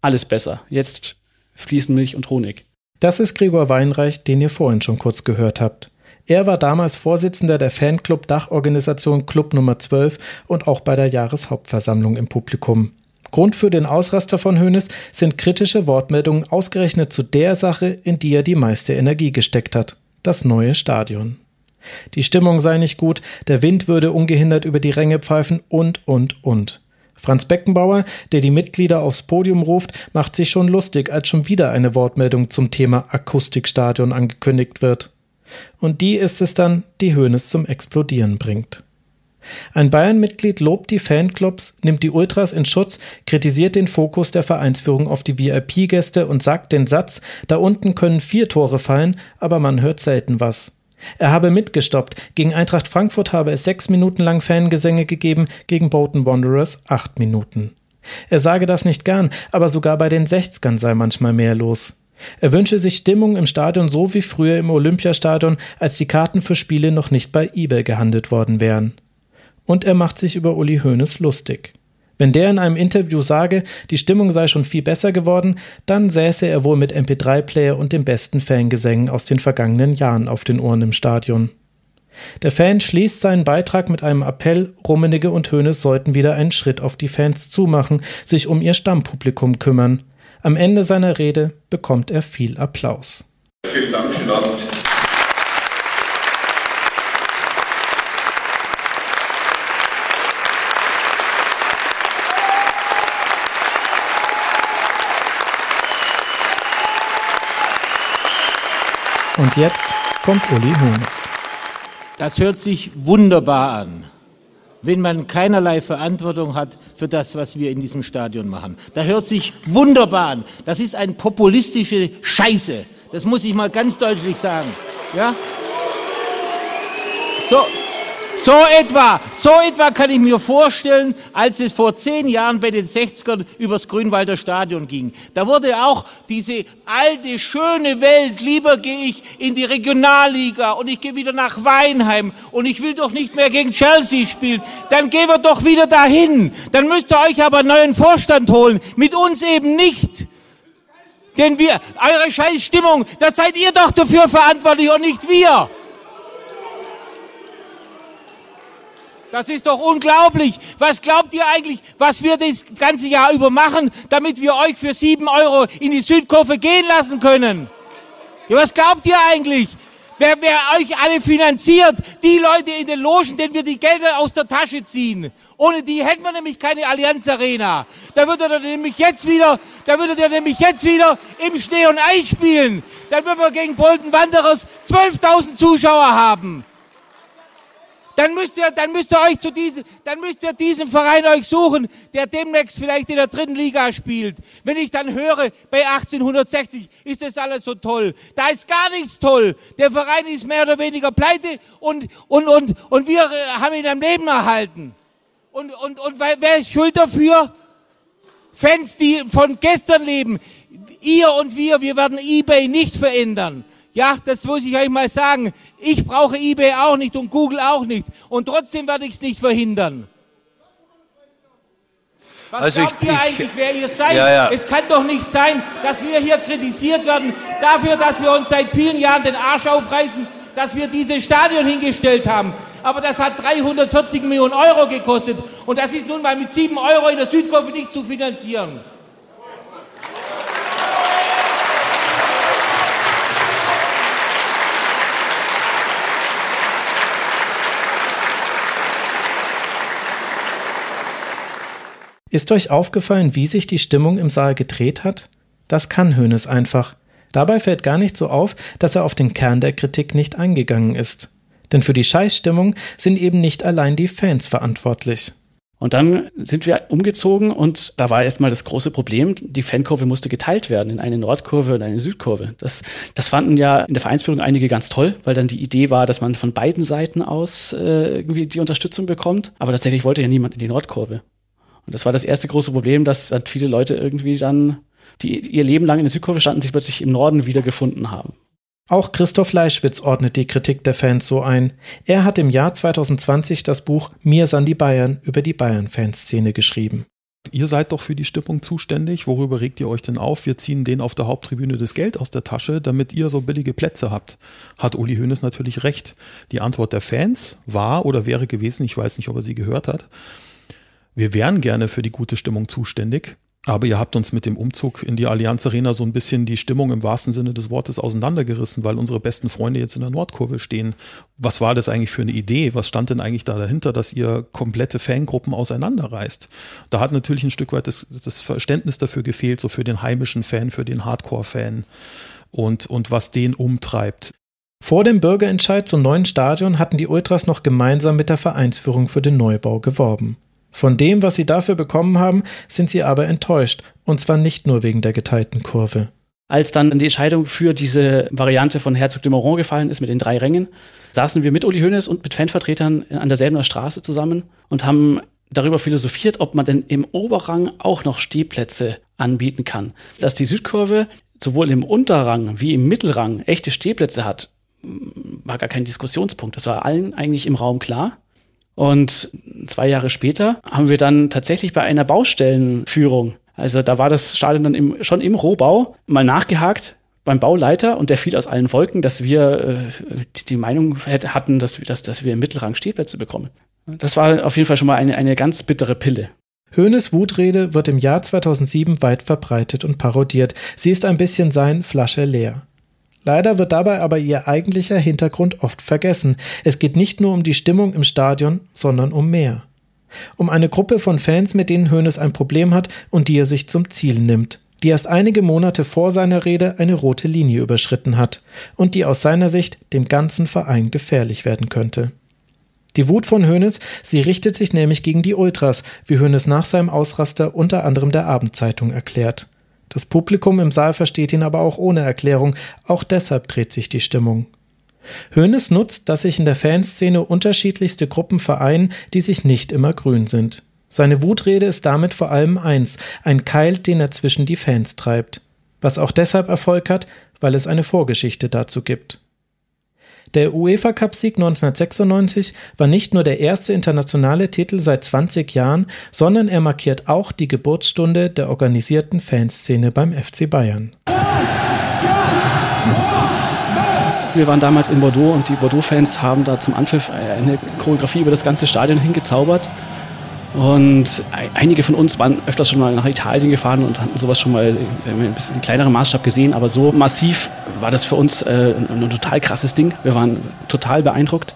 alles besser. Jetzt fließen Milch und Honig. Das ist Gregor Weinreich, den ihr vorhin schon kurz gehört habt. Er war damals Vorsitzender der Fanclub-Dachorganisation Club Nummer 12 und auch bei der Jahreshauptversammlung im Publikum. Grund für den Ausraster von Hoeneß sind kritische Wortmeldungen ausgerechnet zu der Sache, in die er die meiste Energie gesteckt hat, das neue Stadion. Die Stimmung sei nicht gut, der Wind würde ungehindert über die Ränge pfeifen und, und, und. Franz Beckenbauer, der die Mitglieder aufs Podium ruft, macht sich schon lustig, als schon wieder eine Wortmeldung zum Thema Akustikstadion angekündigt wird. Und die ist es dann, die Hoeneß zum Explodieren bringt. Ein Bayern-Mitglied lobt die Fanclubs, nimmt die Ultras in Schutz, kritisiert den Fokus der Vereinsführung auf die VIP-Gäste und sagt den Satz, da unten können vier Tore fallen, aber man hört selten was. Er habe mitgestoppt. Gegen Eintracht Frankfurt habe es sechs Minuten lang Fangesänge gegeben, gegen Bolton Wanderers acht Minuten. Er sage das nicht gern, aber sogar bei den Sechzgern sei manchmal mehr los. Er wünsche sich Stimmung im Stadion so wie früher im Olympiastadion, als die Karten für Spiele noch nicht bei eBay gehandelt worden wären und er macht sich über Uli Hoeneß lustig. Wenn der in einem Interview sage, die Stimmung sei schon viel besser geworden, dann säße er wohl mit MP3-Player und den besten Fangesängen aus den vergangenen Jahren auf den Ohren im Stadion. Der Fan schließt seinen Beitrag mit einem Appell, Rummenigge und Hoeneß sollten wieder einen Schritt auf die Fans zumachen, sich um ihr Stammpublikum kümmern. Am Ende seiner Rede bekommt er viel Applaus. Vielen Dank, schönen Abend. Und jetzt kommt Uli Hoeneß. Das hört sich wunderbar an, wenn man keinerlei Verantwortung hat für das, was wir in diesem Stadion machen. Da hört sich wunderbar an. Das ist eine populistische Scheiße. Das muss ich mal ganz deutlich sagen. Ja? So, so etwa, so etwa kann ich mir vorstellen, als es vor zehn Jahren bei den 60ern übers Grünwalder Stadion ging. Da wurde auch diese alte, schöne Welt, lieber gehe ich in die Regionalliga und ich gehe wieder nach Weinheim und ich will doch nicht mehr gegen Chelsea spielen. Dann gehen wir doch wieder dahin. Dann müsst ihr euch aber einen neuen Vorstand holen. Mit uns eben nicht. Denn wir, eure Scheißstimmung, das seid ihr doch dafür verantwortlich und nicht wir. Das ist doch unglaublich. Was glaubt ihr eigentlich, was wir das ganze Jahr über machen, damit wir euch für sieben Euro in die Südkurve gehen lassen können? Ja, was glaubt ihr eigentlich? Wer, wer euch alle finanziert, die Leute in den Logen, denen wir die Gelder aus der Tasche ziehen. Ohne die hätten wir nämlich keine Allianz Arena. Da würdet ihr nämlich jetzt wieder, da würdet ihr nämlich jetzt wieder im Schnee und Eis spielen. Dann würden wir gegen Bolton Wanderers 12.000 Zuschauer haben dann müsst ihr, dann müsst ihr euch zu diesem, dann müsst ihr diesen Verein euch suchen, der demnächst vielleicht in der dritten Liga spielt. Wenn ich dann höre, bei 1860 ist das alles so toll. Da ist gar nichts toll. Der Verein ist mehr oder weniger pleite und, und, und, und wir äh, haben ihn am Leben erhalten. Und, und, und wer ist schuld dafür? Fans, die von gestern leben. Ihr und wir, wir werden eBay nicht verändern. Ja, das muss ich euch mal sagen. Ich brauche eBay auch nicht und Google auch nicht. Und trotzdem werde ich es nicht verhindern. Was also glaubt ich, ihr eigentlich, wer ihr seid? Ja, ja. Es kann doch nicht sein, dass wir hier kritisiert werden dafür, dass wir uns seit vielen Jahren den Arsch aufreißen, dass wir dieses Stadion hingestellt haben. Aber das hat 340 Millionen Euro gekostet. Und das ist nun mal mit 7 Euro in der Südkurve nicht zu finanzieren. Ist euch aufgefallen, wie sich die Stimmung im Saal gedreht hat? Das kann Hoeneß einfach. Dabei fällt gar nicht so auf, dass er auf den Kern der Kritik nicht eingegangen ist. Denn für die Scheißstimmung sind eben nicht allein die Fans verantwortlich. Und dann sind wir umgezogen und da war erstmal das große Problem, die Fankurve musste geteilt werden in eine Nordkurve und eine Südkurve. Das, das fanden ja in der Vereinsführung einige ganz toll, weil dann die Idee war, dass man von beiden Seiten aus äh, irgendwie die Unterstützung bekommt. Aber tatsächlich wollte ja niemand in die Nordkurve. Und das war das erste große Problem, dass dann viele Leute irgendwie dann, die ihr Leben lang in der Südkurve standen, sich plötzlich im Norden wiedergefunden haben. Auch Christoph Leischwitz ordnet die Kritik der Fans so ein. Er hat im Jahr 2020 das Buch Mir san die Bayern über die Bayern-Fanszene geschrieben. Ihr seid doch für die Stimmung zuständig. Worüber regt ihr euch denn auf? Wir ziehen denen auf der Haupttribüne das Geld aus der Tasche, damit ihr so billige Plätze habt. Hat Uli Hoeneß natürlich recht. Die Antwort der Fans war oder wäre gewesen, ich weiß nicht, ob er sie gehört hat, wir wären gerne für die gute Stimmung zuständig, Aber ihr habt uns mit dem Umzug in die Allianz Arena so ein bisschen die Stimmung im wahrsten Sinne des Wortes auseinandergerissen, weil unsere besten Freunde jetzt in der Nordkurve stehen. Was war das eigentlich für eine Idee? Was stand denn eigentlich da dahinter, dass ihr komplette Fangruppen auseinanderreißt? Da hat natürlich ein Stück weit das, das Verständnis dafür gefehlt, so für den heimischen Fan, für den Hardcore-Fan und, und was den umtreibt. Vor dem Bürgerentscheid zum neuen Stadion hatten die Ultras noch gemeinsam mit der Vereinsführung für den Neubau geworben. Von dem, was sie dafür bekommen haben, sind sie aber enttäuscht. Und zwar nicht nur wegen der geteilten Kurve. Als dann die Entscheidung für diese Variante von Herzog de Moron gefallen ist mit den drei Rängen, saßen wir mit Uli Hoeneß und mit Fanvertretern an derselben Straße zusammen und haben darüber philosophiert, ob man denn im Oberrang auch noch Stehplätze anbieten kann. Dass die Südkurve sowohl im Unterrang wie im Mittelrang echte Stehplätze hat, war gar kein Diskussionspunkt. Das war allen eigentlich im Raum klar. Und zwei Jahre später haben wir dann tatsächlich bei einer Baustellenführung, also da war das Stadion dann im, schon im Rohbau, mal nachgehakt beim Bauleiter und der fiel aus allen Wolken, dass wir äh, die Meinung hatten, dass wir, dass, dass wir im Mittelrang Stehplätze bekommen. Das war auf jeden Fall schon mal eine, eine ganz bittere Pille. Höhnes Wutrede wird im Jahr 2007 weit verbreitet und parodiert. Sie ist ein bisschen sein Flasche leer. Leider wird dabei aber ihr eigentlicher Hintergrund oft vergessen. Es geht nicht nur um die Stimmung im Stadion, sondern um mehr. Um eine Gruppe von Fans, mit denen Hoeneß ein Problem hat und die er sich zum Ziel nimmt, die erst einige Monate vor seiner Rede eine rote Linie überschritten hat und die aus seiner Sicht dem ganzen Verein gefährlich werden könnte. Die Wut von Hoeneß, sie richtet sich nämlich gegen die Ultras, wie Hoeneß nach seinem Ausraster unter anderem der Abendzeitung erklärt. Das Publikum im Saal versteht ihn aber auch ohne Erklärung, auch deshalb dreht sich die Stimmung. Hoeneß nutzt, dass sich in der Fanszene unterschiedlichste Gruppen vereinen, die sich nicht immer grün sind. Seine Wutrede ist damit vor allem eins, ein Keil, den er zwischen die Fans treibt. Was auch deshalb Erfolg hat, weil es eine Vorgeschichte dazu gibt. Der UEFA Cup-Sieg 1996 war nicht nur der erste internationale Titel seit 20 Jahren, sondern er markiert auch die Geburtsstunde der organisierten Fanszene beim FC Bayern. Wir waren damals in Bordeaux und die Bordeaux-Fans haben da zum Anpfiff eine Choreografie über das ganze Stadion hingezaubert. Und einige von uns waren öfters schon mal nach Italien gefahren und hatten sowas schon mal ein bisschen in kleinerem Maßstab gesehen, aber so massiv war das für uns äh, ein total krasses Ding. Wir waren total beeindruckt.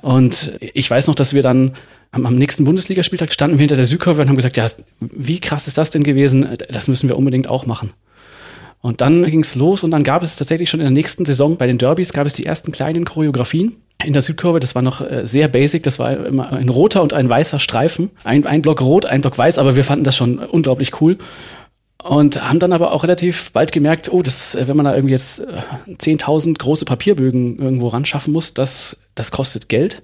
Und ich weiß noch, dass wir dann am, am nächsten Bundesligaspieltag standen wir hinter der Südkurve und haben gesagt, ja, wie krass ist das denn gewesen? Das müssen wir unbedingt auch machen. Und dann ging es los und dann gab es tatsächlich schon in der nächsten Saison bei den Derbys gab es die ersten kleinen Choreografien in der Südkurve. Das war noch äh, sehr basic. Das war immer ein roter und ein weißer Streifen. Ein, ein Block rot, ein Block weiß, aber wir fanden das schon unglaublich cool. Und haben dann aber auch relativ bald gemerkt, oh, das, äh, wenn man da irgendwie jetzt 10.000 äh, große Papierbögen irgendwo ran schaffen muss, das, das kostet Geld.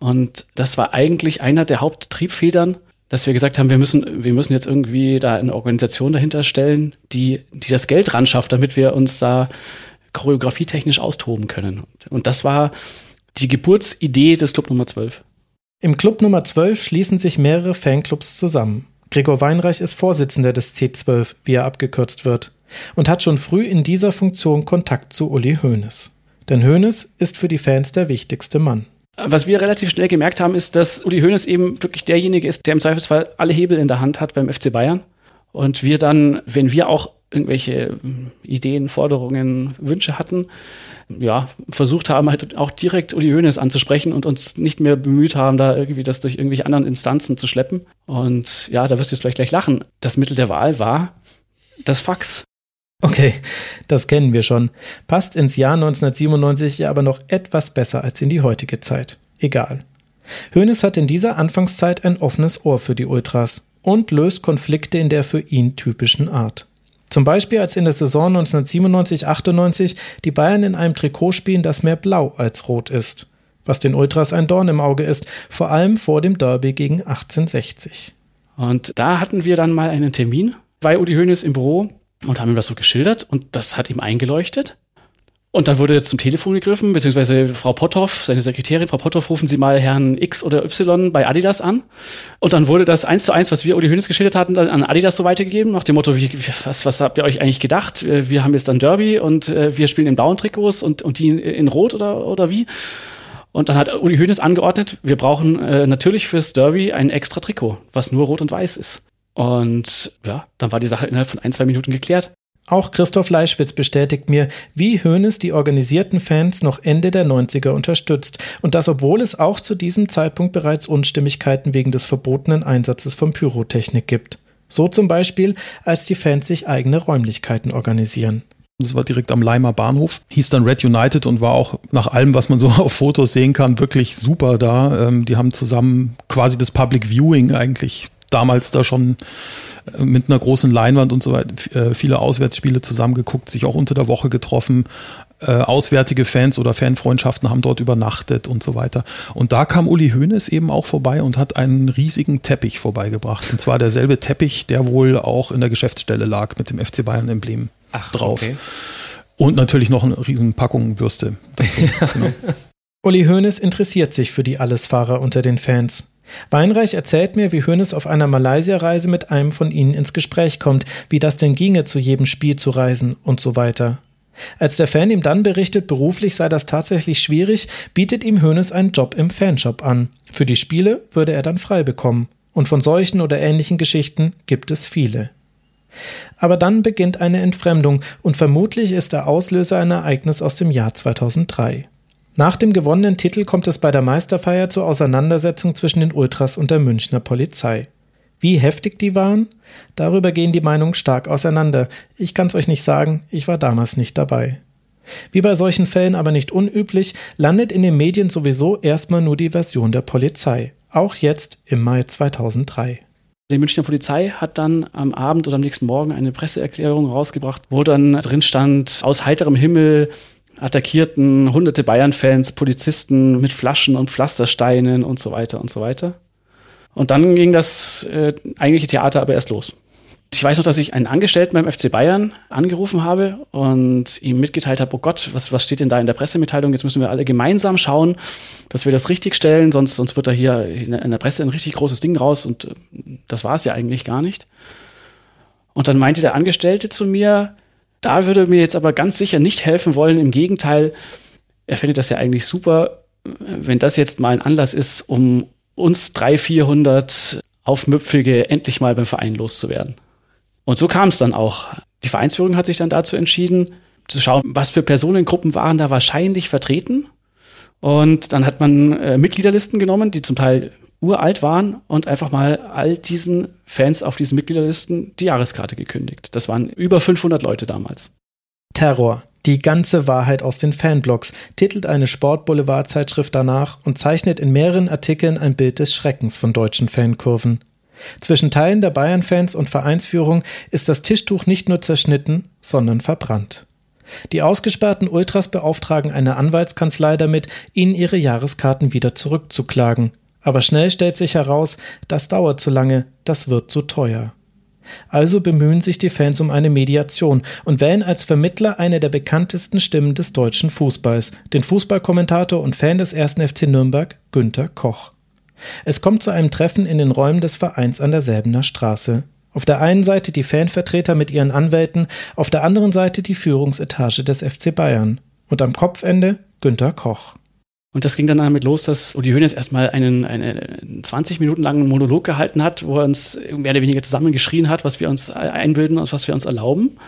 Und das war eigentlich einer der Haupttriebfedern, dass wir gesagt haben, wir müssen, wir müssen jetzt irgendwie da eine Organisation dahinter stellen, die, die das Geld ran schafft, damit wir uns da choreografietechnisch austoben können. Und das war die Geburtsidee des Club Nummer 12. Im Club Nummer 12 schließen sich mehrere Fanclubs zusammen. Gregor Weinreich ist Vorsitzender des C12, wie er abgekürzt wird, und hat schon früh in dieser Funktion Kontakt zu Uli Hoeneß. Denn Hoeneß ist für die Fans der wichtigste Mann. Was wir relativ schnell gemerkt haben, ist, dass Uli Hoeneß eben wirklich derjenige ist, der im Zweifelsfall alle Hebel in der Hand hat beim FC Bayern. Und wir dann, wenn wir auch irgendwelche Ideen, Forderungen, Wünsche hatten, ja, versucht haben, halt auch direkt Uli Hoeneß anzusprechen und uns nicht mehr bemüht haben, da irgendwie das durch irgendwelche anderen Instanzen zu schleppen. Und ja, da wirst du jetzt vielleicht gleich lachen. Das Mittel der Wahl war das Fax. Okay, das kennen wir schon. Passt ins Jahr 1997 aber noch etwas besser als in die heutige Zeit. Egal. Hoeneß hat in dieser Anfangszeit ein offenes Ohr für die Ultras und löst Konflikte in der für ihn typischen Art. Zum Beispiel als in der Saison 1997-98 die Bayern in einem Trikot spielen, das mehr blau als rot ist. Was den Ultras ein Dorn im Auge ist, vor allem vor dem Derby gegen 1860. Und da hatten wir dann mal einen Termin bei Udi Hoeneß im Büro und haben ihm das so geschildert und das hat ihm eingeleuchtet. Und dann wurde zum Telefon gegriffen, beziehungsweise Frau Potthoff, seine Sekretärin, Frau Potthoff, rufen Sie mal Herrn X oder Y bei Adidas an. Und dann wurde das eins zu eins, was wir Uli Hoeneß geschildert hatten, dann an Adidas so weitergegeben, nach dem Motto, wie, was, was habt ihr euch eigentlich gedacht? Wir haben jetzt dann Derby und äh, wir spielen in blauen Trikots und, und die in, Rot oder, oder wie? Und dann hat Uli Hoeneß angeordnet, wir brauchen äh, natürlich fürs Derby ein extra Trikot, was nur rot und weiß ist. Und ja, dann war die Sache innerhalb von ein, zwei Minuten geklärt. Auch Christoph Leischwitz bestätigt mir, wie Hoeneß die organisierten Fans noch Ende der 90er unterstützt und das obwohl es auch zu diesem Zeitpunkt bereits Unstimmigkeiten wegen des verbotenen Einsatzes von Pyrotechnik gibt. So zum Beispiel, als die Fans sich eigene Räumlichkeiten organisieren. Das war direkt am Leimer Bahnhof, hieß dann Red United und war auch nach allem, was man so auf Fotos sehen kann, wirklich super da. Ähm, die haben zusammen quasi das Public Viewing eigentlich damals da schon äh, mit einer großen Leinwand und so weiter, äh, viele Auswärtsspiele zusammengeguckt, sich auch unter der Woche getroffen. Äh, auswärtige Fans oder Fanfreundschaften haben dort übernachtet und so weiter. Und da kam Uli Hoeneß eben auch vorbei und hat einen riesigen Teppich vorbeigebracht. Und zwar derselbe Teppich, der wohl auch in der Geschäftsstelle lag mit dem FC Bayern-Emblem drauf. Okay. Und natürlich noch eine riesen Packung Würste dazu. genau. Uli Hoeneß interessiert sich für die Allesfahrer unter den Fans. Weinreich erzählt mir, wie Hoeneß auf einer Malaysia-Reise mit einem von ihnen ins Gespräch kommt, wie das denn ginge, zu jedem Spiel zu reisen und so weiter. Als der Fan ihm dann berichtet, beruflich sei das tatsächlich schwierig, bietet ihm Hoeneß einen Job im Fanshop an. Für die Spiele würde er dann frei bekommen. Und von solchen oder ähnlichen Geschichten gibt es viele. Aber dann beginnt eine Entfremdung und vermutlich ist der Auslöser ein Ereignis aus dem Jahr 2003. Nach dem gewonnenen Titel kommt es bei der Meisterfeier zur Auseinandersetzung zwischen den Ultras und der Münchner Polizei. Wie heftig die waren? Darüber gehen die Meinungen stark auseinander. Ich kann's euch nicht sagen, ich war damals nicht dabei. Wie bei solchen Fällen aber nicht unüblich, landet in den Medien sowieso erstmal nur die Version der Polizei. Auch jetzt im Mai 2003. Die Münchner Polizei hat dann am Abend oder am nächsten Morgen eine Presseerklärung rausgebracht, wo dann drin stand, aus heiterem Himmel attackierten hunderte Bayern-Fans Polizisten mit Flaschen und Pflastersteinen und so weiter und so weiter. Und dann ging das äh, eigentliche Theater aber erst los. Ich weiß noch, dass ich einen Angestellten beim FC Bayern angerufen habe und ihm mitgeteilt habe, oh Gott, was, was steht denn da in der Pressemitteilung? Jetzt müssen wir alle gemeinsam schauen, dass wir das richtig stellen, sonst, sonst wird da hier in der Presse ein richtig großes Ding raus und äh, das war es ja eigentlich gar nicht. Und dann meinte der Angestellte zu mir, da würde mir jetzt aber ganz sicher nicht helfen wollen. Im Gegenteil, er findet das ja eigentlich super, wenn das jetzt mal ein Anlass ist, um uns 300, 400 Aufmüpfige endlich mal beim Verein loszuwerden. Und so kam es dann auch. Die Vereinsführung hat sich dann dazu entschieden, zu schauen, was für Personengruppen waren da wahrscheinlich vertreten. Und dann hat man äh, Mitgliederlisten genommen, die zum Teil uralt waren und einfach mal all diesen Fans auf diesen Mitgliederlisten die Jahreskarte gekündigt. Das waren über 500 Leute damals. Terror. Die ganze Wahrheit aus den Fanblogs titelt eine Sportboulevard-Zeitschrift danach und zeichnet in mehreren Artikeln ein Bild des Schreckens von deutschen Fankurven. Zwischen Teilen der Bayern-Fans und Vereinsführung ist das Tischtuch nicht nur zerschnitten, sondern verbrannt. Die ausgesperrten Ultras beauftragen eine Anwaltskanzlei damit, ihnen ihre Jahreskarten wieder zurückzuklagen. Aber schnell stellt sich heraus, das dauert zu lange, das wird zu teuer. Also bemühen sich die Fans um eine Mediation und wählen als Vermittler eine der bekanntesten Stimmen des deutschen Fußballs, den Fußballkommentator und Fan des 1. FC Nürnberg, Günter Koch. Es kommt zu einem Treffen in den Räumen des Vereins an der Selbener Straße. Auf der einen Seite die Fanvertreter mit ihren Anwälten, auf der anderen Seite die Führungsetage des FC Bayern. Und am Kopfende Günter Koch. Und das ging dann damit los, dass Uli Hoeneß erstmal einen, einen 20 Minuten langen Monolog gehalten hat, wo er uns mehr oder weniger zusammengeschrien hat, was wir uns einbilden und was wir uns erlauben.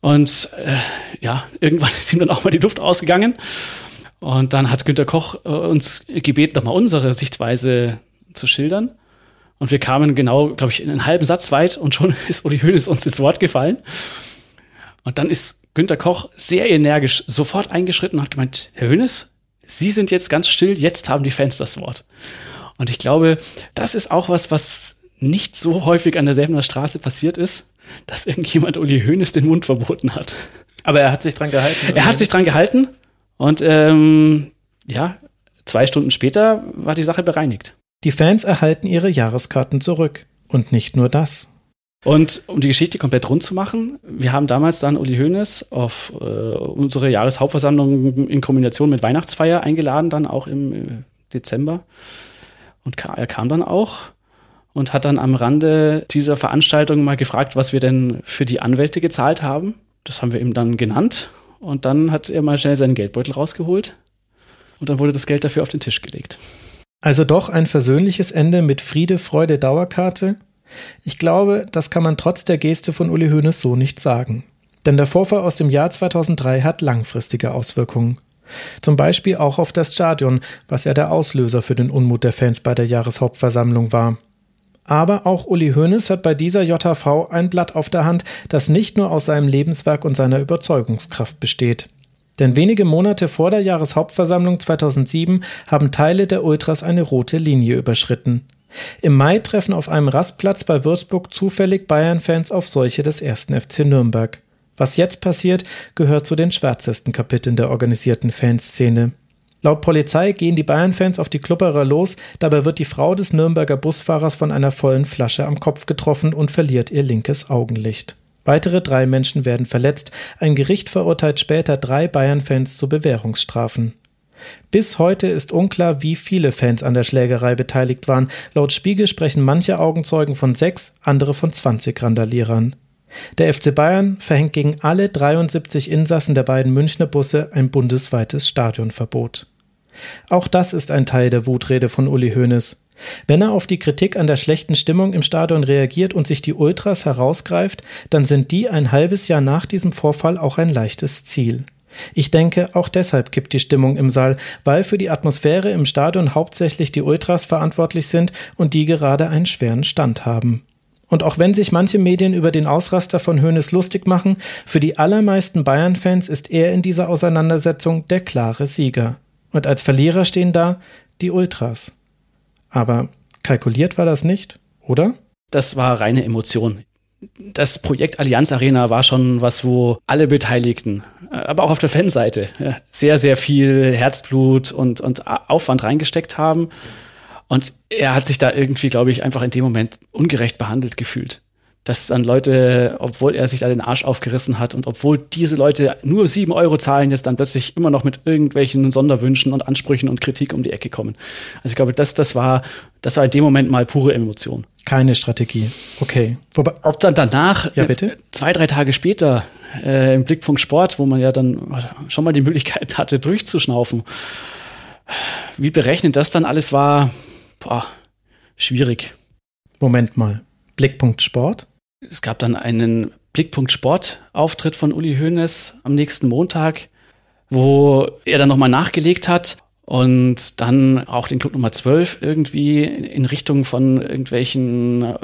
Und äh, ja, irgendwann ist ihm dann auch mal die Luft ausgegangen. Und dann hat Günter Koch äh, uns gebeten, nochmal unsere Sichtweise zu schildern. Und wir kamen genau, glaube ich, in einen halben Satz weit und schon ist Uli Hoeneß uns ins Wort gefallen. Und dann ist Günter Koch sehr energisch sofort eingeschritten und hat gemeint, Herr Hoeneß, Sie sind jetzt ganz still, jetzt haben die Fans das Wort. Und ich glaube, das ist auch was, was nicht so häufig an derselben Straße passiert ist, dass irgendjemand Uli Hoeneß den Mund verboten hat. Aber er hat sich dran gehalten. Er hat sich dran gehalten und ähm, ja, zwei Stunden später war die Sache bereinigt. Die Fans erhalten ihre Jahreskarten zurück. Und nicht nur das. Und um die Geschichte komplett rund zu machen, wir haben damals dann Uli Hoeneß auf äh, unsere Jahreshauptversammlung in Kombination mit Weihnachtsfeier eingeladen, dann auch im äh, Dezember. Und er kam dann auch und hat dann am Rande dieser Veranstaltung mal gefragt, was wir denn für die Anwälte gezahlt haben. Das haben wir ihm dann genannt. Und dann hat er mal schnell seinen Geldbeutel rausgeholt. Und dann wurde das Geld dafür auf den Tisch gelegt. Also doch ein versöhnliches Ende mit Friede, Freude, Dauerkarte? Ich glaube, das kann man trotz der Geste von Uli Hoeneß so nicht sagen. Denn der Vorfall aus dem Jahr 2003 hat langfristige Auswirkungen. Zum Beispiel auch auf das Stadion, was ja der Auslöser für den Unmut der Fans bei der Jahreshauptversammlung war. Aber auch Uli Hoeneß hat bei dieser JV ein Blatt auf der Hand, das nicht nur aus seinem Lebenswerk und seiner Überzeugungskraft besteht. Denn wenige Monate vor der Jahreshauptversammlung 2007 haben Teile der Ultras eine rote Linie überschritten. Im Mai treffen auf einem Rastplatz bei Würzburg zufällig Bayern-Fans auf solche des ersten FC Nürnberg. Was jetzt passiert, gehört zu den schwärzesten Kapiteln der organisierten Fanszene. Laut Polizei gehen die Bayern-Fans auf die Klubberer los, dabei wird die Frau des Nürnberger Busfahrers von einer vollen Flasche am Kopf getroffen und verliert ihr linkes Augenlicht. Weitere drei Menschen werden verletzt, ein Gericht verurteilt später drei Bayern-Fans zu Bewährungsstrafen. Bis heute ist unklar, wie viele Fans an der Schlägerei beteiligt waren. Laut Spiegel sprechen manche Augenzeugen von sechs, andere von 20 Randalierern. Der FC Bayern verhängt gegen alle 73 Insassen der beiden Münchner Busse ein bundesweites Stadionverbot. Auch das ist ein Teil der Wutrede von Uli Hoeneß. Wenn er auf die Kritik an der schlechten Stimmung im Stadion reagiert und sich die Ultras herausgreift, dann sind die ein halbes Jahr nach diesem Vorfall auch ein leichtes Ziel. Ich denke, auch deshalb kippt die Stimmung im Saal, weil für die Atmosphäre im Stadion hauptsächlich die Ultras verantwortlich sind und die gerade einen schweren Stand haben. Und auch wenn sich manche Medien über den Ausraster von Hoeneß lustig machen, für die allermeisten Bayern-Fans ist er in dieser Auseinandersetzung der klare Sieger. Und als Verlierer stehen da die Ultras. Aber kalkuliert war das nicht, oder? Das war reine Emotion. Das Projekt Allianz Arena war schon was, wo alle Beteiligten, aber auch auf der Fanseite, sehr, sehr viel Herzblut und, und Aufwand reingesteckt haben. Und er hat sich da irgendwie, glaube ich, einfach in dem Moment ungerecht behandelt gefühlt dass dann Leute, obwohl er sich da den Arsch aufgerissen hat und obwohl diese Leute nur sieben Euro zahlen, jetzt dann plötzlich immer noch mit irgendwelchen Sonderwünschen und Ansprüchen und Kritik um die Ecke kommen. Also ich glaube, das, das war, das war in dem Moment mal pure Emotion. Keine Strategie. Okay. Wobei, Ob dann danach, ja, bitte? zwei, drei Tage später, äh, im Blickpunkt Sport, wo man ja dann schon mal die Möglichkeit hatte, durchzuschnaufen, wie berechnet das dann alles war, boah, schwierig. Moment mal. Blickpunkt Sport? Es gab dann einen Blickpunkt Sport-Auftritt von Uli Hoeneß am nächsten Montag, wo er dann nochmal nachgelegt hat und dann auch den Club Nummer 12 irgendwie in Richtung von irgendwelchen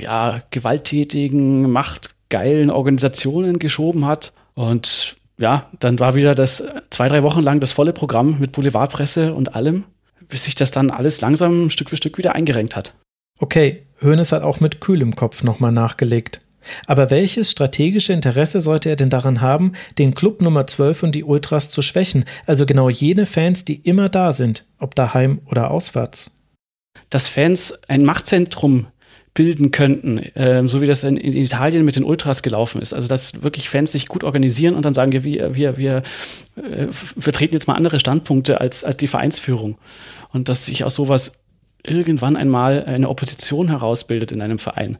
ja, gewalttätigen, machtgeilen Organisationen geschoben hat. Und ja, dann war wieder das zwei, drei Wochen lang das volle Programm mit Boulevardpresse und allem, bis sich das dann alles langsam Stück für Stück wieder eingerenkt hat. Okay, Hoeneß hat auch mit kühlem Kopf nochmal nachgelegt. Aber welches strategische Interesse sollte er denn daran haben, den Club Nummer 12 und die Ultras zu schwächen, also genau jene Fans, die immer da sind, ob daheim oder auswärts? Dass Fans ein Machtzentrum bilden könnten, äh, so wie das in, in, Italien mit den Ultras gelaufen ist. Also dass wirklich Fans sich gut organisieren und dann sagen, wir, wir, wir äh, vertreten jetzt mal andere Standpunkte als, als die Vereinsführung. Und dass sich aus sowas irgendwann einmal eine Opposition herausbildet in einem Verein.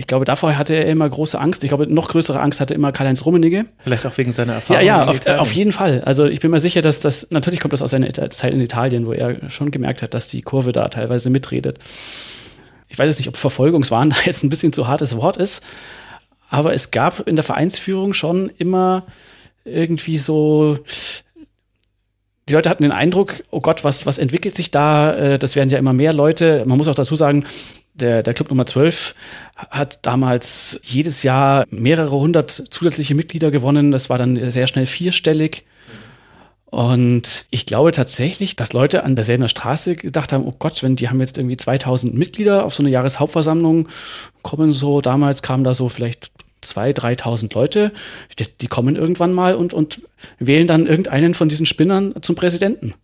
Ich glaube, davor hatte er immer große Angst. Ich glaube, noch größere Angst hatte immer Karl-Heinz Rummenigge. Vielleicht auch wegen seiner Erfahrung. Ja, ja, auf, auf, jeden Fall. Also ich bin mir sicher, dass das, natürlich kommt das aus seiner Zeit in Italien, wo er schon gemerkt hat, dass die Kurve da teilweise mitredet. Ich weiß jetzt nicht, ob Verfolgungswahn da jetzt ein bisschen zu hartes Wort ist, aber es gab in der Vereinsführung schon immer irgendwie so die Leute hatten den Eindruck, oh Gott, was, was entwickelt sich da? Äh, das werden ja immer mehr Leute. Man muss auch dazu sagen, der, der Club Nummer 12 hat damals jedes Jahr mehrere hundert zusätzliche Mitglieder gewonnen. Das war dann sehr schnell vierstellig. Und ich glaube tatsächlich, dass Leute an derselben Straße gedacht haben, oh Gott, wenn die haben jetzt irgendwie 2000 Mitglieder auf so eine Jahreshauptversammlung, kommen so, damals kamen da so vielleicht 2.000, 3.000 Leute, die, die, kommen irgendwann mal und, und wählen dann irgendeinen von diesen Spinnern zum Präsidenten.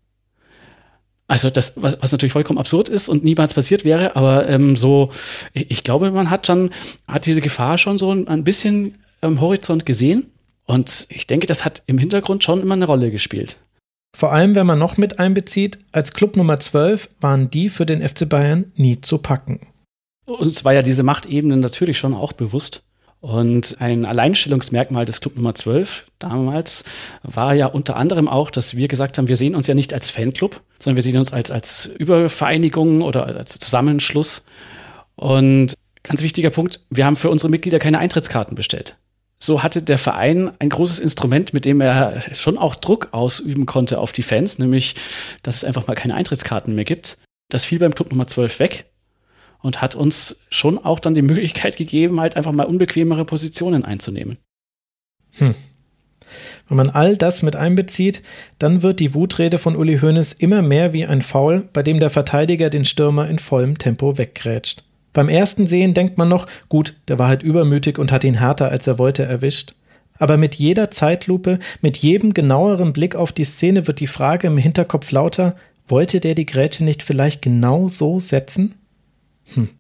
Also das, was, was natürlich vollkommen absurd ist und niemals passiert wäre, aber ähm, so, ich, ich glaube, man hat schon, hat diese Gefahr schon so ein, ein bisschen am Horizont gesehen. Und ich denke, das hat im Hintergrund schon immer eine Rolle gespielt. Vor allem, wenn man noch mit einbezieht, als Club Nummer 12 waren die für den FC Bayern nie zu packen. Uns war ja diese Machtebene natürlich schon auch bewusst. Und ein Alleinstellungsmerkmal des Club Nummer 12 damals war ja unter anderem auch, dass wir gesagt haben, wir sehen uns ja nicht als Fanclub, sondern wir sehen uns als, als Übervereinigung oder als Zusammenschluss. Und Ganz wichtiger Punkt, wir haben für unsere Mitglieder keine Eintrittskarten bestellt. So hatte der Verein ein großes Instrument, mit dem er schon auch Druck ausüben konnte auf die Fans, nämlich, dass es einfach mal keine Eintrittskarten mehr gibt. Das fiel beim Club Nummer 12 weg und hat uns schon auch dann die Möglichkeit gegeben, halt einfach mal unbequemere Positionen einzunehmen. Hm. Wenn man all das mit einbezieht, dann wird die Wutrede von Uli Hoeneß immer mehr wie ein Foul, bei dem der Verteidiger den Stürmer in vollem Tempo weggrätscht. Beim ersten Sehen denkt man noch, gut, der war halt übermütig und hat ihn härter als er wollte erwischt. Aber mit jeder Zeitlupe, mit jedem genaueren Blick auf die Szene wird die Frage im Hinterkopf lauter, wollte der die Grätsche nicht vielleicht genau so setzen? Hm.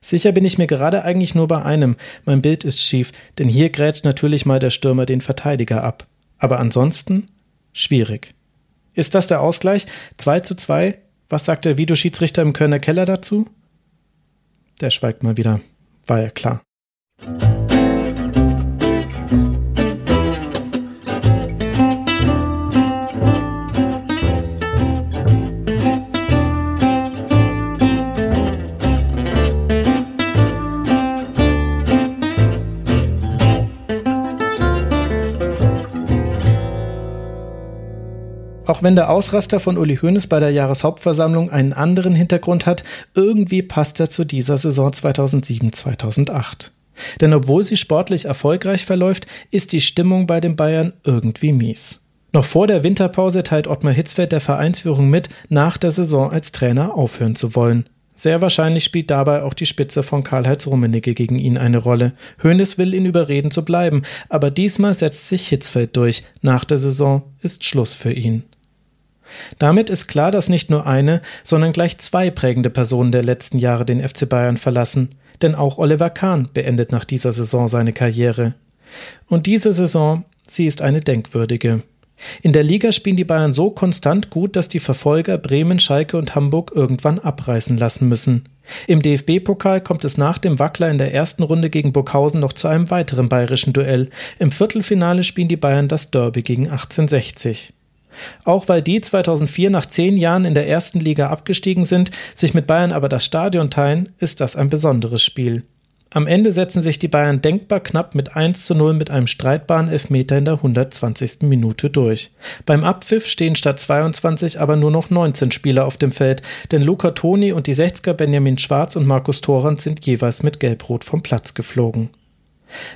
Sicher bin ich mir gerade eigentlich nur bei einem. Mein Bild ist schief, denn hier grätscht natürlich mal der Stürmer den Verteidiger ab. Aber ansonsten schwierig. Ist das der Ausgleich? 2 zu 2? Was sagt der Videoschiedsrichter im Kölner Keller dazu? Der schweigt mal wieder. War ja klar. Auch wenn der Ausraster von Uli Hoeneß bei der Jahreshauptversammlung einen anderen Hintergrund hat, irgendwie passt er zu dieser Saison 2007-2008. Denn obwohl sie sportlich erfolgreich verläuft, ist die Stimmung bei den Bayern irgendwie mies. Noch vor der Winterpause teilt Ottmar Hitzfeld der Vereinsführung mit, nach der Saison als Trainer aufhören zu wollen. Sehr wahrscheinlich spielt dabei auch die Spitze von Karl-Heinz Rummenigge gegen ihn eine Rolle. Hoeneß will ihn überreden zu bleiben, aber diesmal setzt sich Hitzfeld durch. Nach der Saison ist Schluss für ihn. Damit ist klar, dass nicht nur eine, sondern gleich zwei prägende Personen der letzten Jahre den FC Bayern verlassen. Denn auch Oliver Kahn beendet nach dieser Saison seine Karriere. Und diese Saison, sie ist eine denkwürdige. In der Liga spielen die Bayern so konstant gut, dass die Verfolger Bremen, Schalke und Hamburg irgendwann abreißen lassen müssen. Im DFB-Pokal kommt es nach dem Wackler in der ersten Runde gegen Burghausen noch zu einem weiteren bayerischen Duell. Im Viertelfinale spielen die Bayern das Derby gegen 1860. Auch weil die 2004 nach zehn Jahren in der ersten Liga abgestiegen sind, sich mit Bayern aber das Stadion teilen, ist das ein besonderes Spiel. Am Ende setzen sich die Bayern denkbar knapp mit 1 zu 0 mit einem streitbaren Elfmeter in der 120. Minute durch. Beim Abpfiff stehen statt 22 aber nur noch 19 Spieler auf dem Feld, denn Luca Toni und die 60er Benjamin Schwarz und Markus Thorand sind jeweils mit Gelbrot vom Platz geflogen.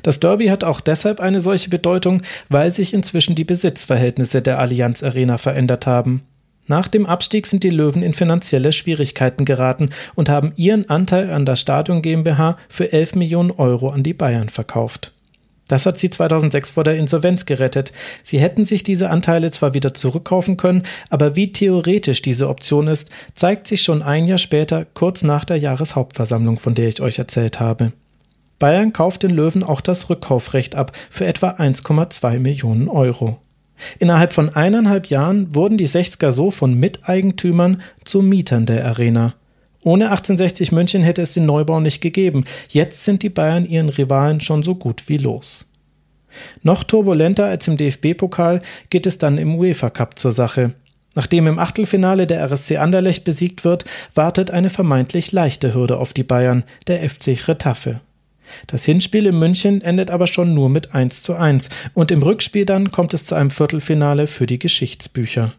Das Derby hat auch deshalb eine solche Bedeutung, weil sich inzwischen die Besitzverhältnisse der Allianz Arena verändert haben. Nach dem Abstieg sind die Löwen in finanzielle Schwierigkeiten geraten und haben ihren Anteil an der Stadion GmbH für 11 Millionen Euro an die Bayern verkauft. Das hat sie 2006 vor der Insolvenz gerettet. Sie hätten sich diese Anteile zwar wieder zurückkaufen können, aber wie theoretisch diese Option ist, zeigt sich schon ein Jahr später, kurz nach der Jahreshauptversammlung, von der ich euch erzählt habe. Bayern kauft den Löwen auch das Rückkaufrecht ab für etwa 1,2 Millionen Euro. Innerhalb von eineinhalb Jahren wurden die 60er so von Miteigentümern zu Mietern der Arena. Ohne 1860 München hätte es den Neubau nicht gegeben. Jetzt sind die Bayern ihren Rivalen schon so gut wie los. Noch turbulenter als im DFB-Pokal geht es dann im UEFA Cup zur Sache. Nachdem im Achtelfinale der RSC Anderlecht besiegt wird, wartet eine vermeintlich leichte Hürde auf die Bayern, der FC Retafe. Das Hinspiel in München endet aber schon nur mit 1 zu 1 und im Rückspiel dann kommt es zu einem Viertelfinale für die Geschichtsbücher.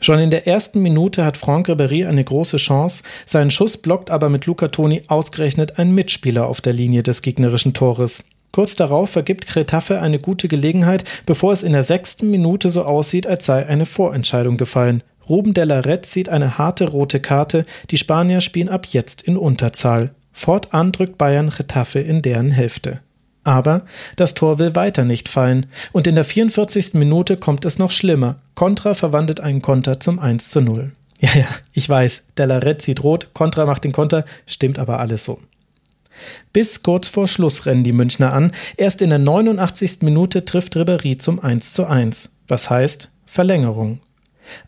Schon in der ersten Minute hat Franck Ribéry eine große Chance, seinen Schuss blockt aber mit Luca Toni ausgerechnet ein Mitspieler auf der Linie des gegnerischen Tores. Kurz darauf vergibt Kretaffe eine gute Gelegenheit, bevor es in der sechsten Minute so aussieht, als sei eine Vorentscheidung gefallen. Ruben de la Red sieht eine harte rote Karte, die Spanier spielen ab jetzt in Unterzahl. Fortan drückt Bayern Retafe in deren Hälfte. Aber das Tor will weiter nicht fallen und in der 44. Minute kommt es noch schlimmer. Contra verwandelt einen Konter zum 1 zu 0. Ja, ja, ich weiß, Delaret sieht rot, Contra macht den Konter, stimmt aber alles so. Bis kurz vor Schluss rennen die Münchner an. Erst in der 89. Minute trifft Ribéry zum 1 zu 1. Was heißt Verlängerung.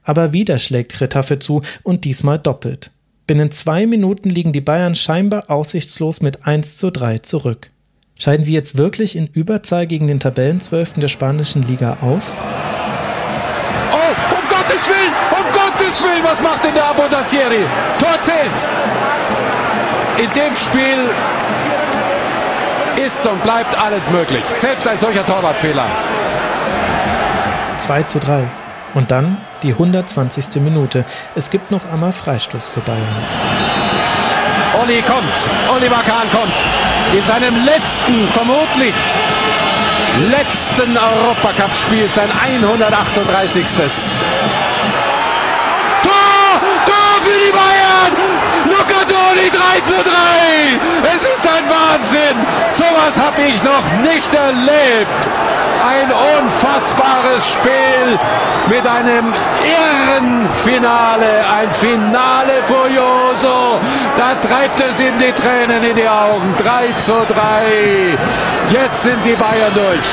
Aber wieder schlägt Retafe zu und diesmal doppelt. Binnen zwei Minuten liegen die Bayern scheinbar aussichtslos mit 1 zu 3 zurück. Scheiden sie jetzt wirklich in Überzahl gegen den Tabellenzwölften der spanischen Liga aus? Oh, um Gottes Willen, um Gottes Willen, was macht denn der Abondanzieri? Tor zählt. In dem Spiel ist und bleibt alles möglich. Selbst ein solcher Torwartfehler. 2 zu 3. Und dann die 120. Minute. Es gibt noch einmal Freistoß für Bayern. Olli kommt, Oliver Kahn kommt. In seinem letzten, vermutlich letzten Europacup-Spiel, sein 138. Tor! Tor für die Bayern! Toni 3 zu 3! Es ist ein Wahnsinn! Sowas habe ich noch nicht erlebt! Ein unfassbares Spiel mit einem irren Finale, ein Finale furioso. Da treibt es ihm die Tränen in die Augen. 3 zu 3. Jetzt sind die Bayern durch.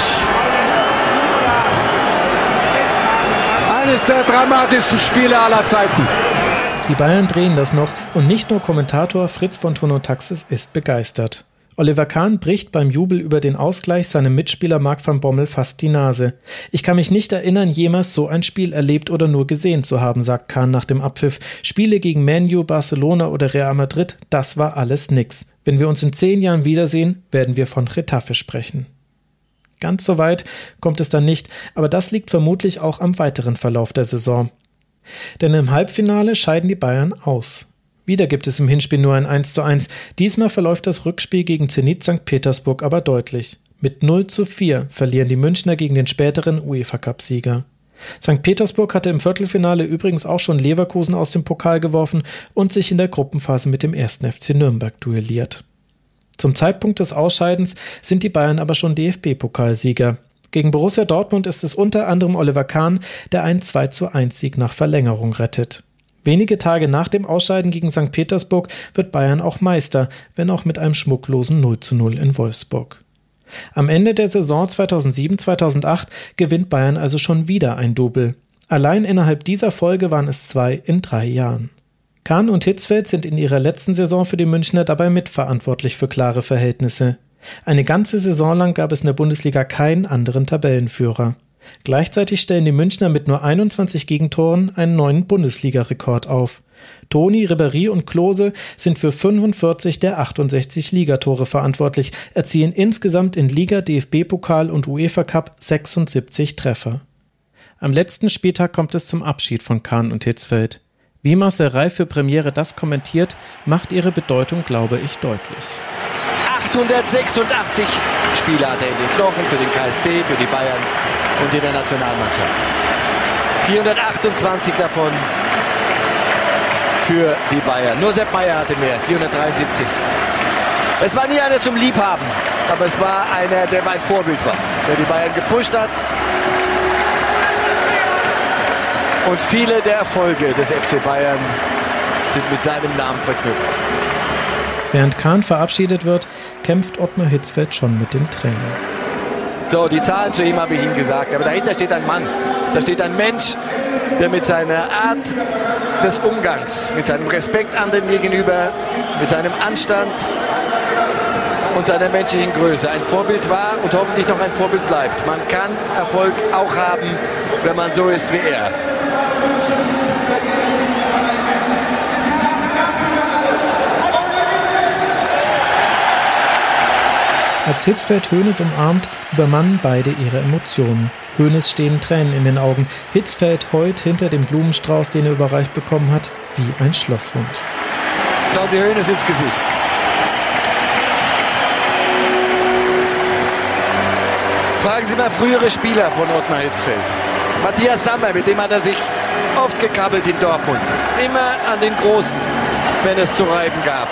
Eines der dramatischsten Spiele aller Zeiten. Die Bayern drehen das noch und nicht nur Kommentator Fritz von Tonotaxis ist begeistert. Oliver Kahn bricht beim Jubel über den Ausgleich seinem Mitspieler Marc van Bommel fast die Nase. Ich kann mich nicht erinnern, jemals so ein Spiel erlebt oder nur gesehen zu haben, sagt Kahn nach dem Abpfiff. Spiele gegen Manu, Barcelona oder Real Madrid, das war alles nix. Wenn wir uns in zehn Jahren wiedersehen, werden wir von Retafe sprechen. Ganz so weit kommt es dann nicht, aber das liegt vermutlich auch am weiteren Verlauf der Saison. Denn im Halbfinale scheiden die Bayern aus. Wieder gibt es im Hinspiel nur ein 1 zu 1. Diesmal verläuft das Rückspiel gegen Zenit St. Petersburg aber deutlich. Mit 0 zu 4 verlieren die Münchner gegen den späteren UEFA-Cup-Sieger. St. Petersburg hatte im Viertelfinale übrigens auch schon Leverkusen aus dem Pokal geworfen und sich in der Gruppenphase mit dem ersten FC Nürnberg duelliert. Zum Zeitpunkt des Ausscheidens sind die Bayern aber schon DFB-Pokalsieger. Gegen Borussia Dortmund ist es unter anderem Oliver Kahn, der einen 2 zu 1 Sieg nach Verlängerung rettet. Wenige Tage nach dem Ausscheiden gegen St. Petersburg wird Bayern auch Meister, wenn auch mit einem schmucklosen 0 zu 0 in Wolfsburg. Am Ende der Saison 2007-2008 gewinnt Bayern also schon wieder ein Double. Allein innerhalb dieser Folge waren es zwei in drei Jahren. Kahn und Hitzfeld sind in ihrer letzten Saison für die Münchner dabei mitverantwortlich für klare Verhältnisse. Eine ganze Saison lang gab es in der Bundesliga keinen anderen Tabellenführer. Gleichzeitig stellen die Münchner mit nur 21 Gegentoren einen neuen Bundesliga-Rekord auf. Toni, Ribéry und Klose sind für 45 der 68 Ligatore verantwortlich, erzielen insgesamt in Liga, DFB-Pokal und UEFA Cup 76 Treffer. Am letzten Spieltag kommt es zum Abschied von Kahn und Hitzfeld. Wie Marcel Reif für Premiere das kommentiert, macht ihre Bedeutung, glaube ich, deutlich. 886 Spieler hat er in den Knochen für den KSC, für die Bayern und in der Nationalmannschaft. 428 davon für die Bayern. Nur Sepp Meier hatte mehr, 473. Es war nie einer zum Liebhaben, aber es war einer, der mein Vorbild war, der die Bayern gepusht hat. Und viele der Erfolge des FC Bayern sind mit seinem Namen verknüpft. Während Kahn verabschiedet wird, kämpft Ottmar Hitzfeld schon mit den Tränen. So, die Zahlen zu ihm habe ich Ihnen gesagt. Aber dahinter steht ein Mann. Da steht ein Mensch, der mit seiner Art des Umgangs, mit seinem Respekt anderen gegenüber, mit seinem Anstand und seiner menschlichen Größe ein Vorbild war und hoffentlich noch ein Vorbild bleibt. Man kann Erfolg auch haben, wenn man so ist wie er. Als Hitzfeld Hönes umarmt, übermannen beide ihre Emotionen. Hönes stehen Tränen in den Augen. Hitzfeld heult hinter dem Blumenstrauß, den er überreicht bekommen hat, wie ein Schlosshund. Sie Hönes ins Gesicht. Fragen Sie mal frühere Spieler von Ottmar Hitzfeld. Matthias Sammer, mit dem hat er sich oft gekabbelt in Dortmund. Immer an den Großen, wenn es zu reiben gab.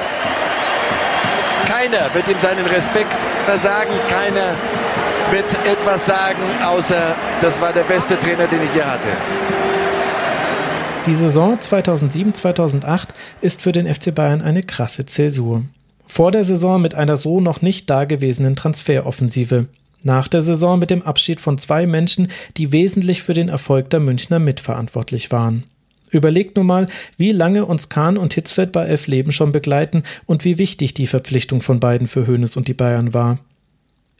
Keiner wird ihm seinen Respekt versagen. Keiner wird etwas sagen, außer das war der beste Trainer, den ich je hatte. Die Saison 2007-2008 ist für den FC Bayern eine krasse Zäsur. Vor der Saison mit einer so noch nicht dagewesenen Transferoffensive. Nach der Saison mit dem Abschied von zwei Menschen, die wesentlich für den Erfolg der Münchner mitverantwortlich waren. Überlegt nur mal, wie lange uns Kahn und Hitzfeld bei Elf Leben schon begleiten und wie wichtig die Verpflichtung von beiden für Hoeneß und die Bayern war.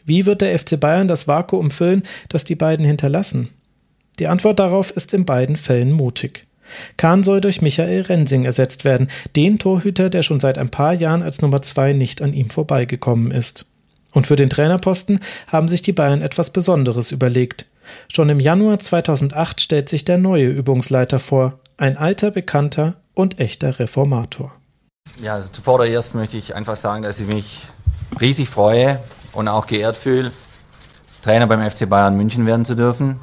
Wie wird der FC Bayern das Vakuum füllen, das die beiden hinterlassen? Die Antwort darauf ist in beiden Fällen mutig. Kahn soll durch Michael Rensing ersetzt werden, den Torhüter, der schon seit ein paar Jahren als Nummer zwei nicht an ihm vorbeigekommen ist. Und für den Trainerposten haben sich die Bayern etwas Besonderes überlegt. Schon im Januar 2008 stellt sich der neue Übungsleiter vor, ein alter Bekannter und echter Reformator. Ja, also zuvordererst möchte ich einfach sagen, dass ich mich riesig freue und auch geehrt fühle, Trainer beim FC Bayern München werden zu dürfen.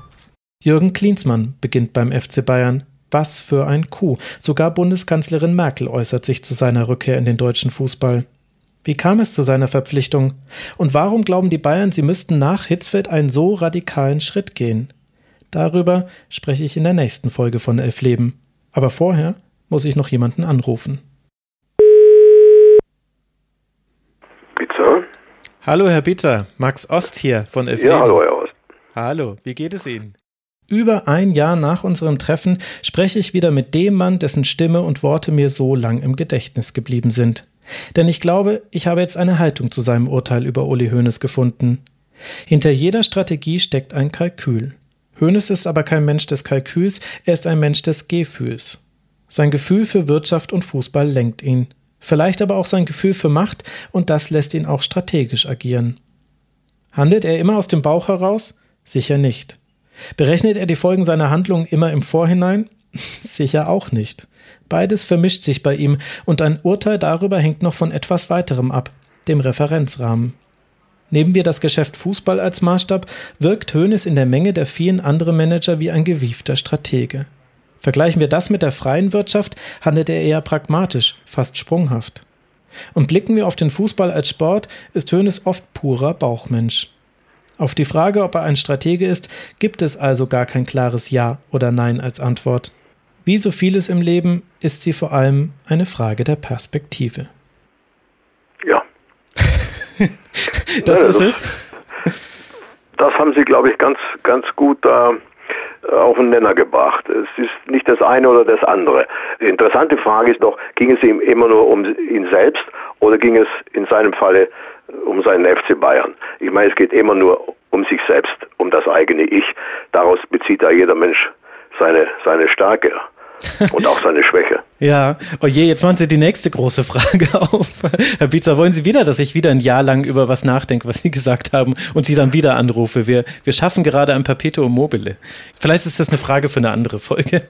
Jürgen Klinsmann beginnt beim FC Bayern. Was für ein Coup. Sogar Bundeskanzlerin Merkel äußert sich zu seiner Rückkehr in den deutschen Fußball. Wie kam es zu seiner Verpflichtung? Und warum glauben die Bayern, sie müssten nach Hitzfeld einen so radikalen Schritt gehen? Darüber spreche ich in der nächsten Folge von Elf Leben. Aber vorher muss ich noch jemanden anrufen. Bitte? Hallo, Herr Bitter. Max Ost hier von Elf Ja, Leben. hallo, Herr Ost. Hallo, wie geht es Ihnen? Über ein Jahr nach unserem Treffen spreche ich wieder mit dem Mann, dessen Stimme und Worte mir so lang im Gedächtnis geblieben sind. Denn ich glaube, ich habe jetzt eine Haltung zu seinem Urteil über Uli Hoeneß gefunden. Hinter jeder Strategie steckt ein Kalkül. Hoeneß ist aber kein Mensch des Kalküls, er ist ein Mensch des Gefühls. Sein Gefühl für Wirtschaft und Fußball lenkt ihn. Vielleicht aber auch sein Gefühl für Macht und das lässt ihn auch strategisch agieren. Handelt er immer aus dem Bauch heraus? Sicher nicht. Berechnet er die Folgen seiner Handlungen immer im Vorhinein? Sicher auch nicht. Beides vermischt sich bei ihm und ein Urteil darüber hängt noch von etwas weiterem ab, dem Referenzrahmen. Nehmen wir das Geschäft Fußball als Maßstab, wirkt Hoeneß in der Menge der vielen anderen Manager wie ein gewiefter Stratege. Vergleichen wir das mit der freien Wirtschaft, handelt er eher pragmatisch, fast sprunghaft. Und blicken wir auf den Fußball als Sport, ist Hoeneß oft purer Bauchmensch. Auf die Frage, ob er ein Stratege ist, gibt es also gar kein klares Ja oder Nein als Antwort. Wie so vieles im Leben ist sie vor allem eine Frage der Perspektive. Das Ja, ist es? Das haben Sie, glaube ich, ganz, ganz gut da äh, auf den Nenner gebracht. Es ist nicht das eine oder das andere. Die interessante Frage ist doch, ging es ihm immer nur um ihn selbst oder ging es in seinem Falle um seinen FC Bayern? Ich meine, es geht immer nur um sich selbst, um das eigene Ich. Daraus bezieht ja jeder Mensch seine, seine Stärke und auch seine Schwäche. Ja, oh je, jetzt machen Sie die nächste große Frage auf. Herr Bietzer, wollen Sie wieder, dass ich wieder ein Jahr lang über was nachdenke, was Sie gesagt haben und Sie dann wieder anrufe? Wir, wir schaffen gerade ein Perpetuum mobile. Vielleicht ist das eine Frage für eine andere Folge.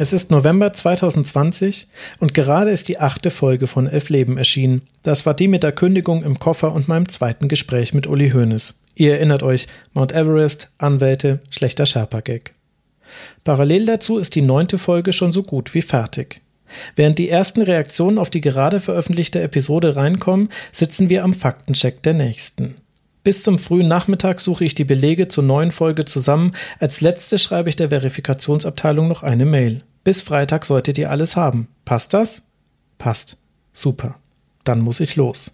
Es ist November 2020 und gerade ist die achte Folge von Elf Leben erschienen. Das war die mit der Kündigung im Koffer und meinem zweiten Gespräch mit Uli Hoeneß. Ihr erinnert euch, Mount Everest, Anwälte, schlechter Sherpa-Gag. Parallel dazu ist die neunte Folge schon so gut wie fertig. Während die ersten Reaktionen auf die gerade veröffentlichte Episode reinkommen, sitzen wir am Faktencheck der nächsten. Bis zum frühen Nachmittag suche ich die Belege zur neuen Folge zusammen. Als letzte schreibe ich der Verifikationsabteilung noch eine Mail. Bis Freitag solltet ihr alles haben. Passt das? Passt. Super. Dann muss ich los.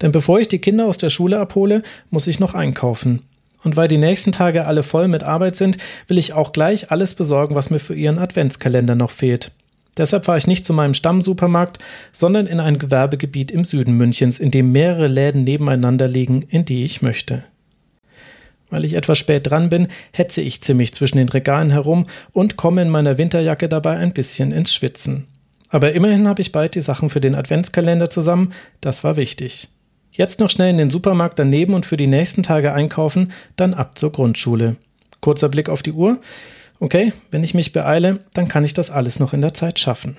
Denn bevor ich die Kinder aus der Schule abhole, muss ich noch einkaufen. Und weil die nächsten Tage alle voll mit Arbeit sind, will ich auch gleich alles besorgen, was mir für ihren Adventskalender noch fehlt. Deshalb fahre ich nicht zu meinem Stammsupermarkt, sondern in ein Gewerbegebiet im Süden Münchens, in dem mehrere Läden nebeneinander liegen, in die ich möchte. Weil ich etwas spät dran bin, hetze ich ziemlich zwischen den Regalen herum und komme in meiner Winterjacke dabei ein bisschen ins Schwitzen. Aber immerhin habe ich bald die Sachen für den Adventskalender zusammen, das war wichtig. Jetzt noch schnell in den Supermarkt daneben und für die nächsten Tage einkaufen, dann ab zur Grundschule. Kurzer Blick auf die Uhr. Okay, wenn ich mich beeile, dann kann ich das alles noch in der Zeit schaffen.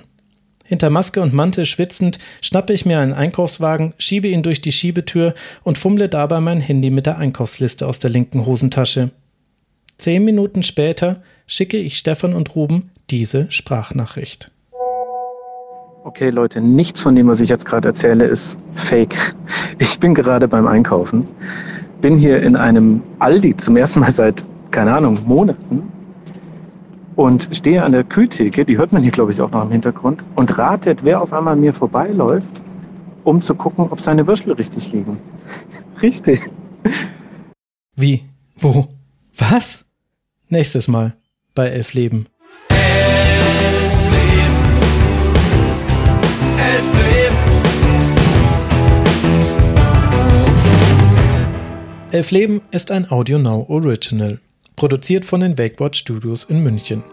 Hinter Maske und Mantel schwitzend schnappe ich mir einen Einkaufswagen, schiebe ihn durch die Schiebetür und fummle dabei mein Handy mit der Einkaufsliste aus der linken Hosentasche. Zehn Minuten später schicke ich Stefan und Ruben diese Sprachnachricht. Okay, Leute, nichts von dem, was ich jetzt gerade erzähle, ist fake. Ich bin gerade beim Einkaufen, bin hier in einem Aldi zum ersten Mal seit, keine Ahnung, Monaten und stehe an der Kühltheke, die hört man hier, glaube ich, auch noch im Hintergrund, und ratet, wer auf einmal mir vorbeiläuft, um zu gucken, ob seine Würstel richtig liegen. richtig. Wie? Wo? Was? Nächstes Mal bei Elf Leben. Elf Leben. Ist ein Audio Now Original produziert von den Wakewatch Studios in München.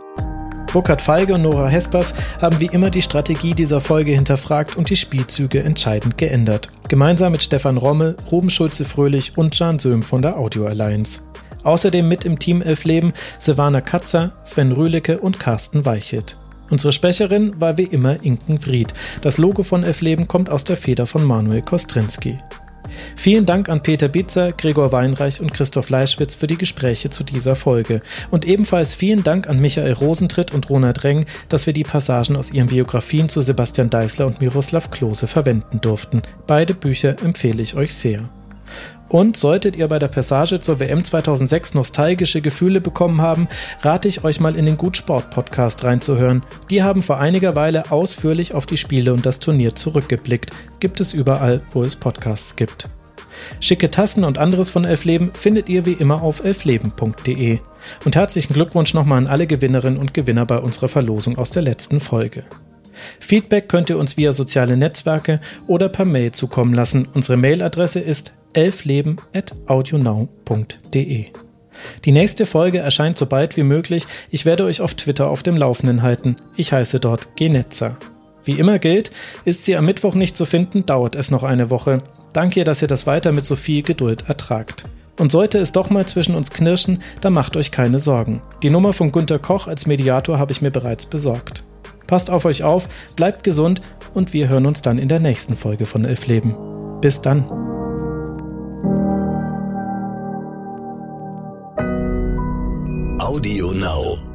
Burkhard Feige und Nora Hespers haben wie immer die Strategie dieser Folge hinterfragt und die Spielzüge entscheidend geändert. Gemeinsam mit Stefan Rommel, Ruben Schulze-Fröhlich und Jan Söhm von der Audio Alliance. Außerdem mit im Team Elf Leben Silvana Katzer, Sven Rühlecke und Carsten Weichelt. Unsere Sprecherin war wie immer Inken Fried. Das Logo von Elf Leben kommt aus der Feder von Manuel Kostrinski. Vielen Dank an Peter Bitzer, Gregor Weinreich und Christoph Leischwitz für die Gespräche zu dieser Folge. Und ebenfalls vielen Dank an Michael Rosentritt und Ronald Reng, dass wir die Passagen aus ihren Biografien zu Sebastian Deißler und Miroslav Klose verwenden durften. Beide Bücher empfehle ich euch sehr. Und solltet ihr bei der Passage zur WM 2006 nostalgische Gefühle bekommen haben, rate ich euch mal in den Gutsport Podcast reinzuhören. Die haben vor einiger Weile ausführlich auf die Spiele und das Turnier zurückgeblickt. Gibt es überall, wo es Podcasts gibt. Schicke Tassen und anderes von Elfleben findet ihr wie immer auf elfleben.de. Und herzlichen Glückwunsch nochmal an alle Gewinnerinnen und Gewinner bei unserer Verlosung aus der letzten Folge. Feedback könnt ihr uns via soziale Netzwerke oder per Mail zukommen lassen. Unsere Mailadresse ist elfleben.audionow.de. Die nächste Folge erscheint so bald wie möglich. Ich werde euch auf Twitter auf dem Laufenden halten. Ich heiße dort Genetzer. Wie immer gilt, ist sie am Mittwoch nicht zu finden, dauert es noch eine Woche. Danke, dass ihr das weiter mit so viel Geduld ertragt. Und sollte es doch mal zwischen uns knirschen, dann macht euch keine Sorgen. Die Nummer von Günter Koch als Mediator habe ich mir bereits besorgt. Passt auf euch auf, bleibt gesund und wir hören uns dann in der nächsten Folge von Elf Leben. Bis dann. Audio Now.